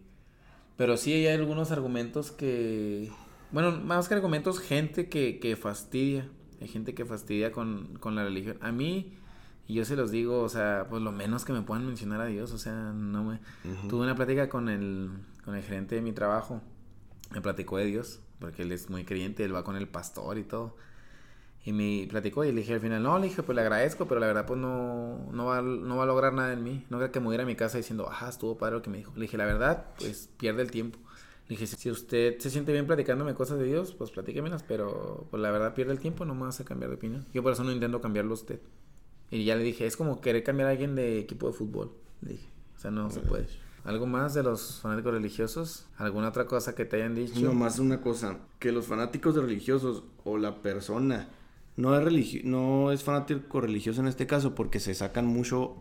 Pero sí hay algunos argumentos que. Bueno, más que argumentos, gente que, que fastidia. Hay gente que fastidia con, con la religión. A mí, y yo se los digo, o sea, pues lo menos que me puedan mencionar a Dios. O sea, no me. Tuve una plática con el, con el gerente de mi trabajo. Me platicó de Dios, porque él es muy creyente, él va con el pastor y todo. Y me platicó y le dije al final, no, le dije, pues le agradezco, pero la verdad pues no, no, va, no va a lograr nada en mí. No creo que me voy a, mi casa diciendo, ajá, estuvo padre lo que me dijo. Le dije, la verdad, pues pierde el tiempo. Le dije, si usted se siente bien platicándome cosas de Dios, pues platíquemelas, pero pues la verdad pierde el tiempo, no me vas a cambiar de opinión. Yo por eso no intento cambiarlo a usted. Y ya le dije, es como querer cambiar a alguien de equipo de fútbol. Le dije, o sea, no se puede. ¿Algo más de los fanáticos religiosos? ¿Alguna otra cosa que te hayan dicho? No, más una cosa, que los fanáticos religiosos o la persona no es, no es fanático religioso en este caso porque se sacan mucho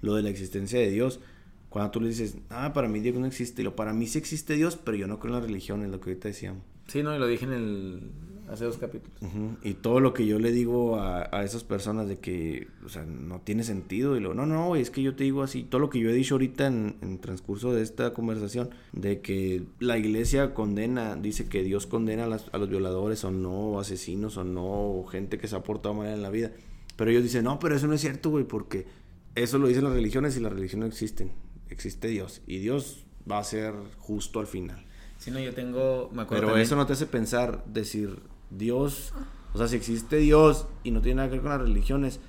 lo de la existencia de Dios. Cuando tú le dices, ah, para mí Dios no existe, y lo para mí sí existe Dios, pero yo no creo en la religión, es lo que ahorita decíamos. Sí, no, y lo dije en el, hace dos capítulos. Y todo lo que yo le digo a, a, esas personas de que, o sea, no tiene sentido. Y lo, no, no, es que yo te digo así. Todo lo que yo he dicho ahorita en, en transcurso de esta conversación, de que la iglesia condena, dice que Dios condena a, las, a los violadores o no, asesinos o no, gente que se ha portado mal en la vida. Pero ellos dicen, no, pero eso no es cierto, güey, porque eso lo dicen las religiones y las religiones no existen. Existe Dios. Y Dios va a ser justo al final. Sí, no, yo tengo, me acuerdo Pero eso no te hace pensar, decir, Dios, o sea, si existe Dios y no tiene nada que ver con las religiones,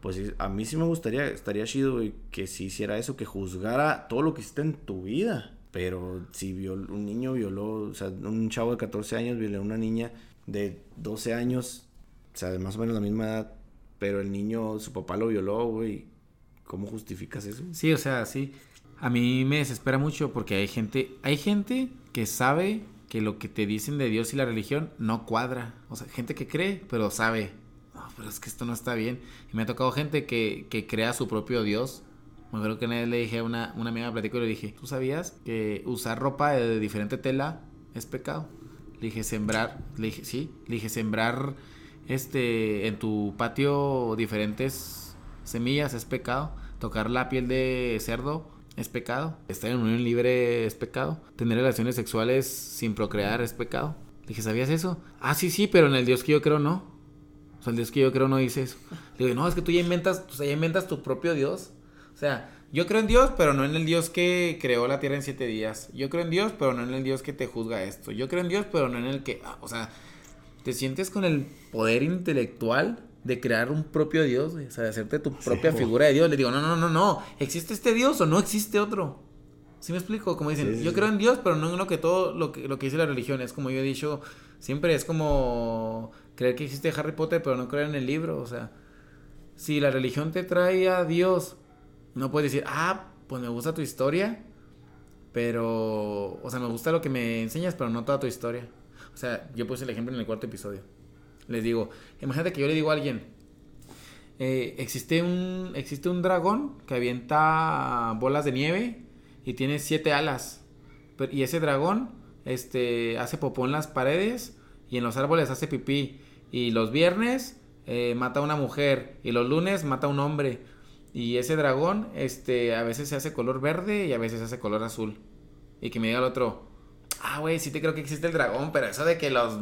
pues a mí sí me gustaría, estaría chido que si hiciera eso, que juzgara todo lo que está en tu vida. Pero si un niño violó, o sea, un chavo de 14 años violó a una niña de 12 años, o sea, de más o menos la misma edad, pero el niño, su papá lo violó, güey. ¿Cómo justificas eso? Sí, o sea, sí. A mí me desespera mucho porque hay gente, hay gente que sabe que lo que te dicen de Dios y la religión no cuadra. O sea, gente que cree, pero sabe, no, pero es que esto no está bien. Y me ha tocado gente que, que crea su propio Dios. Me acuerdo que una vez le dije a una, una amiga, me platicó y le dije, ¿tú sabías que usar ropa de diferente tela es pecado? Le dije, sembrar, le dije, sí, le dije, sembrar este, en tu patio diferentes semillas es pecado. Tocar la piel de cerdo es pecado. Estar en unión libre es pecado. Tener relaciones sexuales sin procrear es pecado. Dije, ¿sabías eso? Ah, sí, sí, pero en el Dios que yo creo no. O sea, el Dios que yo creo no dice eso. Le no, es que tú ya inventas, o sea, ya inventas tu propio Dios. O sea, yo creo en Dios, pero no en el Dios que creó la tierra en siete días. Yo creo en Dios, pero no en el Dios que te juzga esto. Yo creo en Dios, pero no en el que... ah, o sea, te sientes con el poder intelectual de crear un propio Dios, güey. O sea, de hacerte tu propia figura de Dios. Le digo, no, no, no, no. ¿Existe este Dios o no existe otro? ¿Sí me explico? Como dicen, Sí, sí, yo creo en Dios, pero no en lo que todo, lo que, lo que dice la religión. Es como yo he dicho, siempre es como creer que existe Harry Potter, pero no creer en el libro. O sea, si la religión te trae a Dios, no puedes decir, ah, pues me gusta tu historia, pero, o sea, me gusta lo que me enseñas, pero no toda tu historia. O sea, yo puse el ejemplo en el cuarto episodio. Les digo, imagínate que yo le digo a alguien, eh, existe un existe un dragón que avienta bolas de nieve y tiene siete alas. Pero- y ese dragón este, hace popó en las paredes y en los árboles hace pipí. Y los viernes eh, mata a una mujer y los lunes mata a un hombre. Y ese dragón este, a veces se hace color verde y a veces se hace color azul. Y que me diga el otro, ah, güey, sí te creo que existe el dragón, pero eso de que los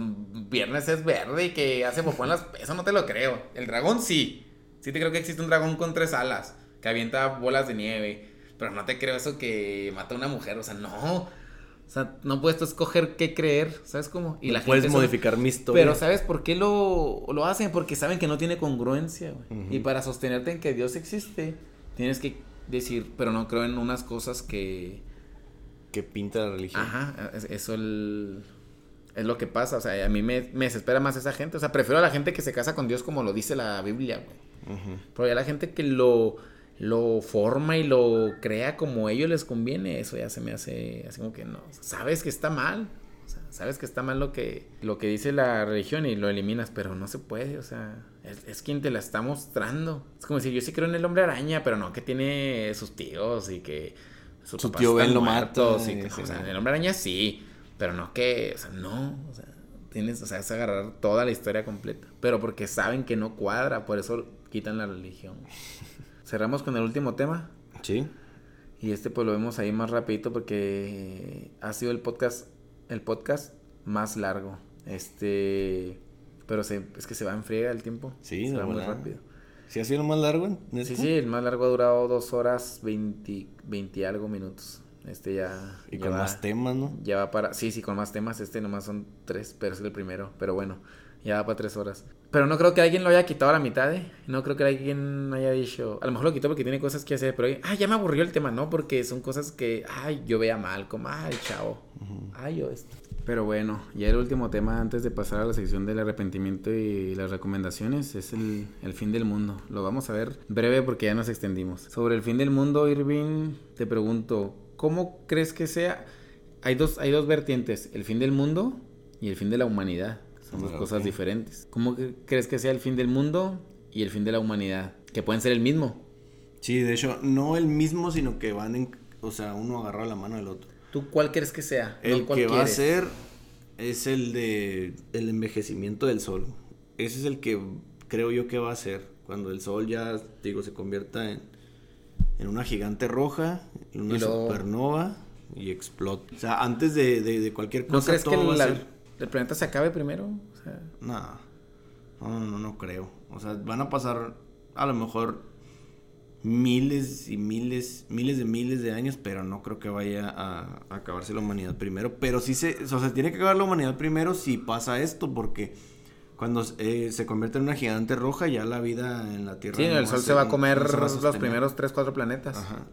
viernes es verde y que hace popó en las... Eso no te lo creo. El dragón sí. Sí te creo que existe un dragón con tres alas, que avienta bolas de nieve. Pero no te creo eso que mata a una mujer. O sea, no. O sea, no puedes tú escoger qué creer, ¿sabes cómo? Y la Puedes gente son- modificar mi historia. Pero ¿sabes por qué lo, lo hacen? Porque saben que no tiene congruencia, güey. Y para sostenerte en que Dios existe, tienes que decir, pero no creo en unas cosas que... Que pinta la religión. Ajá, es- eso el- es lo que pasa. O sea, a mí me, me desespera más esa gente. O sea, prefiero a la gente que se casa con Dios como lo dice la Biblia, güey. Pero ya la gente que lo, lo forma y lo crea como a ellos les conviene, eso ya se me hace así como que no. O sea, sabes que está mal. O sea, sabes que está mal lo que, lo que dice la religión y lo eliminas, pero no se puede. O sea, es, es quien te la está mostrando. Es como decir, yo sí creo en el hombre araña, pero no que tiene sus tíos y que Su papás tío Ben lo que- y sí, o sea, el hombre araña sí, pero no que, o sea, no. O sea, tienes, o sea, es agarrar toda la historia completa. Pero porque saben que no cuadra, por eso quitan la religión. Cerramos con el último tema. Sí. Y este pues lo vemos ahí más rapidito porque ha sido el podcast, el podcast más largo. Este, pero se, es que se va en friega el tiempo. Sí, se va muy rápido. ¿Sí ha sido lo más largo? Sí, sí, el más largo ha durado dos horas 20, 20 y algo minutos. Este ya. Y ya con va- más temas, ¿no? Ya va para. Sí, sí, con más temas. Este nomás son tres, pero es el primero. Pero bueno, ya va para tres horas. Pero no creo que alguien lo haya quitado a la mitad, ¿eh? No creo que alguien haya dicho. A lo mejor lo quitó porque tiene cosas que hacer, pero. Ah, ya me aburrió el tema, ¿no? Porque son cosas que. Ay, yo veía mal, como. Ay, chavo. Ay, yo esto. Pero bueno, ya el último tema antes de pasar a la sección del arrepentimiento y las recomendaciones es el, el fin del mundo. Lo vamos a ver breve porque ya nos extendimos. Sobre el fin del mundo, Irving, te pregunto, ¿cómo crees que sea? Hay dos, hay dos vertientes, el fin del mundo y el fin de la humanidad. Son dos cosas diferentes. ¿Cómo cre- crees que sea el fin del mundo y el fin de la humanidad? Que pueden ser el mismo. Sí, de hecho, no el mismo, sino que van en... O sea, uno agarra la mano del otro. ¿Tú cuál crees que sea? No El cuál que va a quieres. ser es el de el envejecimiento del sol. Ese es el que creo yo que va a ser cuando el sol ya, digo, se convierta en, en una gigante roja, en una Y luego- supernova y explote. O sea, antes de, de- de cualquier cosa ¿No crees que todo va a la- ser- el planeta se acabe primero? O sea, No, no, no, no creo. O sea, van a pasar a lo mejor miles y miles, miles de miles de años, pero no creo que vaya a, a acabarse la humanidad primero. Pero sí se, o sea, tiene que acabar la humanidad primero si pasa esto, porque cuando eh, se convierte en una gigante roja, ya la vida en la Tierra. sí, no el sol se va a comer no se va a los primeros tres, cuatro planetas. Ajá.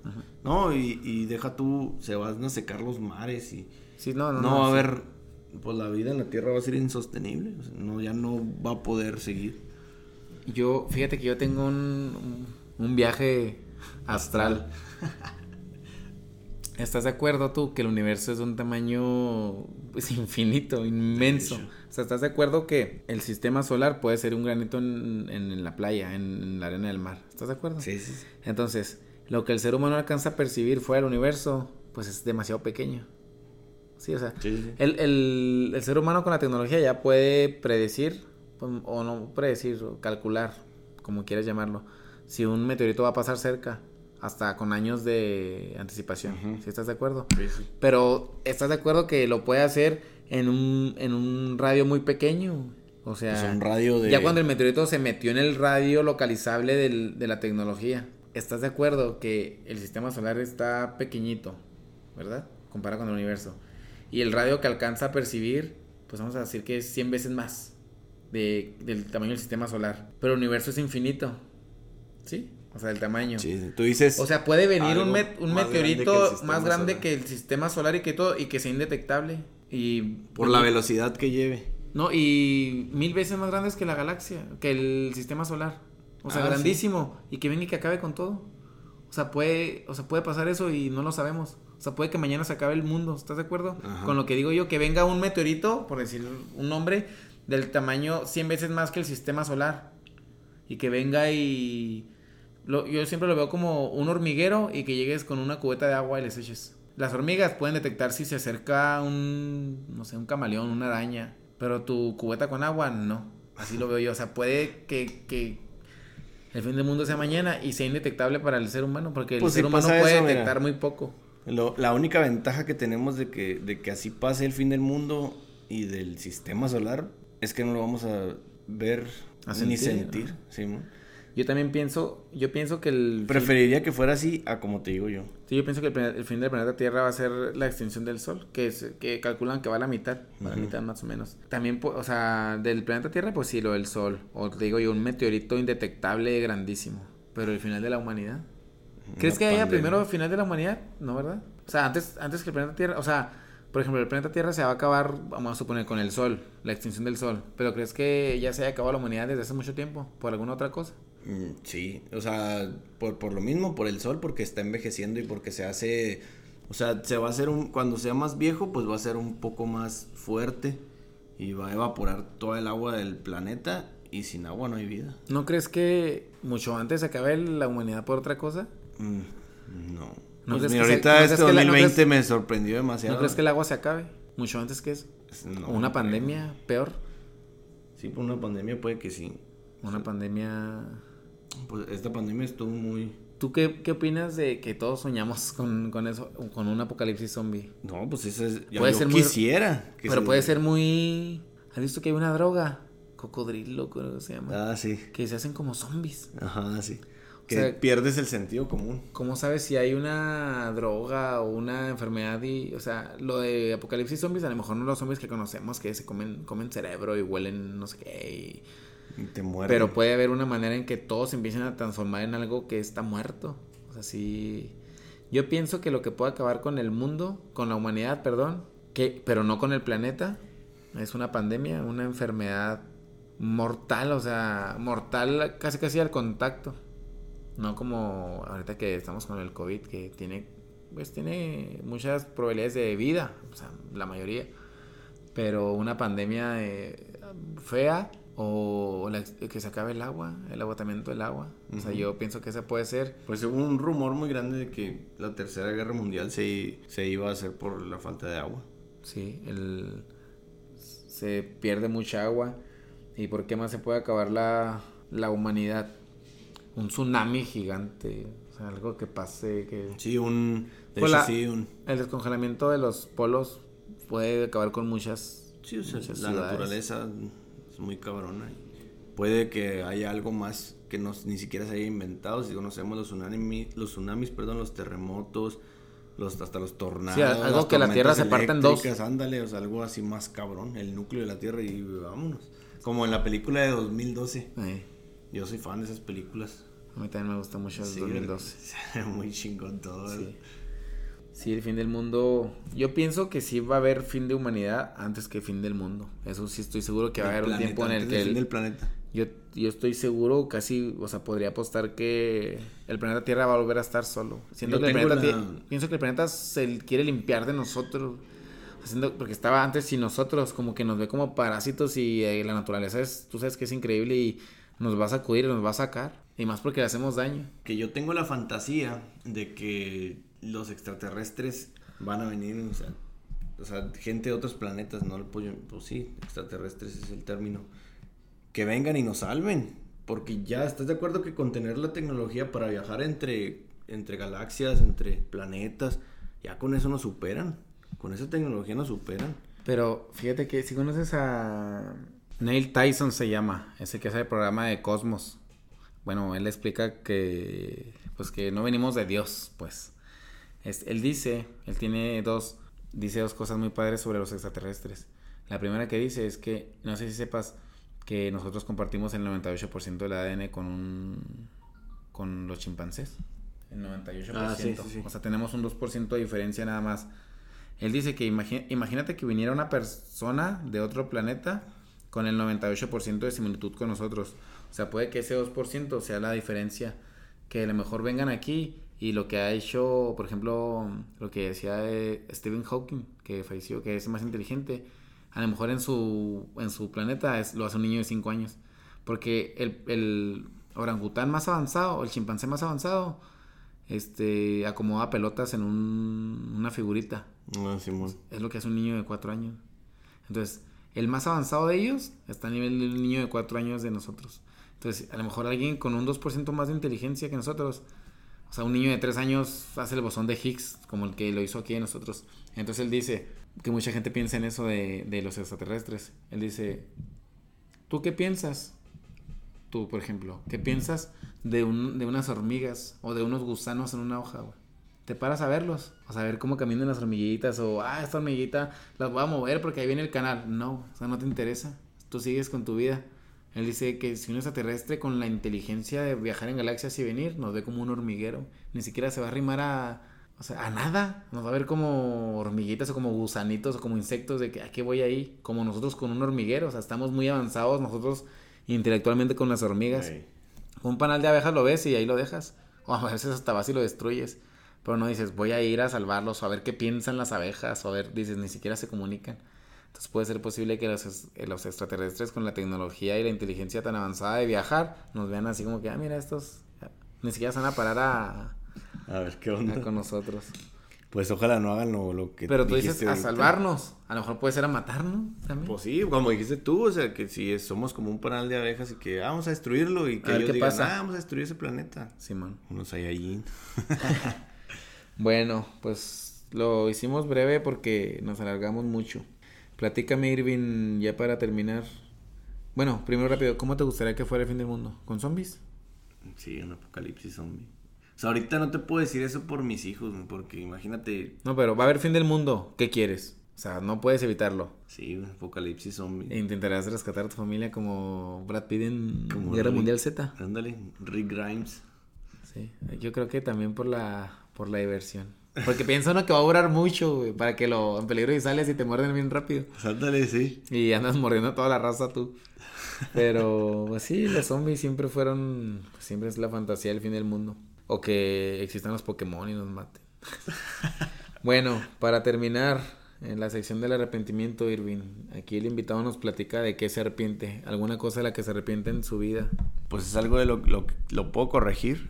No, y, y deja tú, se van a secar los mares y Sí, no, no, no, va a haber, pues la vida en la Tierra va a ser insostenible, o sea, no, ya no va a poder seguir. Yo, fíjate que yo tengo un, un, un viaje astral. ¿Estás de acuerdo tú que el universo es de un tamaño pues, infinito, inmenso? O sea, ¿estás de acuerdo que el sistema solar puede ser un granito en, en- en la playa, en, en la arena del mar? ¿Estás de acuerdo? Sí, sí, sí. Entonces, lo que el ser humano alcanza a percibir fuera del universo, pues es demasiado pequeño. Sí, o sea, Sí, sí. el, el- el ser humano con la tecnología ya puede predecir, o no predecir, o calcular, como quieras llamarlo, si un meteorito va a pasar cerca, hasta con años de anticipación. ¿Sí estás de acuerdo? Sí, sí. Pero, ¿estás de acuerdo que lo puede hacer en un, en un radio muy pequeño. O sea, Pues un radio de... ya cuando el meteorito se metió en el radio localizable del- de la tecnología. ¿Estás de acuerdo que el sistema solar está pequeñito, verdad? Comparado con el universo. Y el radio que alcanza a percibir, pues vamos a decir que es 100 veces más de- del tamaño del sistema solar. Pero el universo es infinito. ¿Sí? O sea, el tamaño. Sí, tú dices... O sea, puede venir un, met- un más meteorito más grande solar. que el sistema solar y que todo, y que sea indetectable. Y por la velocidad que lleve. no, y mil veces más grandes que la galaxia, que el sistema solar. O sea, Ah, sí. grandísimo. Y que venga y que acabe con todo. O sea, puede, o sea, puede pasar eso y no lo sabemos. O sea, puede que mañana se acabe el mundo. ¿Estás de acuerdo? Ajá. Con lo que digo yo, que venga un meteorito, por decir un nombre, del tamaño 100 veces más que el sistema solar. Y que venga y... lo- yo siempre lo veo como un hormiguero y que llegues con una cubeta de agua y les eches. Las hormigas pueden detectar si se acerca un, no sé, un camaleón, una araña. Pero tu cubeta con agua, no. Así lo veo yo. O sea, puede que, que el fin del mundo sea mañana y sea indetectable para el ser humano. Porque el Pues ser humano puede eso, mira. detectar muy poco. Lo- la única ventaja que tenemos de que, de que así pase el fin del mundo y del sistema solar es que no lo vamos a ver A ni sentir. Simón. Yo también pienso, yo pienso que el... fin- Preferiría que fuera así a como te digo yo. Sí, yo pienso que el, fin del planeta Tierra va a ser la extinción del Sol, que es que calculan que va a la mitad, va a la mitad más o menos. También, o sea, del planeta Tierra, pues sí, lo del Sol, o te digo yo, un meteorito indetectable grandísimo, pero el final de la humanidad. ¿Crees que haya primero el final de la humanidad? No, ¿verdad? O sea, antes, antes que el planeta Tierra, o sea, por ejemplo, el planeta Tierra se va a acabar, vamos a suponer, con el Sol, la extinción del Sol, pero ¿crees que ya se haya acabado la humanidad desde hace mucho tiempo? ¿Por alguna otra cosa? Sí, o sea, por, por lo mismo, por el sol, porque está envejeciendo y porque se hace, o sea, se va a hacer un, cuando sea más viejo, pues va a ser un poco más fuerte y va a evaporar toda el agua del planeta y sin agua no hay vida. ¿No crees que mucho antes se acabe la humanidad por otra cosa? Mm, no. ¿No pues mira, se- ahorita no este no 2020 crees- me sorprendió demasiado. ¿No crees que el agua se acabe? Mucho antes que eso. No, ¿O una pandemia peor? Sí, por una pandemia puede que sí. Una pandemia... Pues esta pandemia estuvo muy... ¿Tú qué, qué opinas de que todos soñamos con, con eso, con un apocalipsis zombie? No, pues eso es... Puede yo ser muy- quisiera. que Pero se- puede ser muy... ¿Has visto que hay una droga? Cocodrilo, creo que se llama. Ah, sí. Que se hacen como zombies. Ajá, sí. Que sea- pierdes el sentido común. ¿Cómo sabes si hay una droga o una enfermedad? Y, o sea, lo de apocalipsis zombies, a lo mejor no los zombies que conocemos que se comen, comen cerebro y huelen no sé qué. Y Pero puede haber una manera en que todos se empiecen a transformar en algo que está muerto. O sea, sí. Yo pienso que lo que puede acabar con el mundo, con la humanidad, perdón, que, pero no con el planeta, es una pandemia, una enfermedad mortal, o sea, mortal casi casi al contacto. No como ahorita que estamos con el COVID, que tiene, pues tiene muchas probabilidades de vida, o sea, la mayoría. Pero una pandemia eh, fea o la- que se acabe el agua, el agotamiento del agua. O sea, yo pienso que esa puede ser. Pues hubo un rumor muy grande de que la tercera guerra mundial se, se iba a hacer por la falta de agua. Sí, el, se pierde mucha agua. ¿Y por qué más se puede acabar la, la humanidad? Un tsunami gigante. O sea, algo que pase, que... Sí, un... De Pues hecho, la- sí, un... El descongelamiento de los polos puede acabar con muchas... Sí, o sea, muchas la ciudades. naturaleza es muy cabrona. Puede que haya algo más que nos, ni siquiera se haya inventado. Si conocemos los tsunamis, los tsunamis, perdón, los terremotos, los, hasta los tornados. Sí, algo que la Tierra se parta en dos. Ándale, o sea, algo así más cabrón. El núcleo de la Tierra y vámonos. Como en la película de 2012. Eh, Yo soy fan de esas películas. a mí también me gusta mucho el Sí, 2012. Muy chingón todo. Sí. Sí, el fin del mundo. Yo pienso que sí va a haber fin de humanidad antes que fin del mundo. Eso sí estoy seguro que va a haber un tiempo en el que del fin el- del planeta. yo, yo estoy seguro, casi, o sea, podría apostar que el planeta Tierra va a volver a estar solo. Siento que el planeta la- pienso que el planeta se quiere limpiar de nosotros. Haciendo, porque estaba antes sin nosotros, como que nos ve como parásitos y eh, la naturaleza es, tú sabes que es increíble y nos va a sacudir y nos va a sacar. Y más porque le hacemos daño. Que yo tengo la fantasía de que los extraterrestres van a venir, o sea, gente de otros planetas, no el pollo, pues sí, extraterrestres es el término, que vengan y nos salven, porque ya, ¿estás de acuerdo que con tener la tecnología para viajar entre, entre galaxias, entre planetas, ya con eso nos superan, con esa tecnología nos superan? Pero fíjate que si conoces a Neil Tyson se llama, ese que hace el programa de Cosmos. Bueno, él explica que pues que no venimos de Dios, pues. Él dice, él tiene dos dice dos cosas muy padres sobre los extraterrestres. La primera que dice es que no sé si sepas que nosotros compartimos el 98% del ADN con con los chimpancés. El 98%. Ah, o sea, tenemos un 2% de diferencia nada más. Él dice que imagínate que viniera una persona de otro planeta con el 98% de similitud con nosotros. O sea, puede que ese 2% sea la diferencia. Que a lo mejor vengan aquí y lo que ha hecho, por ejemplo, lo que decía Stephen Hawking, que falleció, que es más inteligente, a lo mejor en su, en su planeta es, lo hace un niño de 5 años. Porque el, el orangután más avanzado, el chimpancé más avanzado, este, acomoda pelotas en un, una figurita. Ah, es lo que hace un niño de 4 años. Entonces, el más avanzado de ellos está a nivel del niño de 4 años de nosotros. Entonces, a lo mejor alguien con un 2% más de inteligencia que nosotros, o sea, un niño de 3 años hace el bosón de Higgs, como el que lo hizo aquí en nosotros. Entonces él dice que mucha gente piensa en eso de, los extraterrestres. Él dice, ¿tú qué piensas? Tú, por ejemplo, ¿qué piensas de, un, de unas hormigas o de unos gusanos en una hoja, te paras a verlos, a saber cómo caminan las hormiguitas, o, ah, esta hormiguita las voy a mover porque ahí viene el canal. No, o sea, no te interesa. Tú sigues con tu vida. Él dice que si un extraterrestre con la inteligencia de viajar en galaxias y venir, nos ve como un hormiguero. Ni siquiera se va a arrimar a, o sea, a nada. Nos va a ver como hormiguitas o como gusanitos o como insectos de que aquí voy ahí. Como nosotros con un hormiguero. O sea, estamos muy avanzados nosotros intelectualmente con las hormigas. Un panal de abejas lo ves y ahí lo dejas. O a veces hasta vas y lo destruyes. Pero no dices, voy a ir a salvarlos o a ver qué piensan las abejas o a ver, dices, ni siquiera se comunican. Entonces puede ser posible que los, eh, los extraterrestres con la tecnología y la inteligencia tan avanzada de viajar nos vean así como que, ah, mira, estos ni siquiera se van a parar a... A ver qué onda. con nosotros. Pues ojalá no hagan lo, que Pero tú dices a salvarnos. A lo mejor puede ser a matarnos también. Pues sí, como dijiste tú, o sea, que si somos como un panal de abejas y que ah, vamos a destruirlo y que ellos digan, pasa? Ah, vamos a destruir ese planeta. Simón. Unos hay allí. Bueno, pues lo hicimos breve porque nos alargamos mucho. Platícame, Irving, ya para terminar. Bueno, primero rápido, ¿cómo te gustaría que fuera el fin del mundo? ¿Con zombies? Sí, un apocalipsis zombie. O sea, ahorita no te puedo decir eso por mis hijos, porque imagínate. No, pero va a haber fin del mundo. ¿Qué quieres? O sea, no puedes evitarlo. Sí, un apocalipsis zombie. E intentarás rescatar a tu familia como Brad Pitt en Guerra Mundial Z. Ándale, Rick Grimes. Sí, yo creo que también por la por la diversión. Porque piensa uno que va a durar mucho, güey, para que lo en peligro y sales y te muerden bien rápido. Sáltale, sí. Y andas mordiendo toda la raza tú. Pero, pues sí, los zombies siempre fueron, siempre es la fantasía del fin del mundo. O que existan los Pokémon y nos maten. bueno, para terminar, en la sección del arrepentimiento, Irving, aquí el invitado nos platica de qué se arrepiente, alguna cosa de la que se arrepiente en su vida. Pues es algo de lo, lo, lo puedo corregir.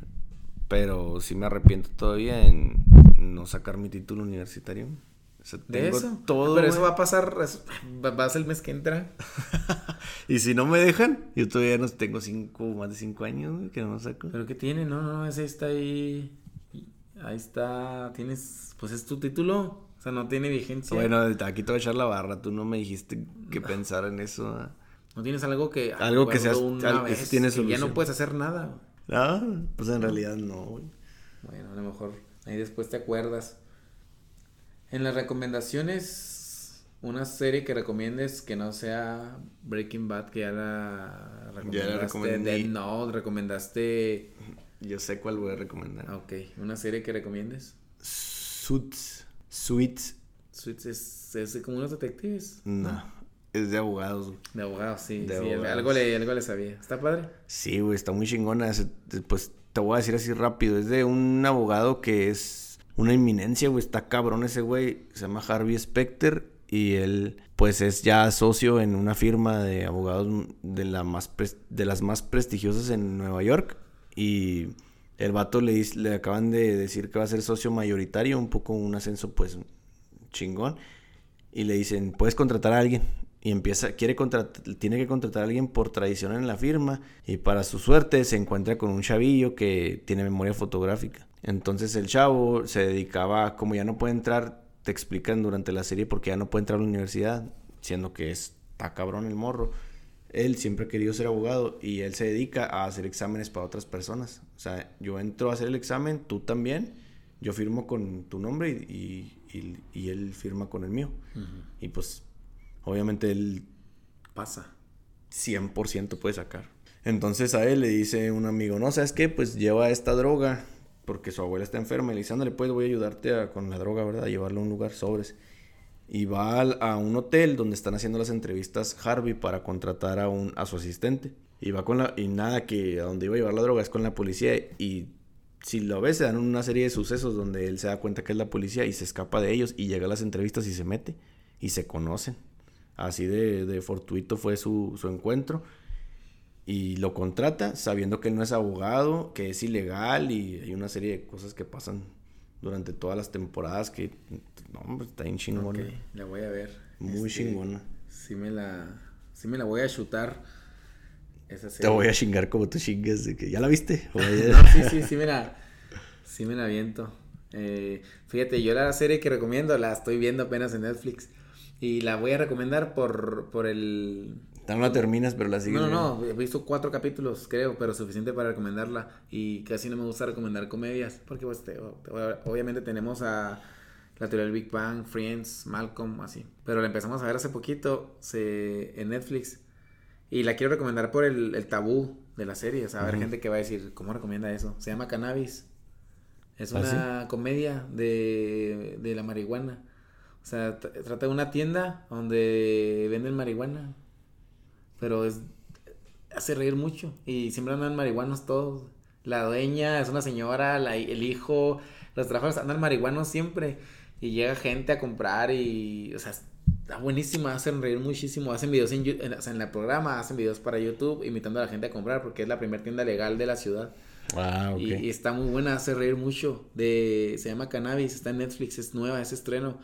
Pero sí me arrepiento todavía en no sacar mi título universitario. de eso. Todo, Pero eso va a pasar, va a ser el mes que entra. y si no me dejan, yo todavía no tengo cinco, más de cinco años que no lo saco. Pero qué tiene, no, no, ese está ahí. Ahí está, tienes, pues es tu título. O sea, no tiene vigencia. Bueno, aquí te voy a echar la barra. Tú no me dijiste que pensar en eso. No tienes algo que. Algo que sea. Una vez, ya no puedes hacer nada. No, pues en realidad no, güey. Bueno, a lo mejor ahí después te acuerdas. En las recomendaciones, una serie que recomiendes que no sea Breaking Bad, que ya la recomendaste. Ya la recomendaste. Yo sé cuál voy a recomendar. Ok, una serie que recomiendes. Suits. Suits. Suits es, es como unos detectives. No. Es de abogados. De abogados, sí. sí Algo, le, algo le sabía. ¿Está padre? Sí, güey, está muy chingona. Pues te voy a decir así rápido. Es de un abogado que es una inminencia, güey. Está cabrón ese güey. Se llama Harvey Specter. Y él, pues, es ya socio en una firma de abogados de, la más de las más prestigiosas en Nueva York. Y el vato le, le acaban de decir que va a ser socio mayoritario. Un poco un ascenso, pues, chingón. Y le dicen, puedes contratar a alguien y empieza, quiere tiene que contratar a alguien por tradición en la firma y para su suerte se encuentra con un chavillo que tiene memoria fotográfica. Entonces el chavo se dedicaba, como ya no puede entrar te explican durante la serie porque ya no puede entrar a la universidad, siendo que está cabrón el morro. Él siempre ha querido ser abogado y él se dedica a hacer exámenes para otras personas. O sea, yo entro a hacer el examen, tú también, yo firmo con tu nombre y, y, él firma con el mío. Y pues, obviamente él pasa. 100% puede sacar. Entonces a él le dice un amigo, no, ¿sabes qué? Pues lleva esta droga porque su abuela está enferma. Y le dice, ándale, pues voy a ayudarte con la droga, ¿verdad? A llevarlo a un lugar sobres. Y va a, un hotel donde están haciendo las entrevistas Harvey para contratar a, un, a su asistente. Y va con la... Y nada, que a donde iba a llevar la droga es con la policía. Y si lo ves, se dan una serie de sucesos donde él se da cuenta que es la policía y se escapa de ellos y llega a las entrevistas y se mete. Y se conocen. Así de, de fortuito fue su, su encuentro y lo contrata sabiendo que él no es abogado, que es ilegal y hay una serie de cosas que pasan durante todas las temporadas que no, pues, está bien chingona. la voy a ver. Muy este, chingona. Sí me la sí me la voy a chutar. Esa serie. Te voy a chingar como tú chingas de que ya la viste. no, sí, sí, sí me la sí me la viento. Eh, fíjate, yo la serie que recomiendo la estoy viendo apenas en Netflix y la voy a recomendar por por el no la terminas, pero la sigues. No, no, no, he visto cuatro capítulos, creo, pero suficiente para recomendarla. Y casi no me gusta recomendar comedias, porque pues obviamente tenemos a la teoría del Big Bang, Friends, Malcolm, así. Pero la empezamos a ver hace poquito se, en Netflix. Y la quiero recomendar por el, tabú de la serie. O sea, a gente que va a decir, ¿cómo recomienda eso? Se llama Cannabis. Es ¿Ah, una comedia de, de la marihuana. O sea, trata de una tienda donde venden marihuana pero es hace reír mucho y siempre andan marihuanos todos. La dueña es una señora, el hijo, los trabajadores andan marihuanos siempre y llega gente a comprar y, o sea, está buenísima, hacen reír muchísimo, hacen videos en, en, en el programa, hacen videos para YouTube imitando a la gente a comprar porque es la primera tienda legal de la ciudad. Ah, y, y, está muy buena, hace reír mucho. De, se llama Cannabis, está en Netflix, es nueva, es estreno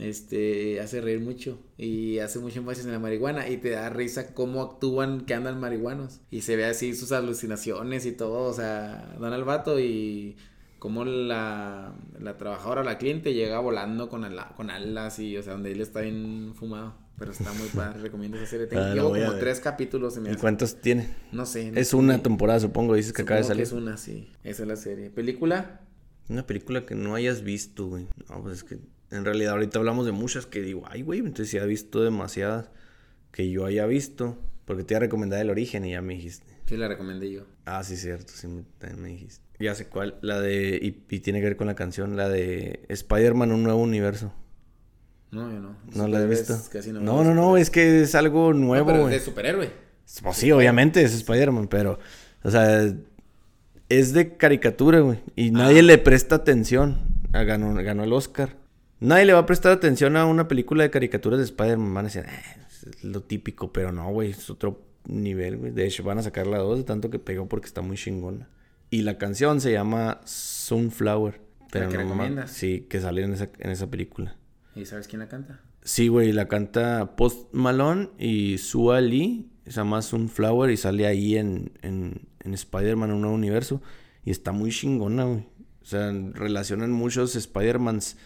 este, hace reír mucho y hace mucho énfasis en la marihuana y te da risa cómo actúan que andan marihuanos y se ve así sus alucinaciones y todo, o sea, dan al vato y como la, la trabajadora, la cliente llega volando con, con alas y, o sea, donde él está bien fumado. Pero está muy padre, recomiendo esa serie. Ah, Tengo como tres capítulos. ¿Y cuántos tiene? No sé. es una temporada, supongo, dices que acaba de salir. es una, sí. Esa es la serie. ¿Película? Una película que no hayas visto, güey. No, pues es que en realidad ahorita hablamos de muchas que digo, ay, güey, entonces ya he visto demasiadas que yo haya visto. Porque te iba a recomendar el origen y ya me dijiste. Sí, la recomendé yo. Ah, sí, cierto, sí, me, dijiste. Ya sé cuál, la de, y, tiene que ver con la canción, la de Spider-Man, un nuevo universo. No, yo no. ¿No la he visto? no, no, no, es que es algo nuevo, pero es de superhéroe. Pues sí, obviamente es Spider-Man, pero, o sea, es de caricatura, güey. Y nadie ah. le presta atención. Ah, ganó, ganó el Oscar. Nadie le va a prestar atención a una película de caricaturas de Spider-Man. Van a decir, eh, es lo típico, pero no, güey, es otro nivel, güey. De hecho, van a sacar la 2 de tanto que pegó porque está muy chingona. Y la canción se llama Sunflower. Pero ¿La que recomiendas? Sí, que sale en esa, en esa película. ¿Y sabes quién la canta? Sí, güey, la canta Post Malone y Sua Lee. Se llama Sunflower y sale ahí en, en, en Spider-Man, un nuevo universo. Y está muy chingona, güey. O sea, relacionan muchos Spider-Mans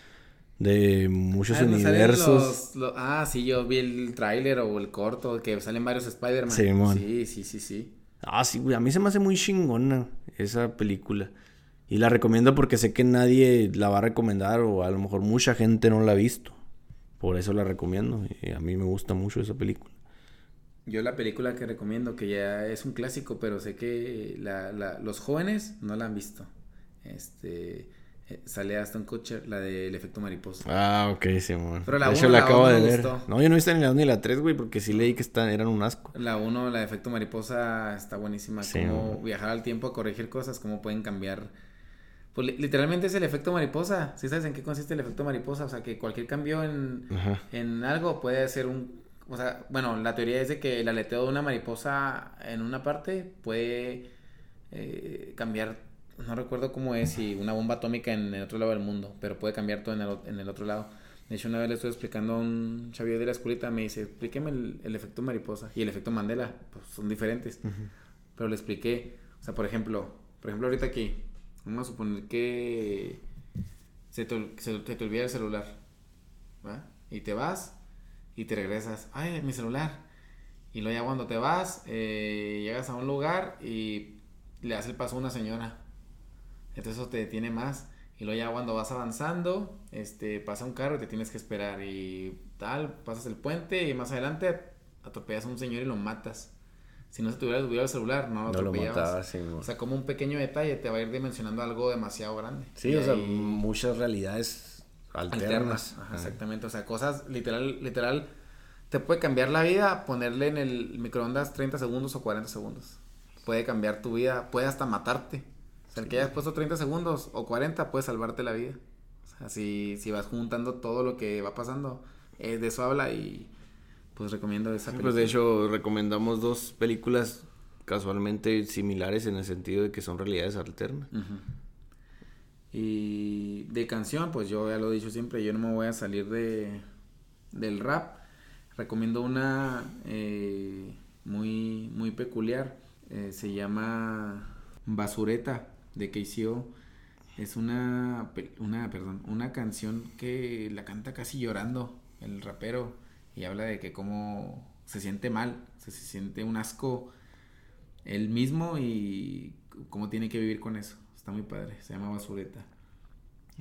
de muchos ah, universos. ah, sí, yo vi el tráiler o el corto que salen varios Spider-Man. Sí, sí, sí, sí, Ah, sí, güey, a mí se me hace muy chingona esa película. Y la recomiendo porque sé que nadie la va a recomendar o a lo mejor mucha gente no la ha visto. Por eso la recomiendo. Y a mí me gusta mucho esa película. Yo la película que recomiendo, que ya es un clásico, pero sé que la, la, los jóvenes no la han visto. Este sale Aston Kutcher, la del efecto mariposa. Ah, ok, sí, bueno. Pero la 1 la, acabo de ver. No, yo no he visto ni la 1 ni la 3, güey, porque sí leí que están, eran un asco. La 1, la de efecto mariposa, está buenísima. Sí, cómo viajar al tiempo a corregir cosas, cómo pueden cambiar. Pues literalmente es el efecto mariposa. ¿Sí sabes en qué consiste el efecto mariposa? O sea, que cualquier cambio en, en algo puede ser un. O sea, bueno, la teoría es de que el aleteo de una mariposa en una parte puede eh, cambiar no recuerdo cómo es, si una bomba atómica en el otro lado del mundo, pero puede cambiar todo en el, en el otro lado. De hecho, una vez le estoy explicando a un chavio de la escuelita, me dice, explíqueme el, efecto mariposa y el efecto Mandela, pues son diferentes. Pero le expliqué, o sea, por ejemplo, por ejemplo, ahorita aquí, vamos a suponer que se te, se te olvida el celular ¿va? Y te vas y te regresas. Ay, mi celular. Y luego ya cuando te vas, eh, llegas a un lugar y le das el paso a una señora. Entonces eso te detiene más. Y luego ya cuando vas avanzando, este, pasa un carro y te tienes que esperar. Y tal, pasas el puente y más adelante atropellas a un señor y lo matas. Si no se te hubiera el celular, no lo no atropellabas. Lo matabas, sí, o sea, como un pequeño detalle te va a ir dimensionando algo demasiado grande. Sí, o sea, muchas realidades alternas. exactamente. O sea, cosas literal, literal, te puede cambiar la vida ponerle en el microondas 30 segundos o 40 segundos. Puede cambiar tu vida, puede hasta matarte. Sea, el que hayas puesto 30 segundos o 40 puede salvarte la vida. O sea, si, si vas juntando todo lo que va pasando, eh, de eso habla y pues recomiendo esa película. Pues de hecho recomendamos dos películas casualmente similares en el sentido de que son realidades alternas. Y de canción, pues yo ya lo he dicho siempre, yo no me voy a salir de del rap. Recomiendo una eh, muy, muy peculiar. Eh, se llama Basureta de KCO. Es una, una, perdón, una canción que la canta casi llorando el rapero y habla de que cómo se siente mal, se, siente un asco él mismo y cómo tiene que vivir con eso. Está muy padre, se llama Basureta.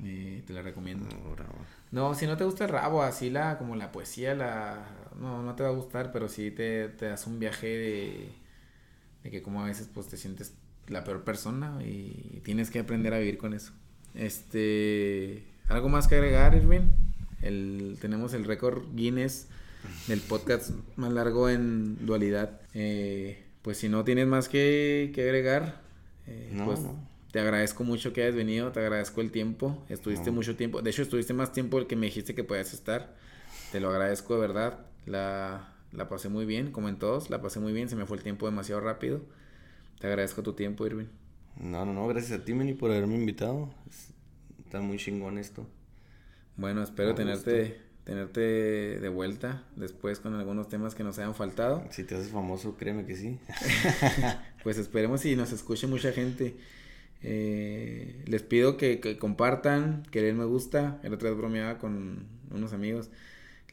Eh, te la recomiendo. No, si no te gusta el rabo, así la, como la poesía, la, no, no te va a gustar, pero sí te, te das un viaje de, de que como a veces pues te sientes la peor persona y tienes que aprender a vivir con eso. Este, ¿algo más que agregar, Irving? El, tenemos el récord Guinness del podcast más largo en dualidad. Eh, pues si no tienes más que, que agregar, eh, pues te agradezco mucho que hayas venido, te agradezco el tiempo, estuviste mucho tiempo, de hecho estuviste más tiempo del que me dijiste que podías estar, te lo agradezco de verdad, la, la pasé muy bien, como en todos, la pasé muy bien, se me fue el tiempo demasiado rápido, te agradezco tu tiempo, Irving. No, no, no, gracias a ti, Meni, por haberme invitado, está muy chingón esto. Bueno, espero tenerte tenerte de vuelta después con algunos temas que nos hayan faltado. Si te haces famoso, créeme que sí. pues esperemos y nos escuche mucha gente. Eh, les pido que, compartan, que den me gusta. El otro día bromeaba con unos amigos.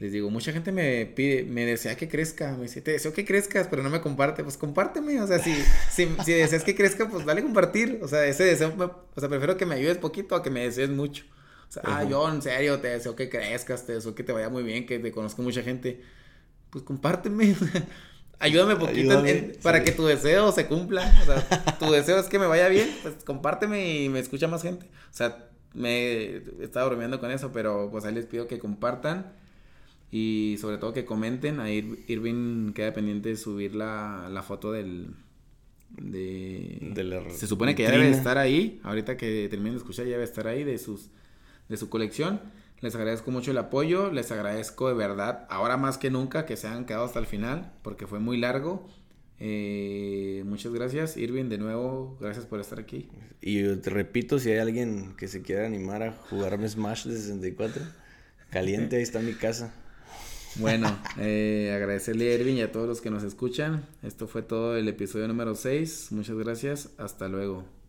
Les digo, mucha gente me pide, me desea que crezca. Me dice, te deseo que crezcas, pero no me comparte. Pues compárteme. O sea, si, si, si deseas que crezca, pues dale compartir. O sea, ese deseo, o sea, prefiero que me ayudes poquito a que me desees mucho. O sea, ah, yo en serio te deseo que crezcas, te deseo que te vaya muy bien, que te conozca mucha gente. Pues compárteme. Ayúdame poquito para que tu deseo se cumpla. O sea, tu deseo es que me vaya bien, pues compárteme y me escucha más gente. O sea, me estaba bromeando con eso, pero pues ahí les pido que compartan y sobre todo que comenten. Ahí Irving queda pendiente de subir la, la foto del... De, se supone que ya debe estar ahí. Ahorita que termine de escuchar ya debe estar ahí de sus de su colección. Les agradezco mucho el apoyo, les agradezco de verdad, ahora más que nunca, que se han quedado hasta el final, porque fue muy largo. Eh, muchas gracias, Irving, de nuevo, gracias por estar aquí. Y te repito, si hay alguien que se quiera animar a jugarme Smash de 64, caliente, ahí está mi casa. Bueno, eh, agradecerle a Irving y a todos los que nos escuchan. Esto fue todo el episodio número 6. Muchas gracias. Hasta luego.